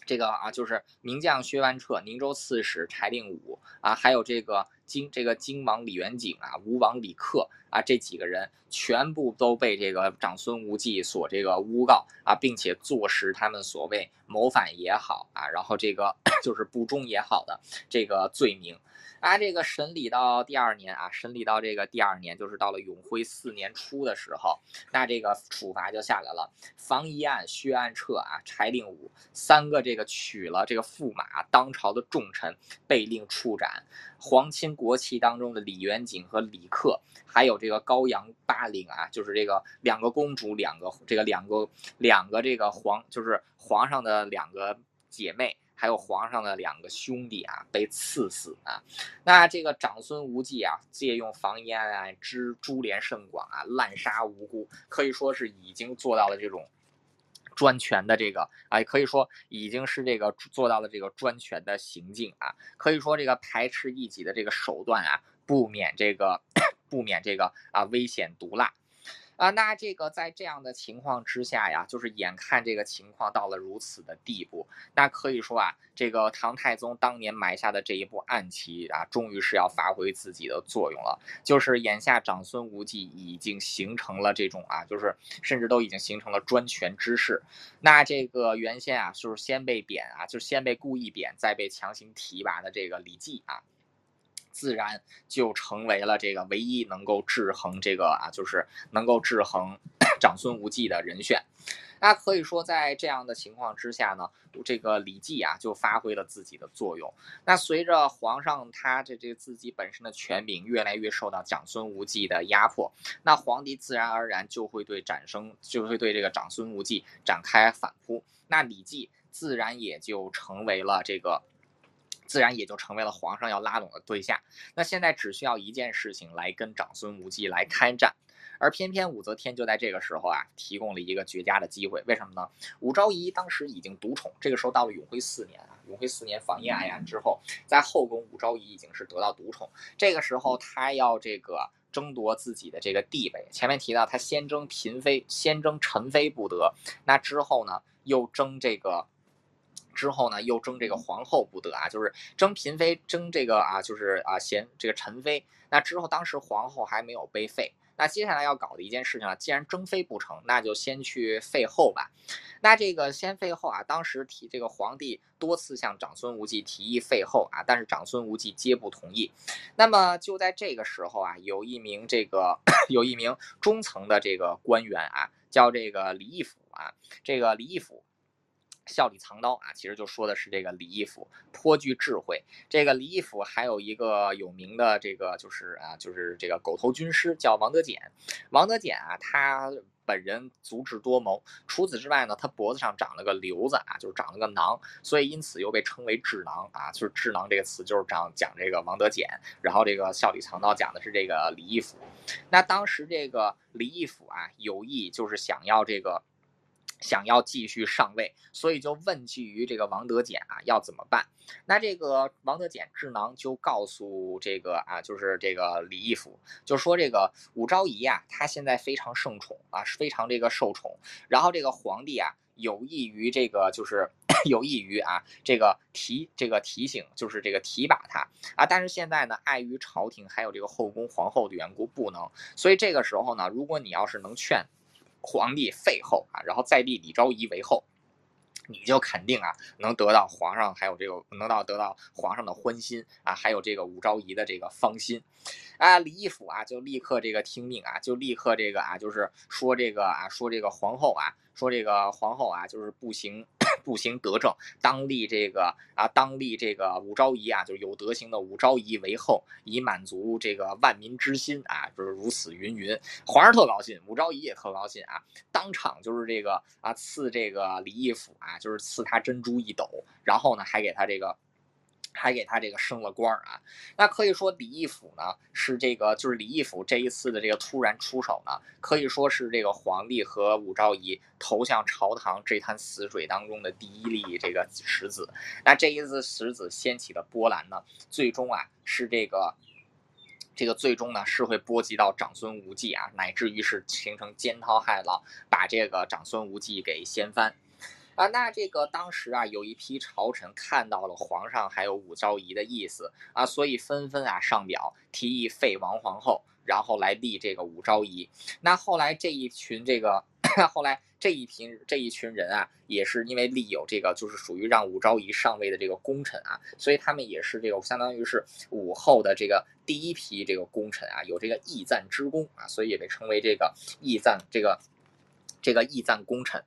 这个啊，就是名将薛万彻、宁州刺史柴令武啊，还有这个金这个金王李元景啊，吴王李克啊，这几个人全部都被这个长孙无忌所这个诬告啊，并且坐实他们所谓谋反也好啊，然后这个 [coughs] 就是不忠也好的这个罪名。啊，这个审理到第二年啊，审理到这个第二年，就是到了永徽四年初的时候，那这个处罚就下来了。房遗案、薛安彻啊、柴令武三个这个娶了这个驸马当朝的重臣被令处斩。皇亲国戚当中的李元景和李克，还有这个高阳八陵啊，就是这个两个公主，两个这个两个两个这个皇，就是皇上的两个姐妹。还有皇上的两个兄弟啊，被赐死啊。那这个长孙无忌啊，借用房烟啊之株连甚广啊，滥杀无辜，可以说是已经做到了这种专权的这个啊，可以说已经是这个做到了这个专权的行径啊。可以说这个排斥异己的这个手段啊，不免这个 [coughs] 不免这个啊危险毒辣。啊，那这个在这样的情况之下呀，就是眼看这个情况到了如此的地步，那可以说啊，这个唐太宗当年埋下的这一步暗棋啊，终于是要发挥自己的作用了。就是眼下长孙无忌已经形成了这种啊，就是甚至都已经形成了专权之势。那这个原先啊，就是先被贬啊，就是先被故意贬，再被强行提拔的这个李绩啊。自然就成为了这个唯一能够制衡这个啊，就是能够制衡 [coughs] 长孙无忌的人选。那可以说，在这样的情况之下呢，这个李绩啊就发挥了自己的作用。那随着皇上他这这自己本身的权柄越来越受到长孙无忌的压迫，那皇帝自然而然就会对展生就会对这个长孙无忌展开反扑。那李绩自然也就成为了这个。自然也就成为了皇上要拉拢的对象。那现在只需要一件事情来跟长孙无忌来开战，而偏偏武则天就在这个时候啊，提供了一个绝佳的机会。为什么呢？武昭仪当时已经独宠，这个时候到了永徽四年啊，永徽四年房遗案之后，在后宫武昭仪已经是得到独宠。这个时候她要这个争夺自己的这个地位。前面提到他先争嫔妃，先争宸妃不得，那之后呢又争这个。之后呢，又争这个皇后不得啊，就是争嫔妃，争这个啊，就是啊贤这个宸妃。那之后，当时皇后还没有被废，那接下来要搞的一件事情啊，既然争妃不成，那就先去废后吧。那这个先废后啊，当时提这个皇帝多次向长孙无忌提议废后啊，但是长孙无忌皆不同意。那么就在这个时候啊，有一名这个 [coughs] 有一名中层的这个官员啊，叫这个李义府啊，这个李义府。笑里藏刀啊，其实就说的是这个李义府颇具智慧。这个李义府还有一个有名的这个就是啊，就是这个狗头军师叫王德简。王德简啊，他本人足智多谋，除此之外呢，他脖子上长了个瘤子啊，就是长了个囊，所以因此又被称为智囊啊。就是智囊这个词就是讲讲这个王德简，然后这个笑里藏刀讲的是这个李义府。那当时这个李义府啊，有意就是想要这个。想要继续上位，所以就问计于这个王德简啊，要怎么办？那这个王德简智囊就告诉这个啊，就是这个李义府，就说这个武昭仪啊，她现在非常盛宠啊，非常这个受宠。然后这个皇帝啊，有意于这个就是 [coughs] 有意于啊，这个提这个提醒，就是这个提拔他啊。但是现在呢，碍于朝廷还有这个后宫皇后的缘故，不能。所以这个时候呢，如果你要是能劝。皇帝废后啊，然后再立李昭仪为后，你就肯定啊能得到皇上还有这个能到得到皇上的欢心啊，还有这个武昭仪的这个芳心，啊，李义府啊就立刻这个听命啊，就立刻这个啊就是说这个啊说这个皇后啊说这个皇后啊就是不行。不行德政，当立这个啊，当立这个武昭仪啊，就是有德行的武昭仪为后，以满足这个万民之心啊，就是如此云云。皇上特高兴，武昭仪也特高兴啊，当场就是这个啊，赐这个李义府啊，就是赐他珍珠一斗，然后呢，还给他这个。还给他这个升了官儿啊，那可以说李义府呢是这个就是李义府这一次的这个突然出手呢，可以说是这个皇帝和武昭仪投向朝堂这滩死水当中的第一粒这个石子。那这一次石子掀起的波澜呢，最终啊是这个这个最终呢是会波及到长孙无忌啊，乃至于是形成惊涛骇浪，把这个长孙无忌给掀翻。啊，那这个当时啊，有一批朝臣看到了皇上还有武昭仪的意思啊，所以纷纷啊上表提议废王皇后，然后来立这个武昭仪。那后来这一群这个，[coughs] 后来这一群这一群人啊，也是因为立有这个就是属于让武昭仪上位的这个功臣啊，所以他们也是这个相当于是武后的这个第一批这个功臣啊，有这个义赞之功啊，所以也被称为这个义赞这个。这个义赞功臣，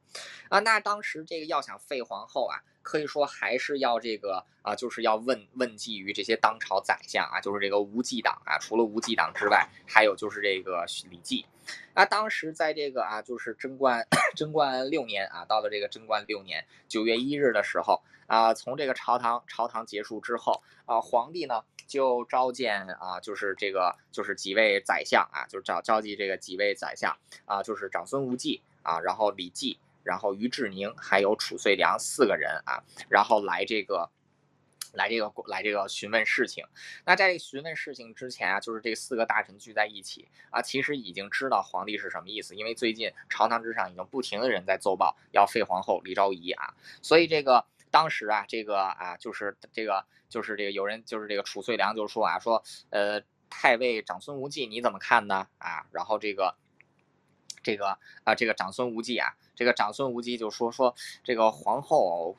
啊，那当时这个要想废皇后啊，可以说还是要这个啊，就是要问问计于这些当朝宰相啊，就是这个无忌党啊，除了无忌党之外，还有就是这个李绩。啊，当时在这个啊，就是贞观贞观六年啊，到了这个贞观六年九月一日的时候啊，从这个朝堂朝堂结束之后啊，皇帝呢就召见啊，就是这个就是几位宰相啊，就是召召集这个几位宰相啊，就是长孙无忌。啊，然后李绩，然后于志宁，还有褚遂良四个人啊，然后来这个，来这个，来这个询问事情。那在询问事情之前啊，就是这四个大臣聚在一起啊，其实已经知道皇帝是什么意思，因为最近朝堂之上已经不停的人在奏报要废皇后李昭仪啊，所以这个当时啊，这个啊，就是这个就是这个有人就是这个褚遂良就说啊，说呃，太尉长孙无忌你怎么看呢？啊，然后这个。这个啊，这个长孙无忌啊，这个长孙无忌就说说这个皇后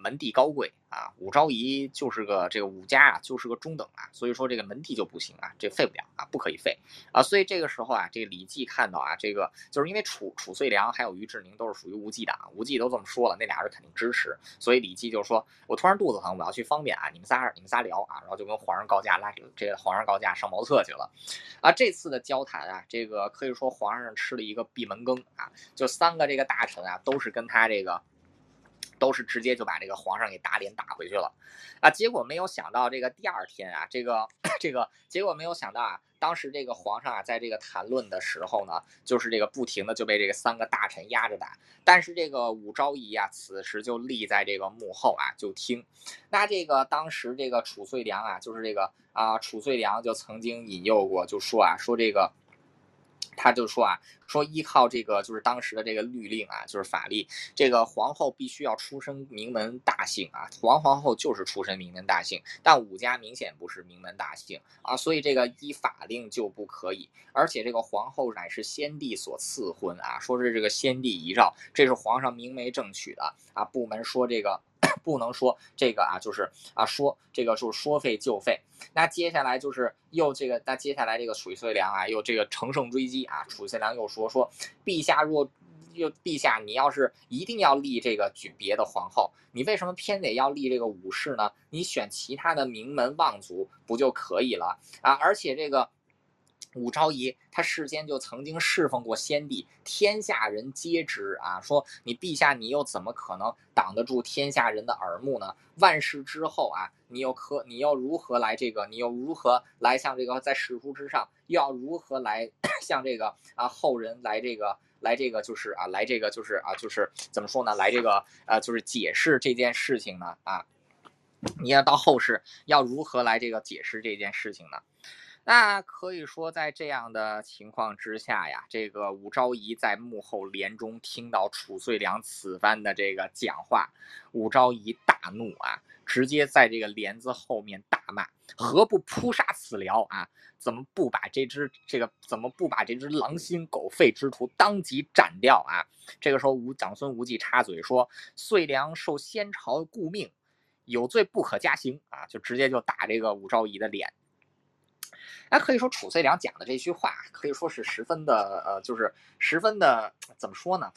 门第高贵。啊，武昭仪就是个这个武家啊，就是个中等啊，所以说这个门第就不行啊，这废不了啊，不可以废啊，所以这个时候啊，这个李绩看到啊，这个就是因为楚楚遂良还有于志宁都是属于无忌党，无忌都这么说了，那俩人肯定支持，所以李绩就说，我突然肚子疼，我要去方便啊，你们仨你们仨聊啊，然后就跟皇上告假拉这个皇上告假上茅厕去了，啊，这次的交谈啊，这个可以说皇上吃了一个闭门羹啊，就三个这个大臣啊，都是跟他这个。都是直接就把这个皇上给打脸打回去了，啊，结果没有想到这个第二天啊，这个 [clears throat] 这个结果没有想到啊，当时这个皇上啊，在这个谈论的时候呢，就是这个不停的就被这个三个大臣压着打，但是这个武昭仪啊，此时就立在这个幕后啊，就听。那这个当时这个褚遂良啊，就是这个啊，褚遂良就曾经引诱过，就说啊，说这个。他就说啊，说依靠这个就是当时的这个律令啊，就是法律，这个皇后必须要出身名门大姓啊，王皇后就是出身名门大姓，但武家明显不是名门大姓啊，所以这个依法令就不可以，而且这个皇后乃是先帝所赐婚啊，说是这个先帝遗诏，这是皇上明媒正娶的啊，部门说这个。不能说这个啊，就是啊，说这个就是说废就废。那接下来就是又这个，那接下来这个褚遂良啊，又这个乘胜追击啊。褚遂良又说说，陛下若又陛下，你要是一定要立这个举别的皇后，你为什么偏得要立这个武氏呢？你选其他的名门望族不就可以了啊？而且这个。武昭仪，他事先就曾经侍奉过先帝，天下人皆知啊。说你陛下，你又怎么可能挡得住天下人的耳目呢？万世之后啊，你又可，你又如何来这个？你又如何来向这个在史书之上，又要如何来 [clears throat] 向这个啊后人来这个来这个就是啊来这个就是啊就是怎么说呢？来这个呃就是解释这件事情呢啊？你要到后世要如何来这个解释这件事情呢？那可以说，在这样的情况之下呀，这个武昭仪在幕后帘中听到褚遂良此番的这个讲话，武昭仪大怒啊，直接在这个帘子后面大骂：“何不扑杀此僚啊？怎么不把这只这个怎么不把这只狼心狗肺之徒当即斩掉啊？”这个时候，武长孙无忌插嘴说：“遂良受先朝顾命，有罪不可加刑啊！”就直接就打这个武昭仪的脸。那可以说，褚遂良讲的这句话可以说是十分的，呃，就是十分的怎么说呢？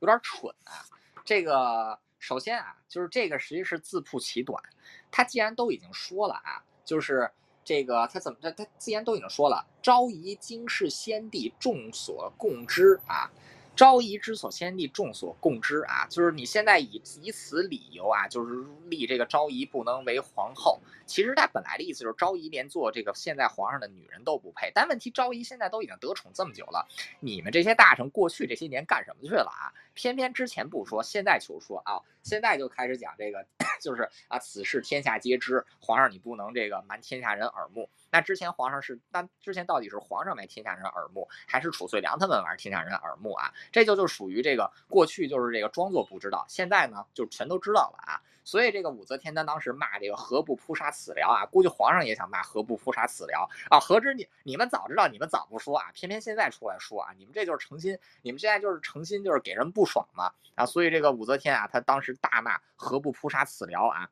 有点蠢啊。这个首先啊，就是这个实际是自曝其短。他既然都已经说了啊，就是这个他怎么他他既然都已经说了，昭仪经世先帝众所共知啊。昭仪之所先帝众所共知啊，就是你现在以以此理由啊，就是立这个昭仪不能为皇后。其实他本来的意思就是昭仪连做这个现在皇上的女人都不配。但问题昭仪现在都已经得宠这么久了，你们这些大臣过去这些年干什么去了啊？偏偏之前不说，现在就说啊，现在就开始讲这个，[coughs] 就是啊，此事天下皆知，皇上你不能这个瞒天下人耳目。那之前皇上是，那之前到底是皇上瞒天下人耳目，还是褚遂良他们玩天下人耳目啊？这就就属于这个过去就是这个装作不知道，现在呢就全都知道了啊。所以这个武则天她当时骂这个何不扑杀此僚啊，估计皇上也想骂何不扑杀此僚啊。何知你你们早知道，你们早不说啊，偏偏现在出来说啊，你们这就是诚心，你们现在就是诚心就是给人不爽嘛啊。所以这个武则天啊，她当时大骂何不扑杀此僚啊，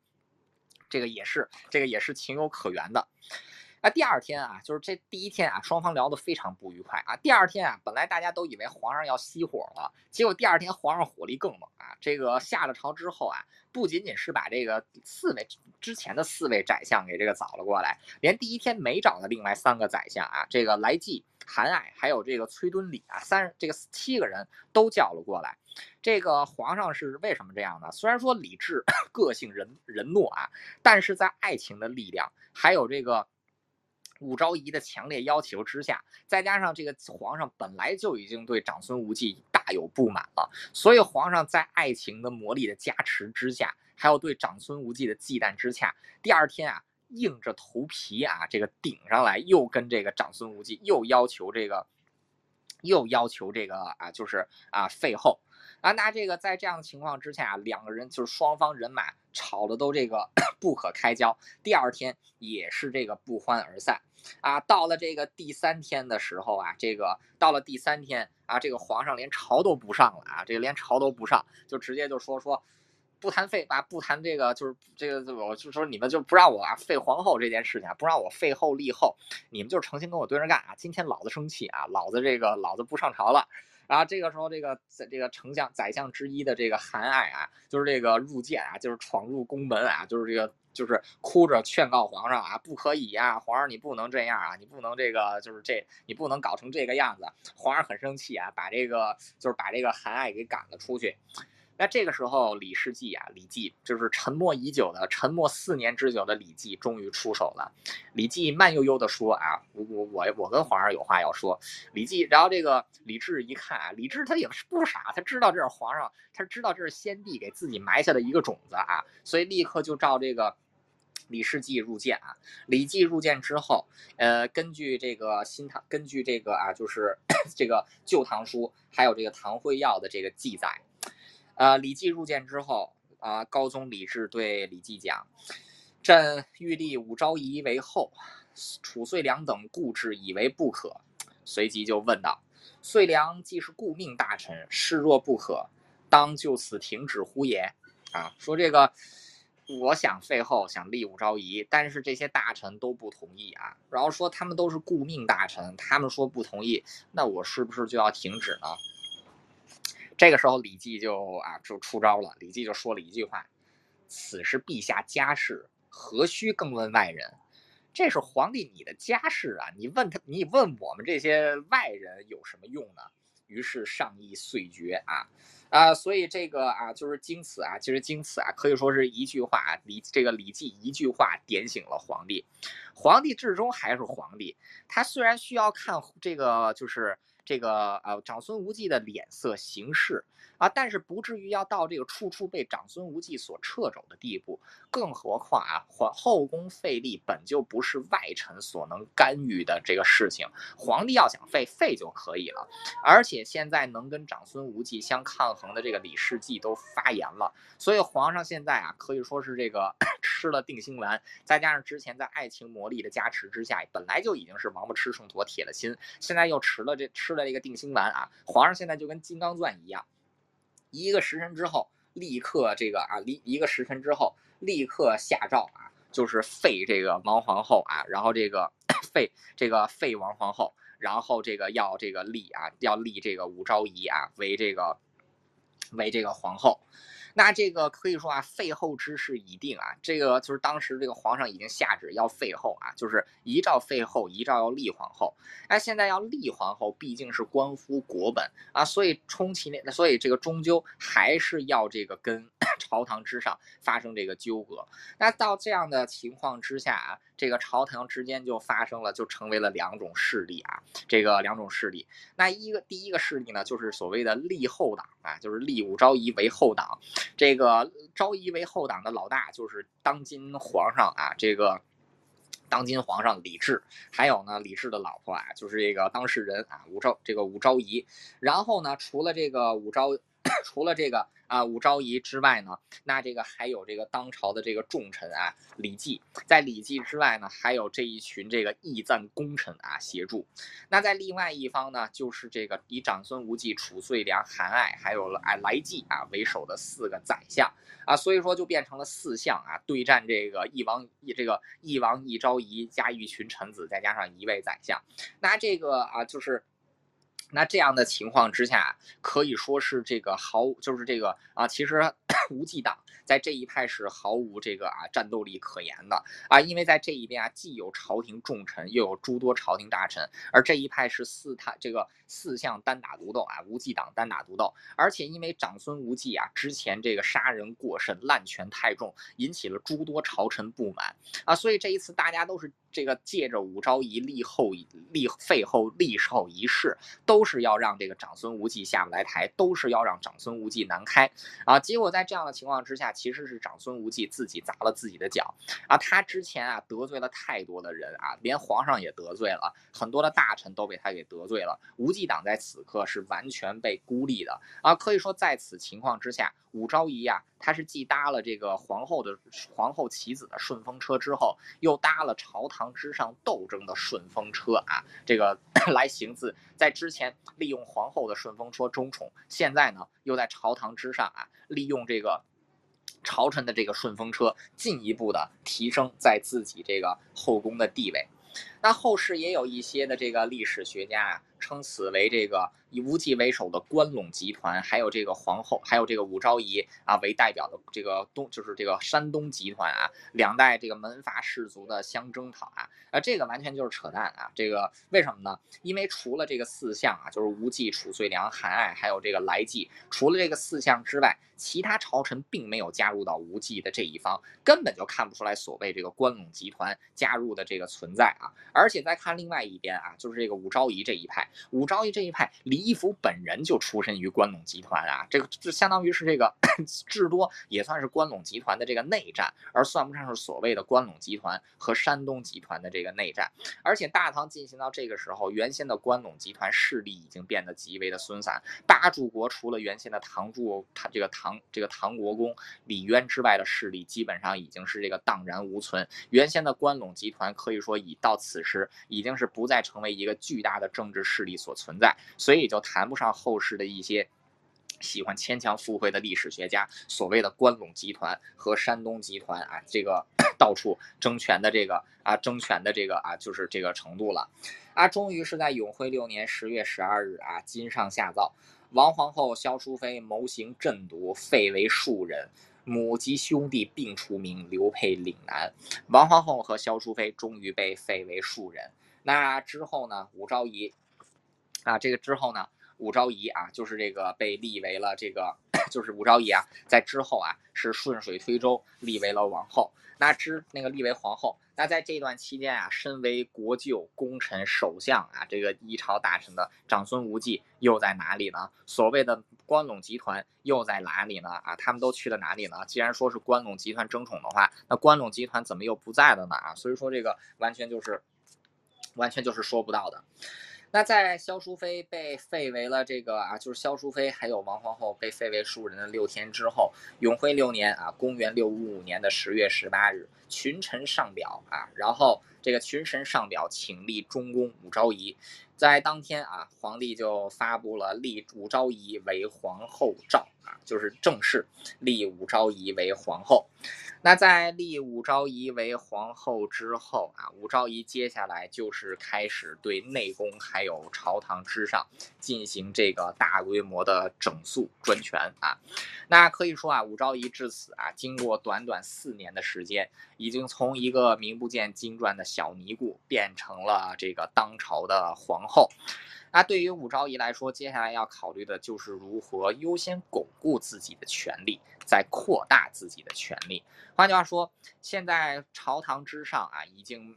这个也是这个也是情有可原的。啊第二天啊，就是这第一天啊，双方聊得非常不愉快啊。第二天啊，本来大家都以为皇上要熄火了，结果第二天皇上火力更猛啊。这个下了朝之后啊，不仅仅是把这个四位之前的四位宰相给这个找了过来，连第一天没找的另外三个宰相啊，这个来济、韩爱还有这个崔敦礼啊，三这个七个人都叫了过来。这个皇上是为什么这样呢？虽然说李治 [coughs] 个性仁仁懦啊，但是在爱情的力量还有这个。武昭仪的强烈要求之下，再加上这个皇上本来就已经对长孙无忌大有不满了，所以皇上在爱情的魔力的加持之下，还有对长孙无忌的忌惮之下，第二天啊，硬着头皮啊，这个顶上来，又跟这个长孙无忌又要求这个，又要求这个啊，就是啊废后。啊，那这个在这样的情况之下，两个人就是双方人马吵的都这个 [clears throat] 不可开交，第二天也是这个不欢而散。啊，到了这个第三天的时候啊，这个到了第三天啊，这个皇上连朝都不上了啊，这个连朝都不上，就直接就说说不谈废啊，不谈这个就是这个，我就说你们就不让我啊废皇后这件事情啊，不让我废后立后，你们就诚心跟我对着干啊！今天老子生气啊，老子这个老子不上朝了。然后这个时候，这个这个丞相、宰相之一的这个韩爱啊，就是这个入见啊，就是闯入宫门啊，就是这个就是哭着劝告皇上啊，不可以呀，皇上你不能这样啊，你不能这个就是这你不能搞成这个样子。皇上很生气啊，把这个就是把这个韩爱给赶了出去。那这个时候，李世继啊，李继就是沉默已久的、沉默四年之久的李继，终于出手了。李继慢悠悠地说：“啊，我我我我跟皇上有话要说。”李继，然后这个李治一看啊，李治他也是不傻，他知道这是皇上，他知道这是先帝给自己埋下的一个种子啊，所以立刻就照这个李世继入见啊。李继入见之后，呃，根据这个新唐，根据这个啊，就是 [coughs] 这个旧唐书，还有这个唐会要的这个记载。呃，李继入见之后，啊，高宗李治对李继讲：“朕欲立武昭仪为后，褚遂良等固执以为不可。”随即就问道：“遂良既是顾命大臣，视若不可，当就此停止乎也？”啊，说这个，我想废后，想立武昭仪，但是这些大臣都不同意啊。然后说他们都是顾命大臣，他们说不同意，那我是不是就要停止呢？这个时候，李绩就啊就出招了。李绩就说了一句话：“此是陛下家事，何须更问外人？这是皇帝你的家事啊，你问他，你问我们这些外人有什么用呢？”于是上议遂决啊啊，所以这个啊就是经此啊，其实经此啊，可以说是一句话，李这个李绩一句话点醒了皇帝。皇帝至终还是皇帝，他虽然需要看这个就是。这个呃，长孙无忌的脸色行事啊，但是不至于要到这个处处被长孙无忌所掣肘的地步。更何况啊，皇后宫废立本就不是外臣所能干预的这个事情，皇帝要想废废就可以了。而且现在能跟长孙无忌相抗衡的这个李世继都发言了，所以皇上现在啊，可以说是这个 [clears throat] 吃了定心丸，再加上之前在爱情魔力的加持之下，本来就已经是王八吃秤砣铁了心，现在又吃了这吃。出来一个定心丸啊！皇上现在就跟金刚钻一样，一个时辰之后立刻这个啊，立一个时辰之后立刻下诏啊，就是废这个王皇后啊，然后这个 [clears throat] 废这个废王皇后，然后这个要这个立啊，要立这个武昭仪啊为这个为这个皇后。那这个可以说啊，废后之事已定啊，这个就是当时这个皇上已经下旨要废后啊，就是遗诏废后，遗诏要立皇后。那现在要立皇后，毕竟是关乎国本啊，所以充其量，所以这个终究还是要这个跟 [coughs] 朝堂之上发生这个纠葛。那到这样的情况之下啊，这个朝堂之间就发生了，就成为了两种势力啊，这个两种势力。那一个第一个势力呢，就是所谓的立后党啊，就是立武昭仪为后党。这个昭仪为后党的老大就是当今皇上啊，这个当今皇上李治，还有呢李治的老婆啊，就是这个当事人啊武昭这个武昭仪。然后呢，除了这个武昭，除了这个。啊，武昭仪之外呢，那这个还有这个当朝的这个重臣啊，李绩，在李绩之外呢，还有这一群这个义赞功臣啊协助。那在另外一方呢，就是这个以长孙无忌、褚遂良、韩爱还有来来济啊为首的四个宰相啊，所以说就变成了四相啊对战这个一王一这个一王一昭仪加一群臣子，再加上一位宰相。那这个啊就是。那这样的情况之下，可以说是这个毫就是这个啊，其实 [coughs] 无忌党在这一派是毫无这个啊战斗力可言的啊，因为在这一边啊，既有朝廷重臣，又有诸多朝廷大臣，而这一派是四他这个四相单打独斗啊，无忌党单打独斗，而且因为长孙无忌啊之前这个杀人过甚，滥权太重，引起了诸多朝臣不满啊，所以这一次大家都是。这个借着武昭仪立后立废后立后一事，都都是要让这个长孙无忌下不来台，都是要让长孙无忌难开啊！结果在这样的情况之下，其实是长孙无忌自己砸了自己的脚啊！他之前啊得罪了太多的人啊，连皇上也得罪了，很多的大臣都被他给得罪了。无忌党在此刻是完全被孤立的啊！可以说在此情况之下。武昭仪呀，他是既搭了这个皇后的皇后棋子的顺风车之后，又搭了朝堂之上斗争的顺风车啊，这个 [clears throat] 来行刺。在之前利用皇后的顺风车争宠，现在呢又在朝堂之上啊，利用这个朝臣的这个顺风车，进一步的提升在自己这个后宫的地位。那后世也有一些的这个历史学家啊。称此为这个以无忌为首的关陇集团，还有这个皇后，还有这个武昭仪啊为代表的这个东，就是这个山东集团啊，两代这个门阀士族的相征讨啊，啊这个完全就是扯淡啊！这个为什么呢？因为除了这个四相啊，就是无忌、褚遂良、韩爱，还有这个来济，除了这个四相之外，其他朝臣并没有加入到无忌的这一方，根本就看不出来所谓这个关陇集团加入的这个存在啊！而且再看另外一边啊，就是这个武昭仪这一派。武昭仪这一派，离义府本人就出身于关陇集团啊，这个就相当于是这个至多也算是关陇集团的这个内战，而算不上是所谓的关陇集团和山东集团的这个内战。而且大唐进行到这个时候，原先的关陇集团势力已经变得极为的松散，八柱国除了原先的唐柱、他这个唐这个唐国公李渊之外的势力，基本上已经是这个荡然无存。原先的关陇集团可以说已到此时已经是不再成为一个巨大的政治势力。所存在，所以也就谈不上后世的一些喜欢牵强附会的历史学家所谓的关陇集团和山东集团啊，这个 [clears throat] 到处争权的这个啊，争权的这个啊，就是这个程度了啊。终于是在永徽六年十月十二日啊，金上下诏，王皇后萧淑妃谋行朕毒，废为庶人，母及兄弟并除名，刘配岭南。王皇后和萧淑妃终于被废为庶人。那之后呢，武昭仪。啊，这个之后呢，武昭仪啊，就是这个被立为了这个，[coughs] 就是武昭仪啊，在之后啊，是顺水推舟立为了王后。那之那个立为皇后，那在这段期间啊，身为国舅、功臣、首相啊，这个一朝大臣的长孙无忌又在哪里呢？所谓的关陇集团又在哪里呢？啊，他们都去了哪里呢？既然说是关陇集团争宠的话，那关陇集团怎么又不在了呢？啊，所以说这个完全就是，完全就是说不到的。那在萧淑妃被废为了这个啊，就是萧淑妃还有王皇后被废为庶人的六天之后，永徽六年啊，公元六五五年的十月十八日，群臣上表啊，然后这个群臣上表请立中宫武昭仪，在当天啊，皇帝就发布了立武昭仪为皇后诏啊，就是正式立武昭仪为皇后。那在立武昭仪为皇后之后啊，武昭仪接下来就是开始对内宫还有朝堂之上进行这个大规模的整肃专权啊。那可以说啊，武昭仪至此啊，经过短短四年的时间，已经从一个名不见经传的小尼姑变成了这个当朝的皇后。那对于武昭仪来说，接下来要考虑的就是如何优先巩固自己的权利，再扩大自己的权利。换句话说，现在朝堂之上啊，已经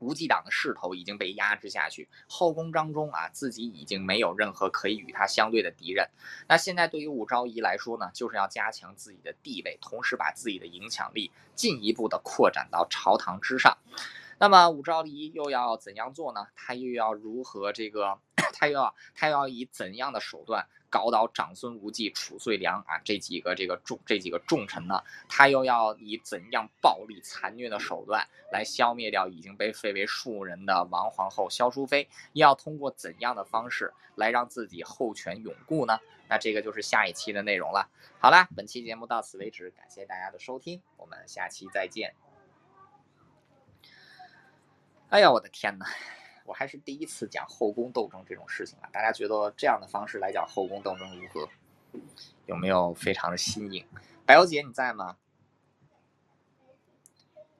无忌党的势头已经被压制下去，后宫当中啊，自己已经没有任何可以与他相对的敌人。那现在对于武昭仪来说呢，就是要加强自己的地位，同时把自己的影响力进一步的扩展到朝堂之上。那么武昭仪又要怎样做呢？他又要如何这个？他又要他又要以怎样的手段搞倒长孙无忌、褚遂良啊这几个这个重这几个重臣呢？他又要以怎样暴力残虐的手段来消灭掉已经被废为庶人的王皇后萧淑妃？又要通过怎样的方式来让自己后权永固呢？那这个就是下一期的内容了。好啦，本期节目到此为止，感谢大家的收听，我们下期再见。哎呀，我的天哪！我还是第一次讲后宫斗争这种事情啊，大家觉得这样的方式来讲后宫斗争如何？有没有非常的新颖？白小姐你在吗？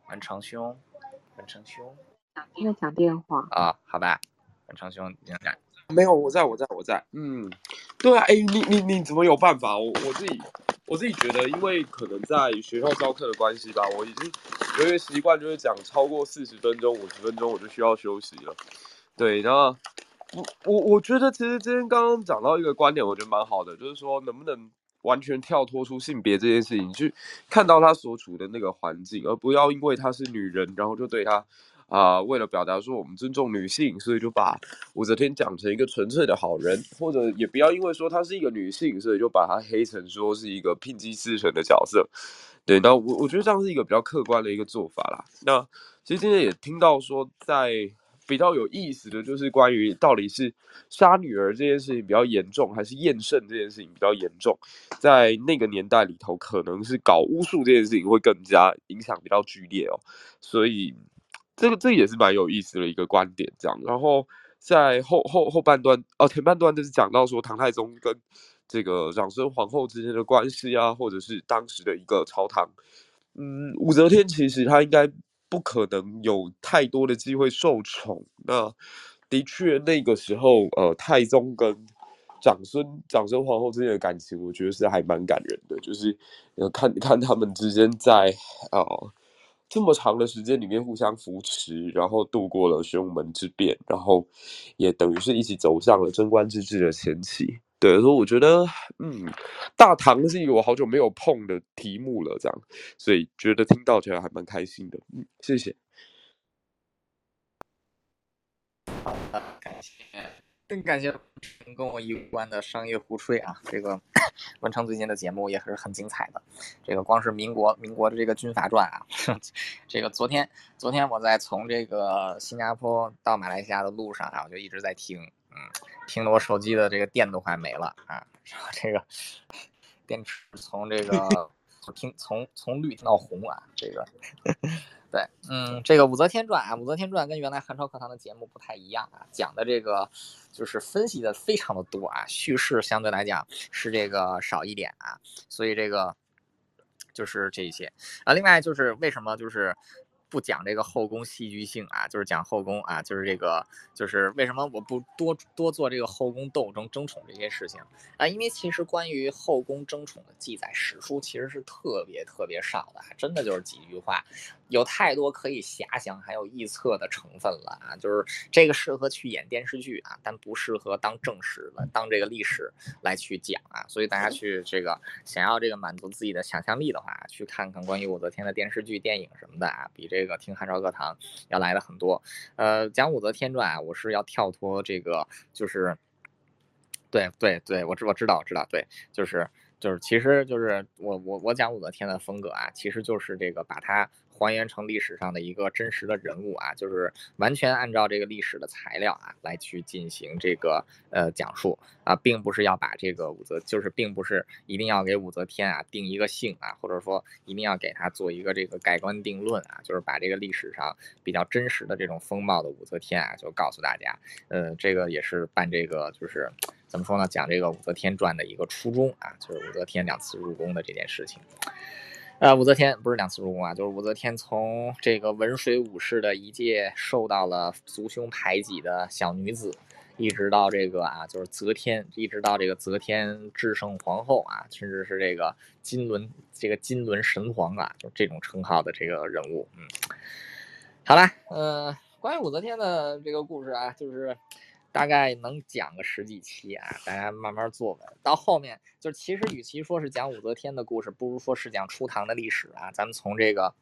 文成兄，文成兄，在讲电话啊？好吧，文成兄你在？没有，我在，我在，我在。嗯，对啊，哎，你你你怎么有办法？我我自己。我自己觉得，因为可能在学校教课的关系吧，我已经有一个习惯，就是讲超过四十分钟、五十分钟，我就需要休息了。对，然后我我我觉得，其实今天刚刚讲到一个观点，我觉得蛮好的，就是说能不能完全跳脱出性别这件事情，去看到他所处的那个环境，而不要因为她是女人，然后就对她。啊，为了表达说我们尊重女性，所以就把武则天讲成一个纯粹的好人，或者也不要因为说她是一个女性，所以就把她黑成说是一个聘姬侍臣的角色。对，那我我觉得这样是一个比较客观的一个做法啦。那其实今天也听到说，在比较有意思的就是关于到底是杀女儿这件事情比较严重，还是验圣这件事情比较严重，在那个年代里头，可能是搞巫术这件事情会更加影响比较剧烈哦，所以。这个这也是蛮有意思的一个观点，这样。然后在后后后半段，哦，前半段就是讲到说唐太宗跟这个长孙皇后之间的关系啊，或者是当时的一个朝堂。嗯，武则天其实她应该不可能有太多的机会受宠。那的确那个时候，呃，太宗跟长孙长孙皇后之间的感情，我觉得是还蛮感人的，就是呃看看他们之间在呃。这么长的时间里面互相扶持，然后度过了玄武门之变，然后也等于是一起走向了贞观之治的前期。对，所以我觉得，嗯，大唐是一个我好久没有碰的题目了，这样，所以觉得听到起来还蛮开心的。嗯，谢谢。好的，更感谢跟我有关的商业胡吹啊！这个 [coughs] 文成最近的节目也是很精彩的。这个光是民国民国的这个军阀传啊，[laughs] 这个昨天昨天我在从这个新加坡到马来西亚的路上啊，我就一直在听，嗯，听得我手机的这个电都快没了啊！然后这个电池从这个听从从绿听到红啊，这个。[laughs] 对，嗯，这个武则天传啊，武则天传跟原来汉朝课堂的节目不太一样啊，讲的这个就是分析的非常的多啊，叙事相对来讲是这个少一点啊，所以这个就是这些啊，另外就是为什么就是。不讲这个后宫戏剧性啊，就是讲后宫啊，就是这个，就是为什么我不多多做这个后宫斗争、争宠这些事情啊？因为其实关于后宫争宠的记载，史书其实是特别特别少的，真的就是几句话，有太多可以遐想还有臆测的成分了啊！就是这个适合去演电视剧啊，但不适合当正史了，当这个历史来去讲啊。所以大家去这个想要这个满足自己的想象力的话，去看看关于武则天的电视剧、电影什么的啊，比这。个听汉朝课堂要来的很多，呃，讲武则天传啊，我是要跳脱这个，就是，对对对，我知我知道我知道，对，就是就是，其实就是我我我讲武则天的风格啊，其实就是这个把它。还原成历史上的一个真实的人物啊，就是完全按照这个历史的材料啊来去进行这个呃讲述啊，并不是要把这个武则，就是并不是一定要给武则天啊定一个性啊，或者说一定要给他做一个这个盖棺定论啊，就是把这个历史上比较真实的这种风貌的武则天啊，就告诉大家，呃，这个也是办这个就是怎么说呢，讲这个武则天传的一个初衷啊，就是武则天两次入宫的这件事情。呃，武则天不是两次入宫啊，就是武则天从这个文水武士的一介受到了族兄排挤的小女子，一直到这个啊，就是则天，一直到这个则天至圣皇后啊，甚至是这个金轮这个金轮神皇啊，就这种称号的这个人物。嗯，好了，呃，关于武则天的这个故事啊，就是大概能讲个十几期啊，大家慢慢坐稳。到后面就，其实与其说是讲武则天的故事，不如说是讲初唐的历史啊。咱们从这个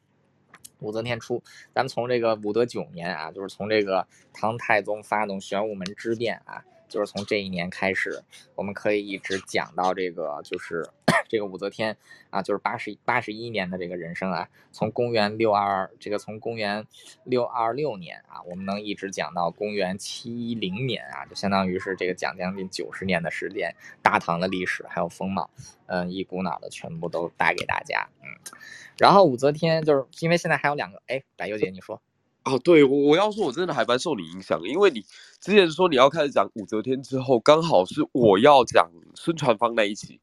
武则天初，咱们从这个武德九年啊，就是从这个唐太宗发动玄武门之变啊，就是从这一年开始，我们可以一直讲到这个就是 [coughs] 这个武则天啊，就是八十八十一年的这个人生啊，从公元六二这个从公元六二六年啊，我们能一直讲到公元七一零年啊，就相当于是这个讲将近九十年的时间，大唐的历史还有风貌，嗯，一股脑的全部都带给大家，嗯，然后武则天就是因为现在还有两个，哎，白优姐你说。哦，对我我要说，我真的还蛮受你影响的，因为你之前说你要开始讲武则天之后，刚好是我要讲孙传芳那一期，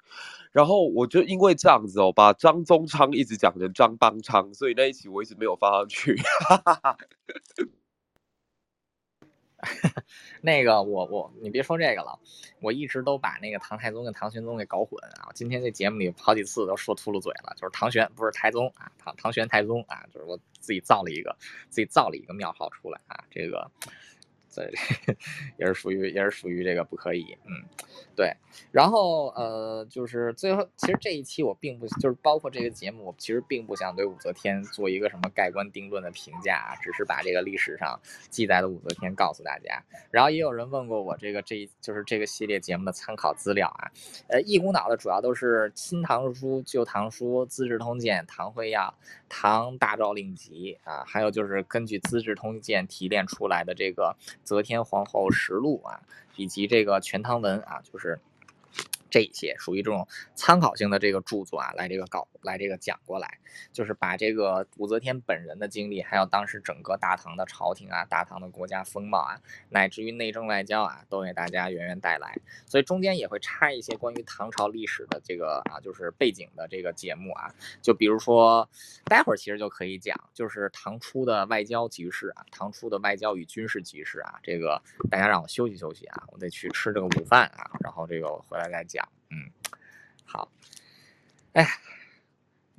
然后我就因为这样子哦，把张宗昌一直讲成张邦昌，所以那一期我一直没有发上去。[laughs] [laughs] 那个我我你别说这个了，我一直都把那个唐太宗跟唐玄宗给搞混啊。今天这节目里好几次都说秃噜嘴了，就是唐玄不是太宗啊，唐唐玄太宗啊，就是我自己造了一个自己造了一个庙号出来啊，这个这 [laughs] 也是属于也是属于这个不可以，嗯，对。然后呃，就是最后其实这一期我并不就是包括这个节目，我其实并不想对武则天做一个什么盖棺定论的评价，只是把这个历史上记载的武则天告诉大家。然后也有人问过我这个这就是这个系列节目的参考资料啊，呃，一股脑的主要都是《新唐书》《旧唐书》《资治通鉴》《唐会要》《唐大诏令集》啊，还有就是根据《资治通鉴》提炼出来的这个《则天皇后实录》啊，以及这个《全唐文》啊，就是。这些属于这种参考性的这个著作啊，来这个搞来这个讲过来，就是把这个武则天本人的经历，还有当时整个大唐的朝廷啊、大唐的国家风貌啊，乃至于内政外交啊，都给大家源源带来。所以中间也会插一些关于唐朝历史的这个啊，就是背景的这个节目啊，就比如说待会儿其实就可以讲，就是唐初的外交局势啊，唐初的外交与军事局势啊，这个大家让我休息休息啊，我得去吃这个午饭啊，然后这个我回来再讲。嗯，好，哎，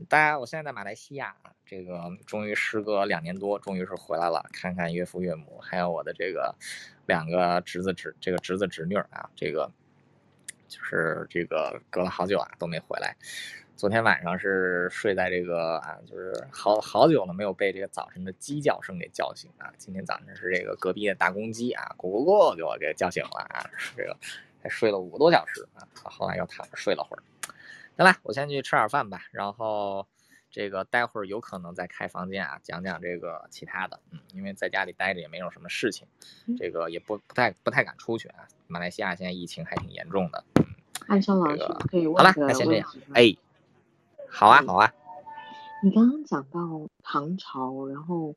大家，我现在在马来西亚，这个终于时隔两年多，终于是回来了，看看岳父岳母，还有我的这个两个侄子侄，这个侄子侄女啊，这个就是这个隔了好久啊都没回来。昨天晚上是睡在这个啊，就是好好久了没有被这个早晨的鸡叫声给叫醒啊。今天早晨是这个隔壁的大公鸡啊，咕咕咕给我给叫醒了啊，这个。还睡了五个多小时啊，后来又躺着睡了会儿。行了，我先去吃点饭吧，然后这个待会儿有可能再开房间啊，讲讲这个其他的。嗯，因为在家里待着也没有什么事情，这个也不不太不太敢出去啊。马来西亚现在疫情还挺严重的。嗯，安生老师可以问好了，那先这样。哎，好啊好啊。你刚刚讲到唐朝，然后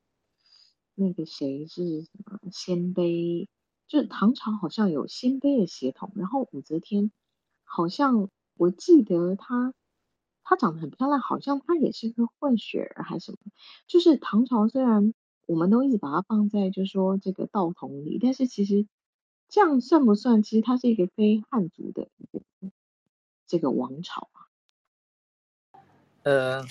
那个谁是什么鲜卑？就是唐朝好像有鲜卑的血统，然后武则天好像我记得她她长得很漂亮，好像她也是个混血儿还是什么。就是唐朝虽然我们都一直把它放在就说这个道统里，但是其实这样算不算？其实它是一个非汉族的这个王朝啊。呃，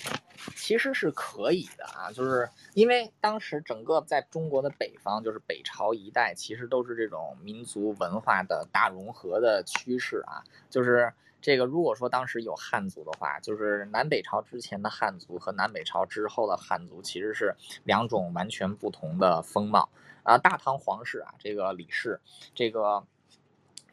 其实是可以的啊，就是因为当时整个在中国的北方，就是北朝一带，其实都是这种民族文化的大融合的趋势啊。就是这个，如果说当时有汉族的话，就是南北朝之前的汉族和南北朝之后的汉族，其实是两种完全不同的风貌啊。大唐皇室啊，这个李氏，这个。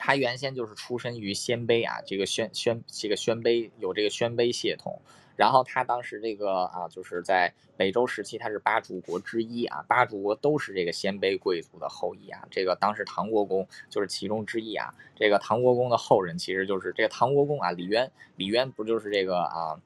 他原先就是出身于鲜卑啊，这个鲜鲜这个鲜卑有这个鲜卑血统，然后他当时这个啊，就是在北周时期，他是八主国之一啊，八主国都是这个鲜卑贵族的后裔啊。这个当时唐国公就是其中之一啊。这个唐国公的后人其实就是这个唐国公啊，李渊，李渊不就是这个啊，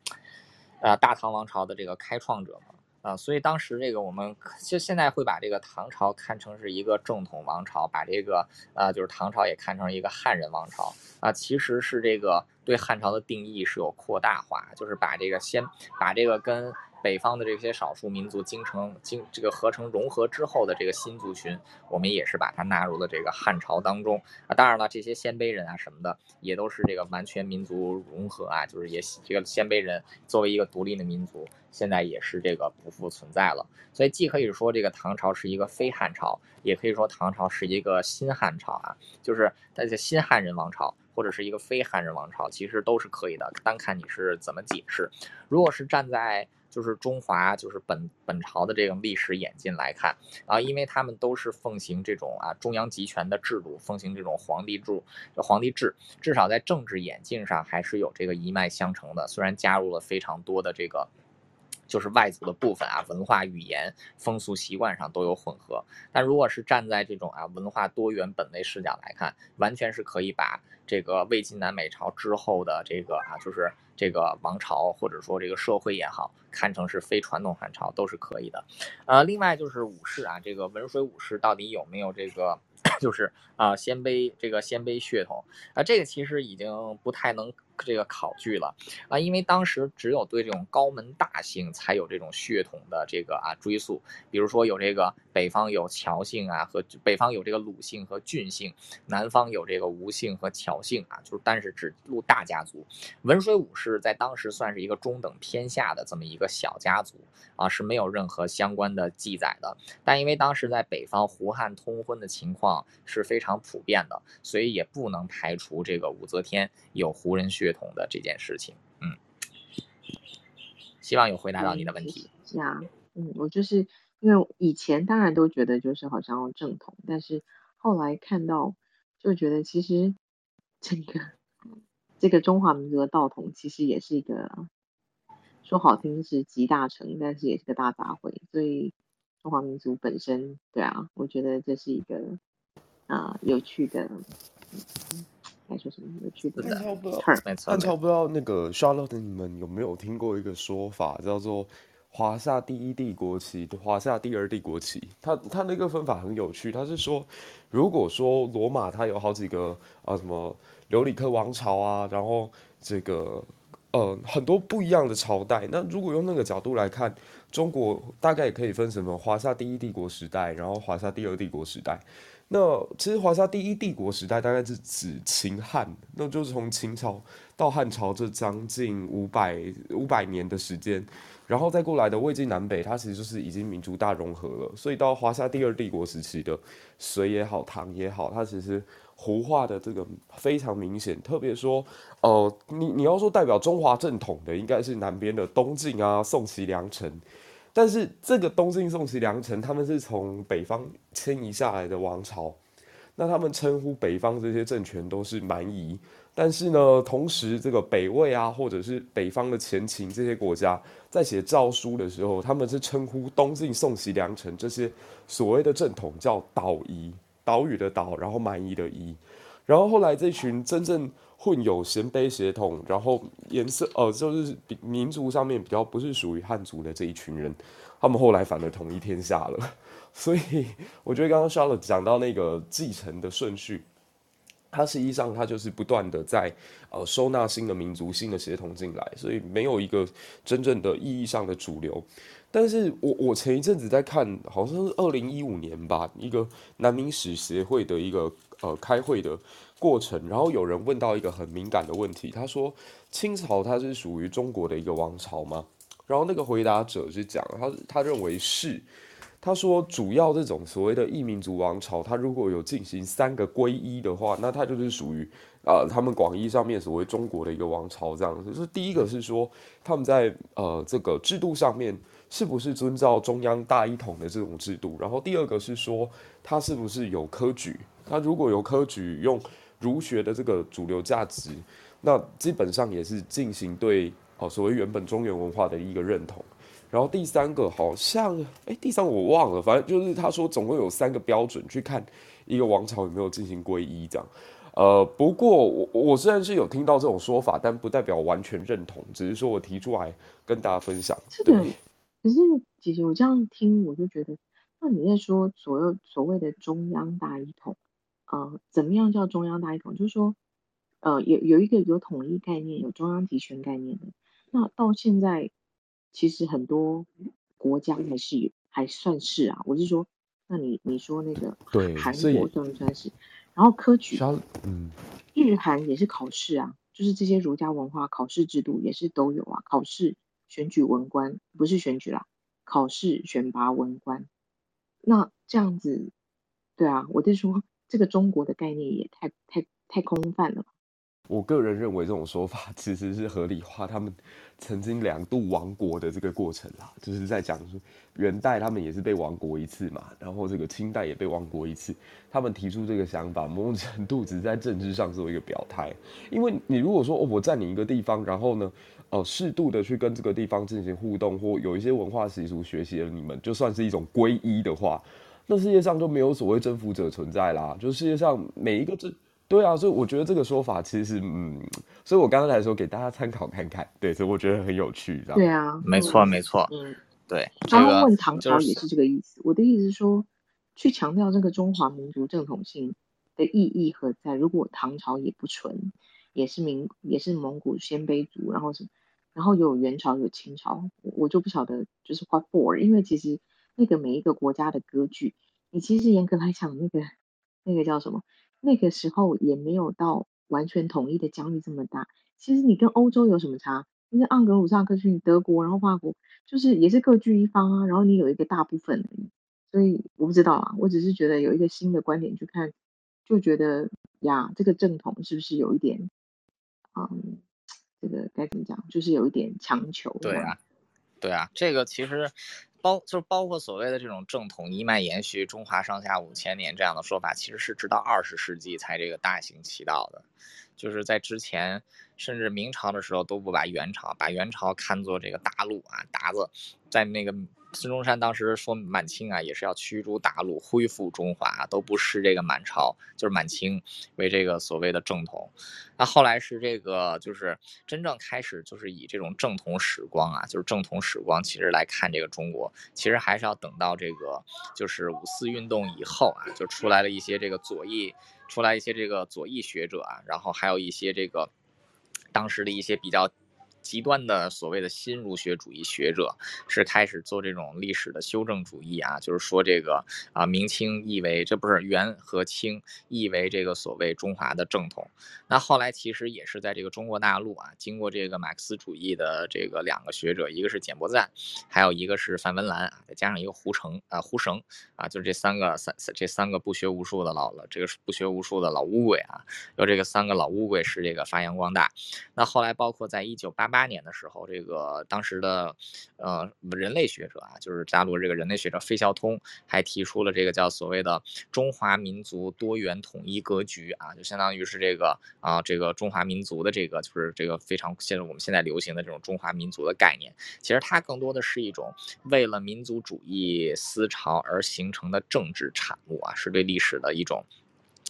呃，大唐王朝的这个开创者吗？啊，所以当时这个我们就现在会把这个唐朝看成是一个正统王朝，把这个呃就是唐朝也看成一个汉人王朝啊，其实是这个对汉朝的定义是有扩大化，就是把这个先把这个跟。北方的这些少数民族精成精这个合成融合之后的这个新族群，我们也是把它纳入了这个汉朝当中啊。当然了，这些鲜卑人啊什么的，也都是这个完全民族融合啊，就是也这个鲜卑人作为一个独立的民族，现在也是这个不复存在了。所以既可以说这个唐朝是一个非汉朝，也可以说唐朝是一个新汉朝啊，就是那些新汉人王朝。或者是一个非汉人王朝，其实都是可以的，单看你是怎么解释。如果是站在就是中华就是本本朝的这个历史演进来看啊，因为他们都是奉行这种啊中央集权的制度，奉行这种皇帝制，皇帝制，至少在政治演进上还是有这个一脉相承的。虽然加入了非常多的这个。就是外族的部分啊，文化、语言、风俗习惯上都有混合。但如果是站在这种啊文化多元本位视角来看，完全是可以把这个魏晋南北朝之后的这个啊，就是这个王朝或者说这个社会也好，看成是非传统汉朝都是可以的。呃，另外就是武士啊，这个文水武士到底有没有这个？[coughs] 就是啊，鲜卑这个鲜卑血统啊，这个其实已经不太能这个考据了啊，因为当时只有对这种高门大姓才有这种血统的这个啊追溯，比如说有这个北方有乔姓啊，和北方有这个鲁姓和郡姓，南方有这个吴姓和乔姓啊，就是但是只录大家族。文水武士在当时算是一个中等偏下的这么一个小家族啊，是没有任何相关的记载的。但因为当时在北方胡汉通婚的情况。是非常普遍的，所以也不能排除这个武则天有胡人血统的这件事情。嗯，希望有回答到你的问题。是啊，嗯，我就是因为以前当然都觉得就是好像正统，但是后来看到就觉得其实这个这个中华民族的道统其实也是一个说好听是集大成，但是也是个大杂烩，所以。中华民族本身，对啊，我觉得这是一个啊有趣的，该说什么有趣的？汉朝不知道，汉朝不知道那个 Charlotte，你们有没有听过一个说法，叫做华夏第一帝国旗、华夏第二帝国期？他他那个分法很有趣，他是说，如果说罗马它有好几个啊什么留里克王朝啊，然后这个呃很多不一样的朝代，那如果用那个角度来看。中国大概也可以分什么华夏第一帝国时代，然后华夏第二帝国时代。那其实华夏第一帝国时代大概是指秦汉，那就是从秦朝到汉朝这将近五百五百年的时间，然后再过来的魏晋南北，它其实就是已经民族大融合了。所以到华夏第二帝国时期的隋也好，唐也好，它其实胡化的这个非常明显。特别说，呃，你你要说代表中华正统的，应该是南边的东晋啊、宋齐梁陈。但是这个东晋、宋齐梁陈，他们是从北方迁移下来的王朝，那他们称呼北方这些政权都是蛮夷。但是呢，同时这个北魏啊，或者是北方的前秦这些国家，在写诏书的时候，他们是称呼东晋、宋齐梁陈这些所谓的正统叫岛夷，岛屿的岛，然后蛮夷的夷。然后后来这群真正混有鲜卑血统，然后颜色呃，就是民族上面比较不是属于汉族的这一群人，他们后来反而统一天下了。[laughs] 所以我觉得刚刚 Charlotte 讲到那个继承的顺序，它实际上它就是不断的在呃收纳新的民族、新的血统进来，所以没有一个真正的意义上的主流。但是我我前一阵子在看，好像是二零一五年吧，一个南明史协会的一个呃开会的。过程，然后有人问到一个很敏感的问题，他说：“清朝它是属于中国的一个王朝吗？”然后那个回答者是讲，他他认为是，他说主要这种所谓的异民族王朝，它如果有进行三个归一的话，那它就是属于啊，他们广义上面所谓中国的一个王朝这样子。就是第一个是说他们在呃这个制度上面是不是遵照中央大一统的这种制度，然后第二个是说它是不是有科举，他如果有科举用。儒学的这个主流价值，那基本上也是进行对哦，所谓原本中原文化的一个认同。然后第三个好像，哎，第三个我忘了，反正就是他说总共有三个标准去看一个王朝有没有进行皈依这样。呃，不过我我虽然是有听到这种说法，但不代表完全认同，只是说我提出来跟大家分享。这个可是姐姐，我这样听我就觉得，那你在说所有所谓的中央大一统，呃，怎么样叫中央大一统？就是说，呃，有有一个有统一概念、有中央集权概念的，那到现在。其实很多国家还是还算是啊，我是说，那你你说那个对韩国算不算是？然后科举，嗯，日韩也是考试啊，就是这些儒家文化考试制度也是都有啊，考试选举文官不是选举啦，考试选拔文官。那这样子，对啊，我在说这个中国的概念也太太太空泛了。我个人认为这种说法 [laughs] 其实是合理化他们曾经两度亡国的这个过程啦，就是在讲说元代他们也是被亡国一次嘛，然后这个清代也被亡国一次，他们提出这个想法，某种程度只是在政治上做一个表态。因为你如果说哦，我占领一个地方，然后呢，呃，适度的去跟这个地方进行互动，或有一些文化习俗学习了，你们就算是一种皈依的话，那世界上就没有所谓征服者存在啦，就世界上每一个这。对啊，所以我觉得这个说法其实，嗯，所以我刚刚来说给大家参考看看，对，所以我觉得很有趣，对啊，没错没错，嗯，对。刚刚问唐朝也是这个意思，我的意思是说，去强调这个中华民族正统性的意义何在？如果唐朝也不纯，也是民，也是蒙古鲜卑族，然后是，然后有元朝有清朝，我就不晓得就是 what for，因为其实那个每一个国家的割据，你其实严格来讲，那个那个叫什么？那个时候也没有到完全统一的疆域这么大。其实你跟欧洲有什么差？就是盎格鲁撒克逊、德国，然后法国，就是也是各据一方啊。然后你有一个大部分，所以我不知道啊。我只是觉得有一个新的观点去看，就觉得呀，这个正统是不是有一点，嗯，这个该怎么讲？就是有一点强求。对啊，对啊，这个其实。包就是包括所谓的这种正统一脉延续中华上下五千年这样的说法，其实是直到二十世纪才这个大行其道的，就是在之前，甚至明朝的时候都不把元朝把元朝看作这个大陆啊，达子，在那个。孙中山当时说满清啊，也是要驱逐大陆，恢复中华，都不视这个满朝，就是满清为这个所谓的正统。那后来是这个，就是真正开始就是以这种正统史光啊，就是正统史光，其实来看这个中国，其实还是要等到这个就是五四运动以后啊，就出来了一些这个左翼，出来一些这个左翼学者啊，然后还有一些这个当时的一些比较。极端的所谓的新儒学主义学者是开始做这种历史的修正主义啊，就是说这个啊明清意为这不是元和清意为这个所谓中华的正统。那后来其实也是在这个中国大陆啊，经过这个马克思主义的这个两个学者，一个是简伯赞，还有一个是范文澜啊，再加上一个胡成啊胡绳啊，就是这三个三这三个不学无术的老了，这个是不学无术的老乌龟啊，有这个三个老乌龟是这个发扬光大。那后来包括在一九八。八年的时候，这个当时的，呃，人类学者啊，就是大陆这个人类学者费孝通，还提出了这个叫所谓的中华民族多元统一格局啊，就相当于是这个啊，这个中华民族的这个就是这个非常现在我们现在流行的这种中华民族的概念，其实它更多的是一种为了民族主义思潮而形成的政治产物啊，是对历史的一种。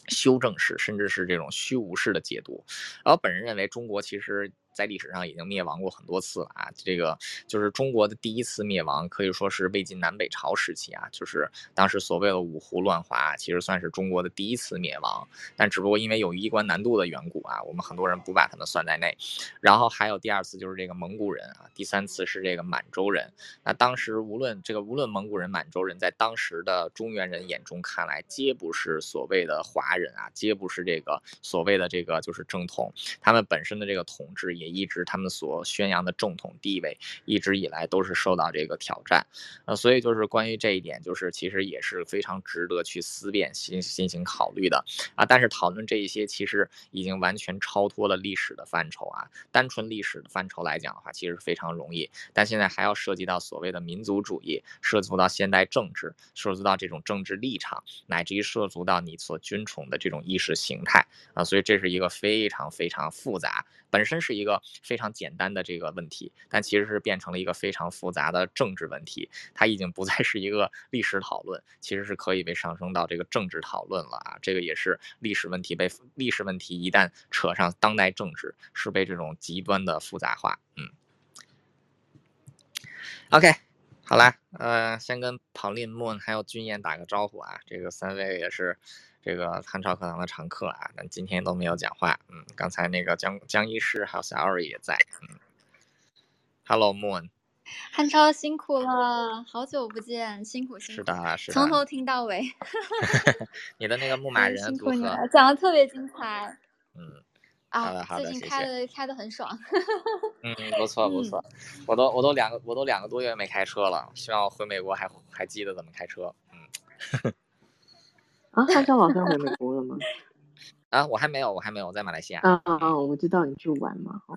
修正式，甚至是这种虚无式的解读。而本人认为，中国其实。在历史上已经灭亡过很多次了啊！这个就是中国的第一次灭亡，可以说是魏晋南北朝时期啊，就是当时所谓的五胡乱华，其实算是中国的第一次灭亡。但只不过因为有衣冠难度的缘故啊，我们很多人不把他们算在内。然后还有第二次就是这个蒙古人啊，第三次是这个满洲人。那当时无论这个无论蒙古人、满洲人，在当时的中原人眼中看来，皆不是所谓的华人啊，皆不是这个所谓的这个就是正统，他们本身的这个统治。也一直他们所宣扬的正统地位，一直以来都是受到这个挑战，呃，所以就是关于这一点，就是其实也是非常值得去思辨、进进行考虑的啊。但是讨论这一些，其实已经完全超脱了历史的范畴啊。单纯历史的范畴来讲的话，其实非常容易，但现在还要涉及到所谓的民族主义，涉及到现代政治，涉及到这种政治立场，乃至于涉足到你所尊崇的这种意识形态啊。所以这是一个非常非常复杂，本身是一个。非常简单的这个问题，但其实是变成了一个非常复杂的政治问题。它已经不再是一个历史讨论，其实是可以被上升到这个政治讨论了啊。这个也是历史问题被历史问题一旦扯上当代政治，是被这种极端的复杂化。嗯，OK。好啦，呃，先跟跑林 moon 还有君燕打个招呼啊。这个三位也是这个汉朝课堂的常客啊，但今天都没有讲话。嗯，刚才那个江江医师还有小二也在。嗯，Hello moon，汉超辛苦了，好久不见，辛苦辛苦。是的，是的。从头听到尾。[laughs] 你的那个牧马人辛苦你了，讲的特别精彩。嗯。啊，最近开的开的很爽。[laughs] 嗯，不错不错，我都我都两个我都两个多月没开车了，希望回美国还还记得怎么开车。嗯。啊，汉超老师回美国了吗？[laughs] 啊，我还没有，我还没有，我在马来西亚。啊啊啊！我知道你去玩嘛，哈。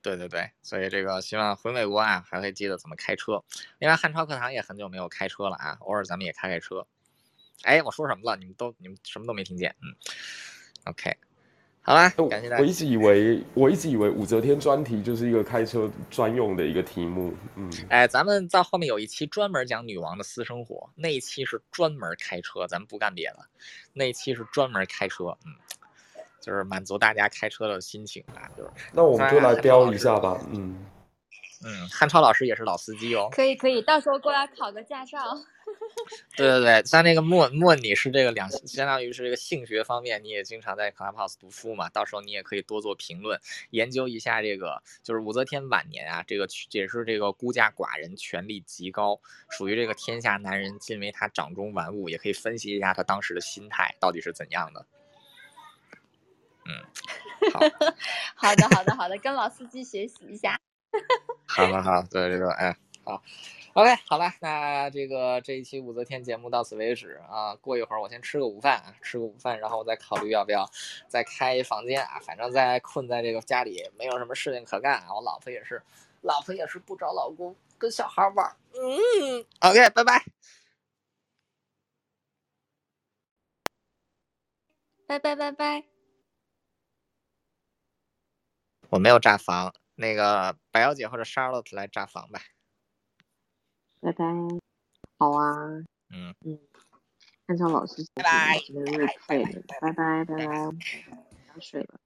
对对对，所以这个希望回美国啊，还会记得怎么开车。另外，汉超课堂也很久没有开车了啊，偶尔咱们也开开车。哎，我说什么了？你们都你们什么都没听见？嗯。OK。好啦，感谢大家。我一直以为，[laughs] 我一直以为武则天专题就是一个开车专用的一个题目。嗯，哎，咱们到后面有一期专门讲女王的私生活，那一期是专门开车，咱们不干别的，那一期是专门开车，嗯，就是满足大家开车的心情啊，就是。那我们就来标一下吧，嗯。嗯，汉超老师也是老司机哦。可以可以，到时候过来考个驾照。[laughs] 对对对，像那个莫莫，你是这个两，相当于是这个性学方面，你也经常在 Clubhouse 读书嘛，到时候你也可以多做评论，研究一下这个，就是武则天晚年啊，这个也是这个孤家寡人，权力极高，属于这个天下男人尽为他掌中玩物，也可以分析一下他当时的心态到底是怎样的。嗯，好 [laughs] 好的好的好的，跟老司机学习一下。[laughs] 好了好，对这个哎好，OK 好了，那这个这一期武则天节目到此为止啊。过一会儿我先吃个午饭啊，吃个午饭，然后我再考虑要不要再开一房间啊。反正在困在这个家里，没有什么事情可干啊。我老婆也是，老婆也是不找老公，跟小孩玩。嗯，OK 拜拜，拜拜拜拜。我没有炸房。那个白小姐或者 Charlotte 来炸房吧。拜拜。好啊。嗯嗯。汉超老师，拜拜。拜拜拜拜拜拜。要睡了。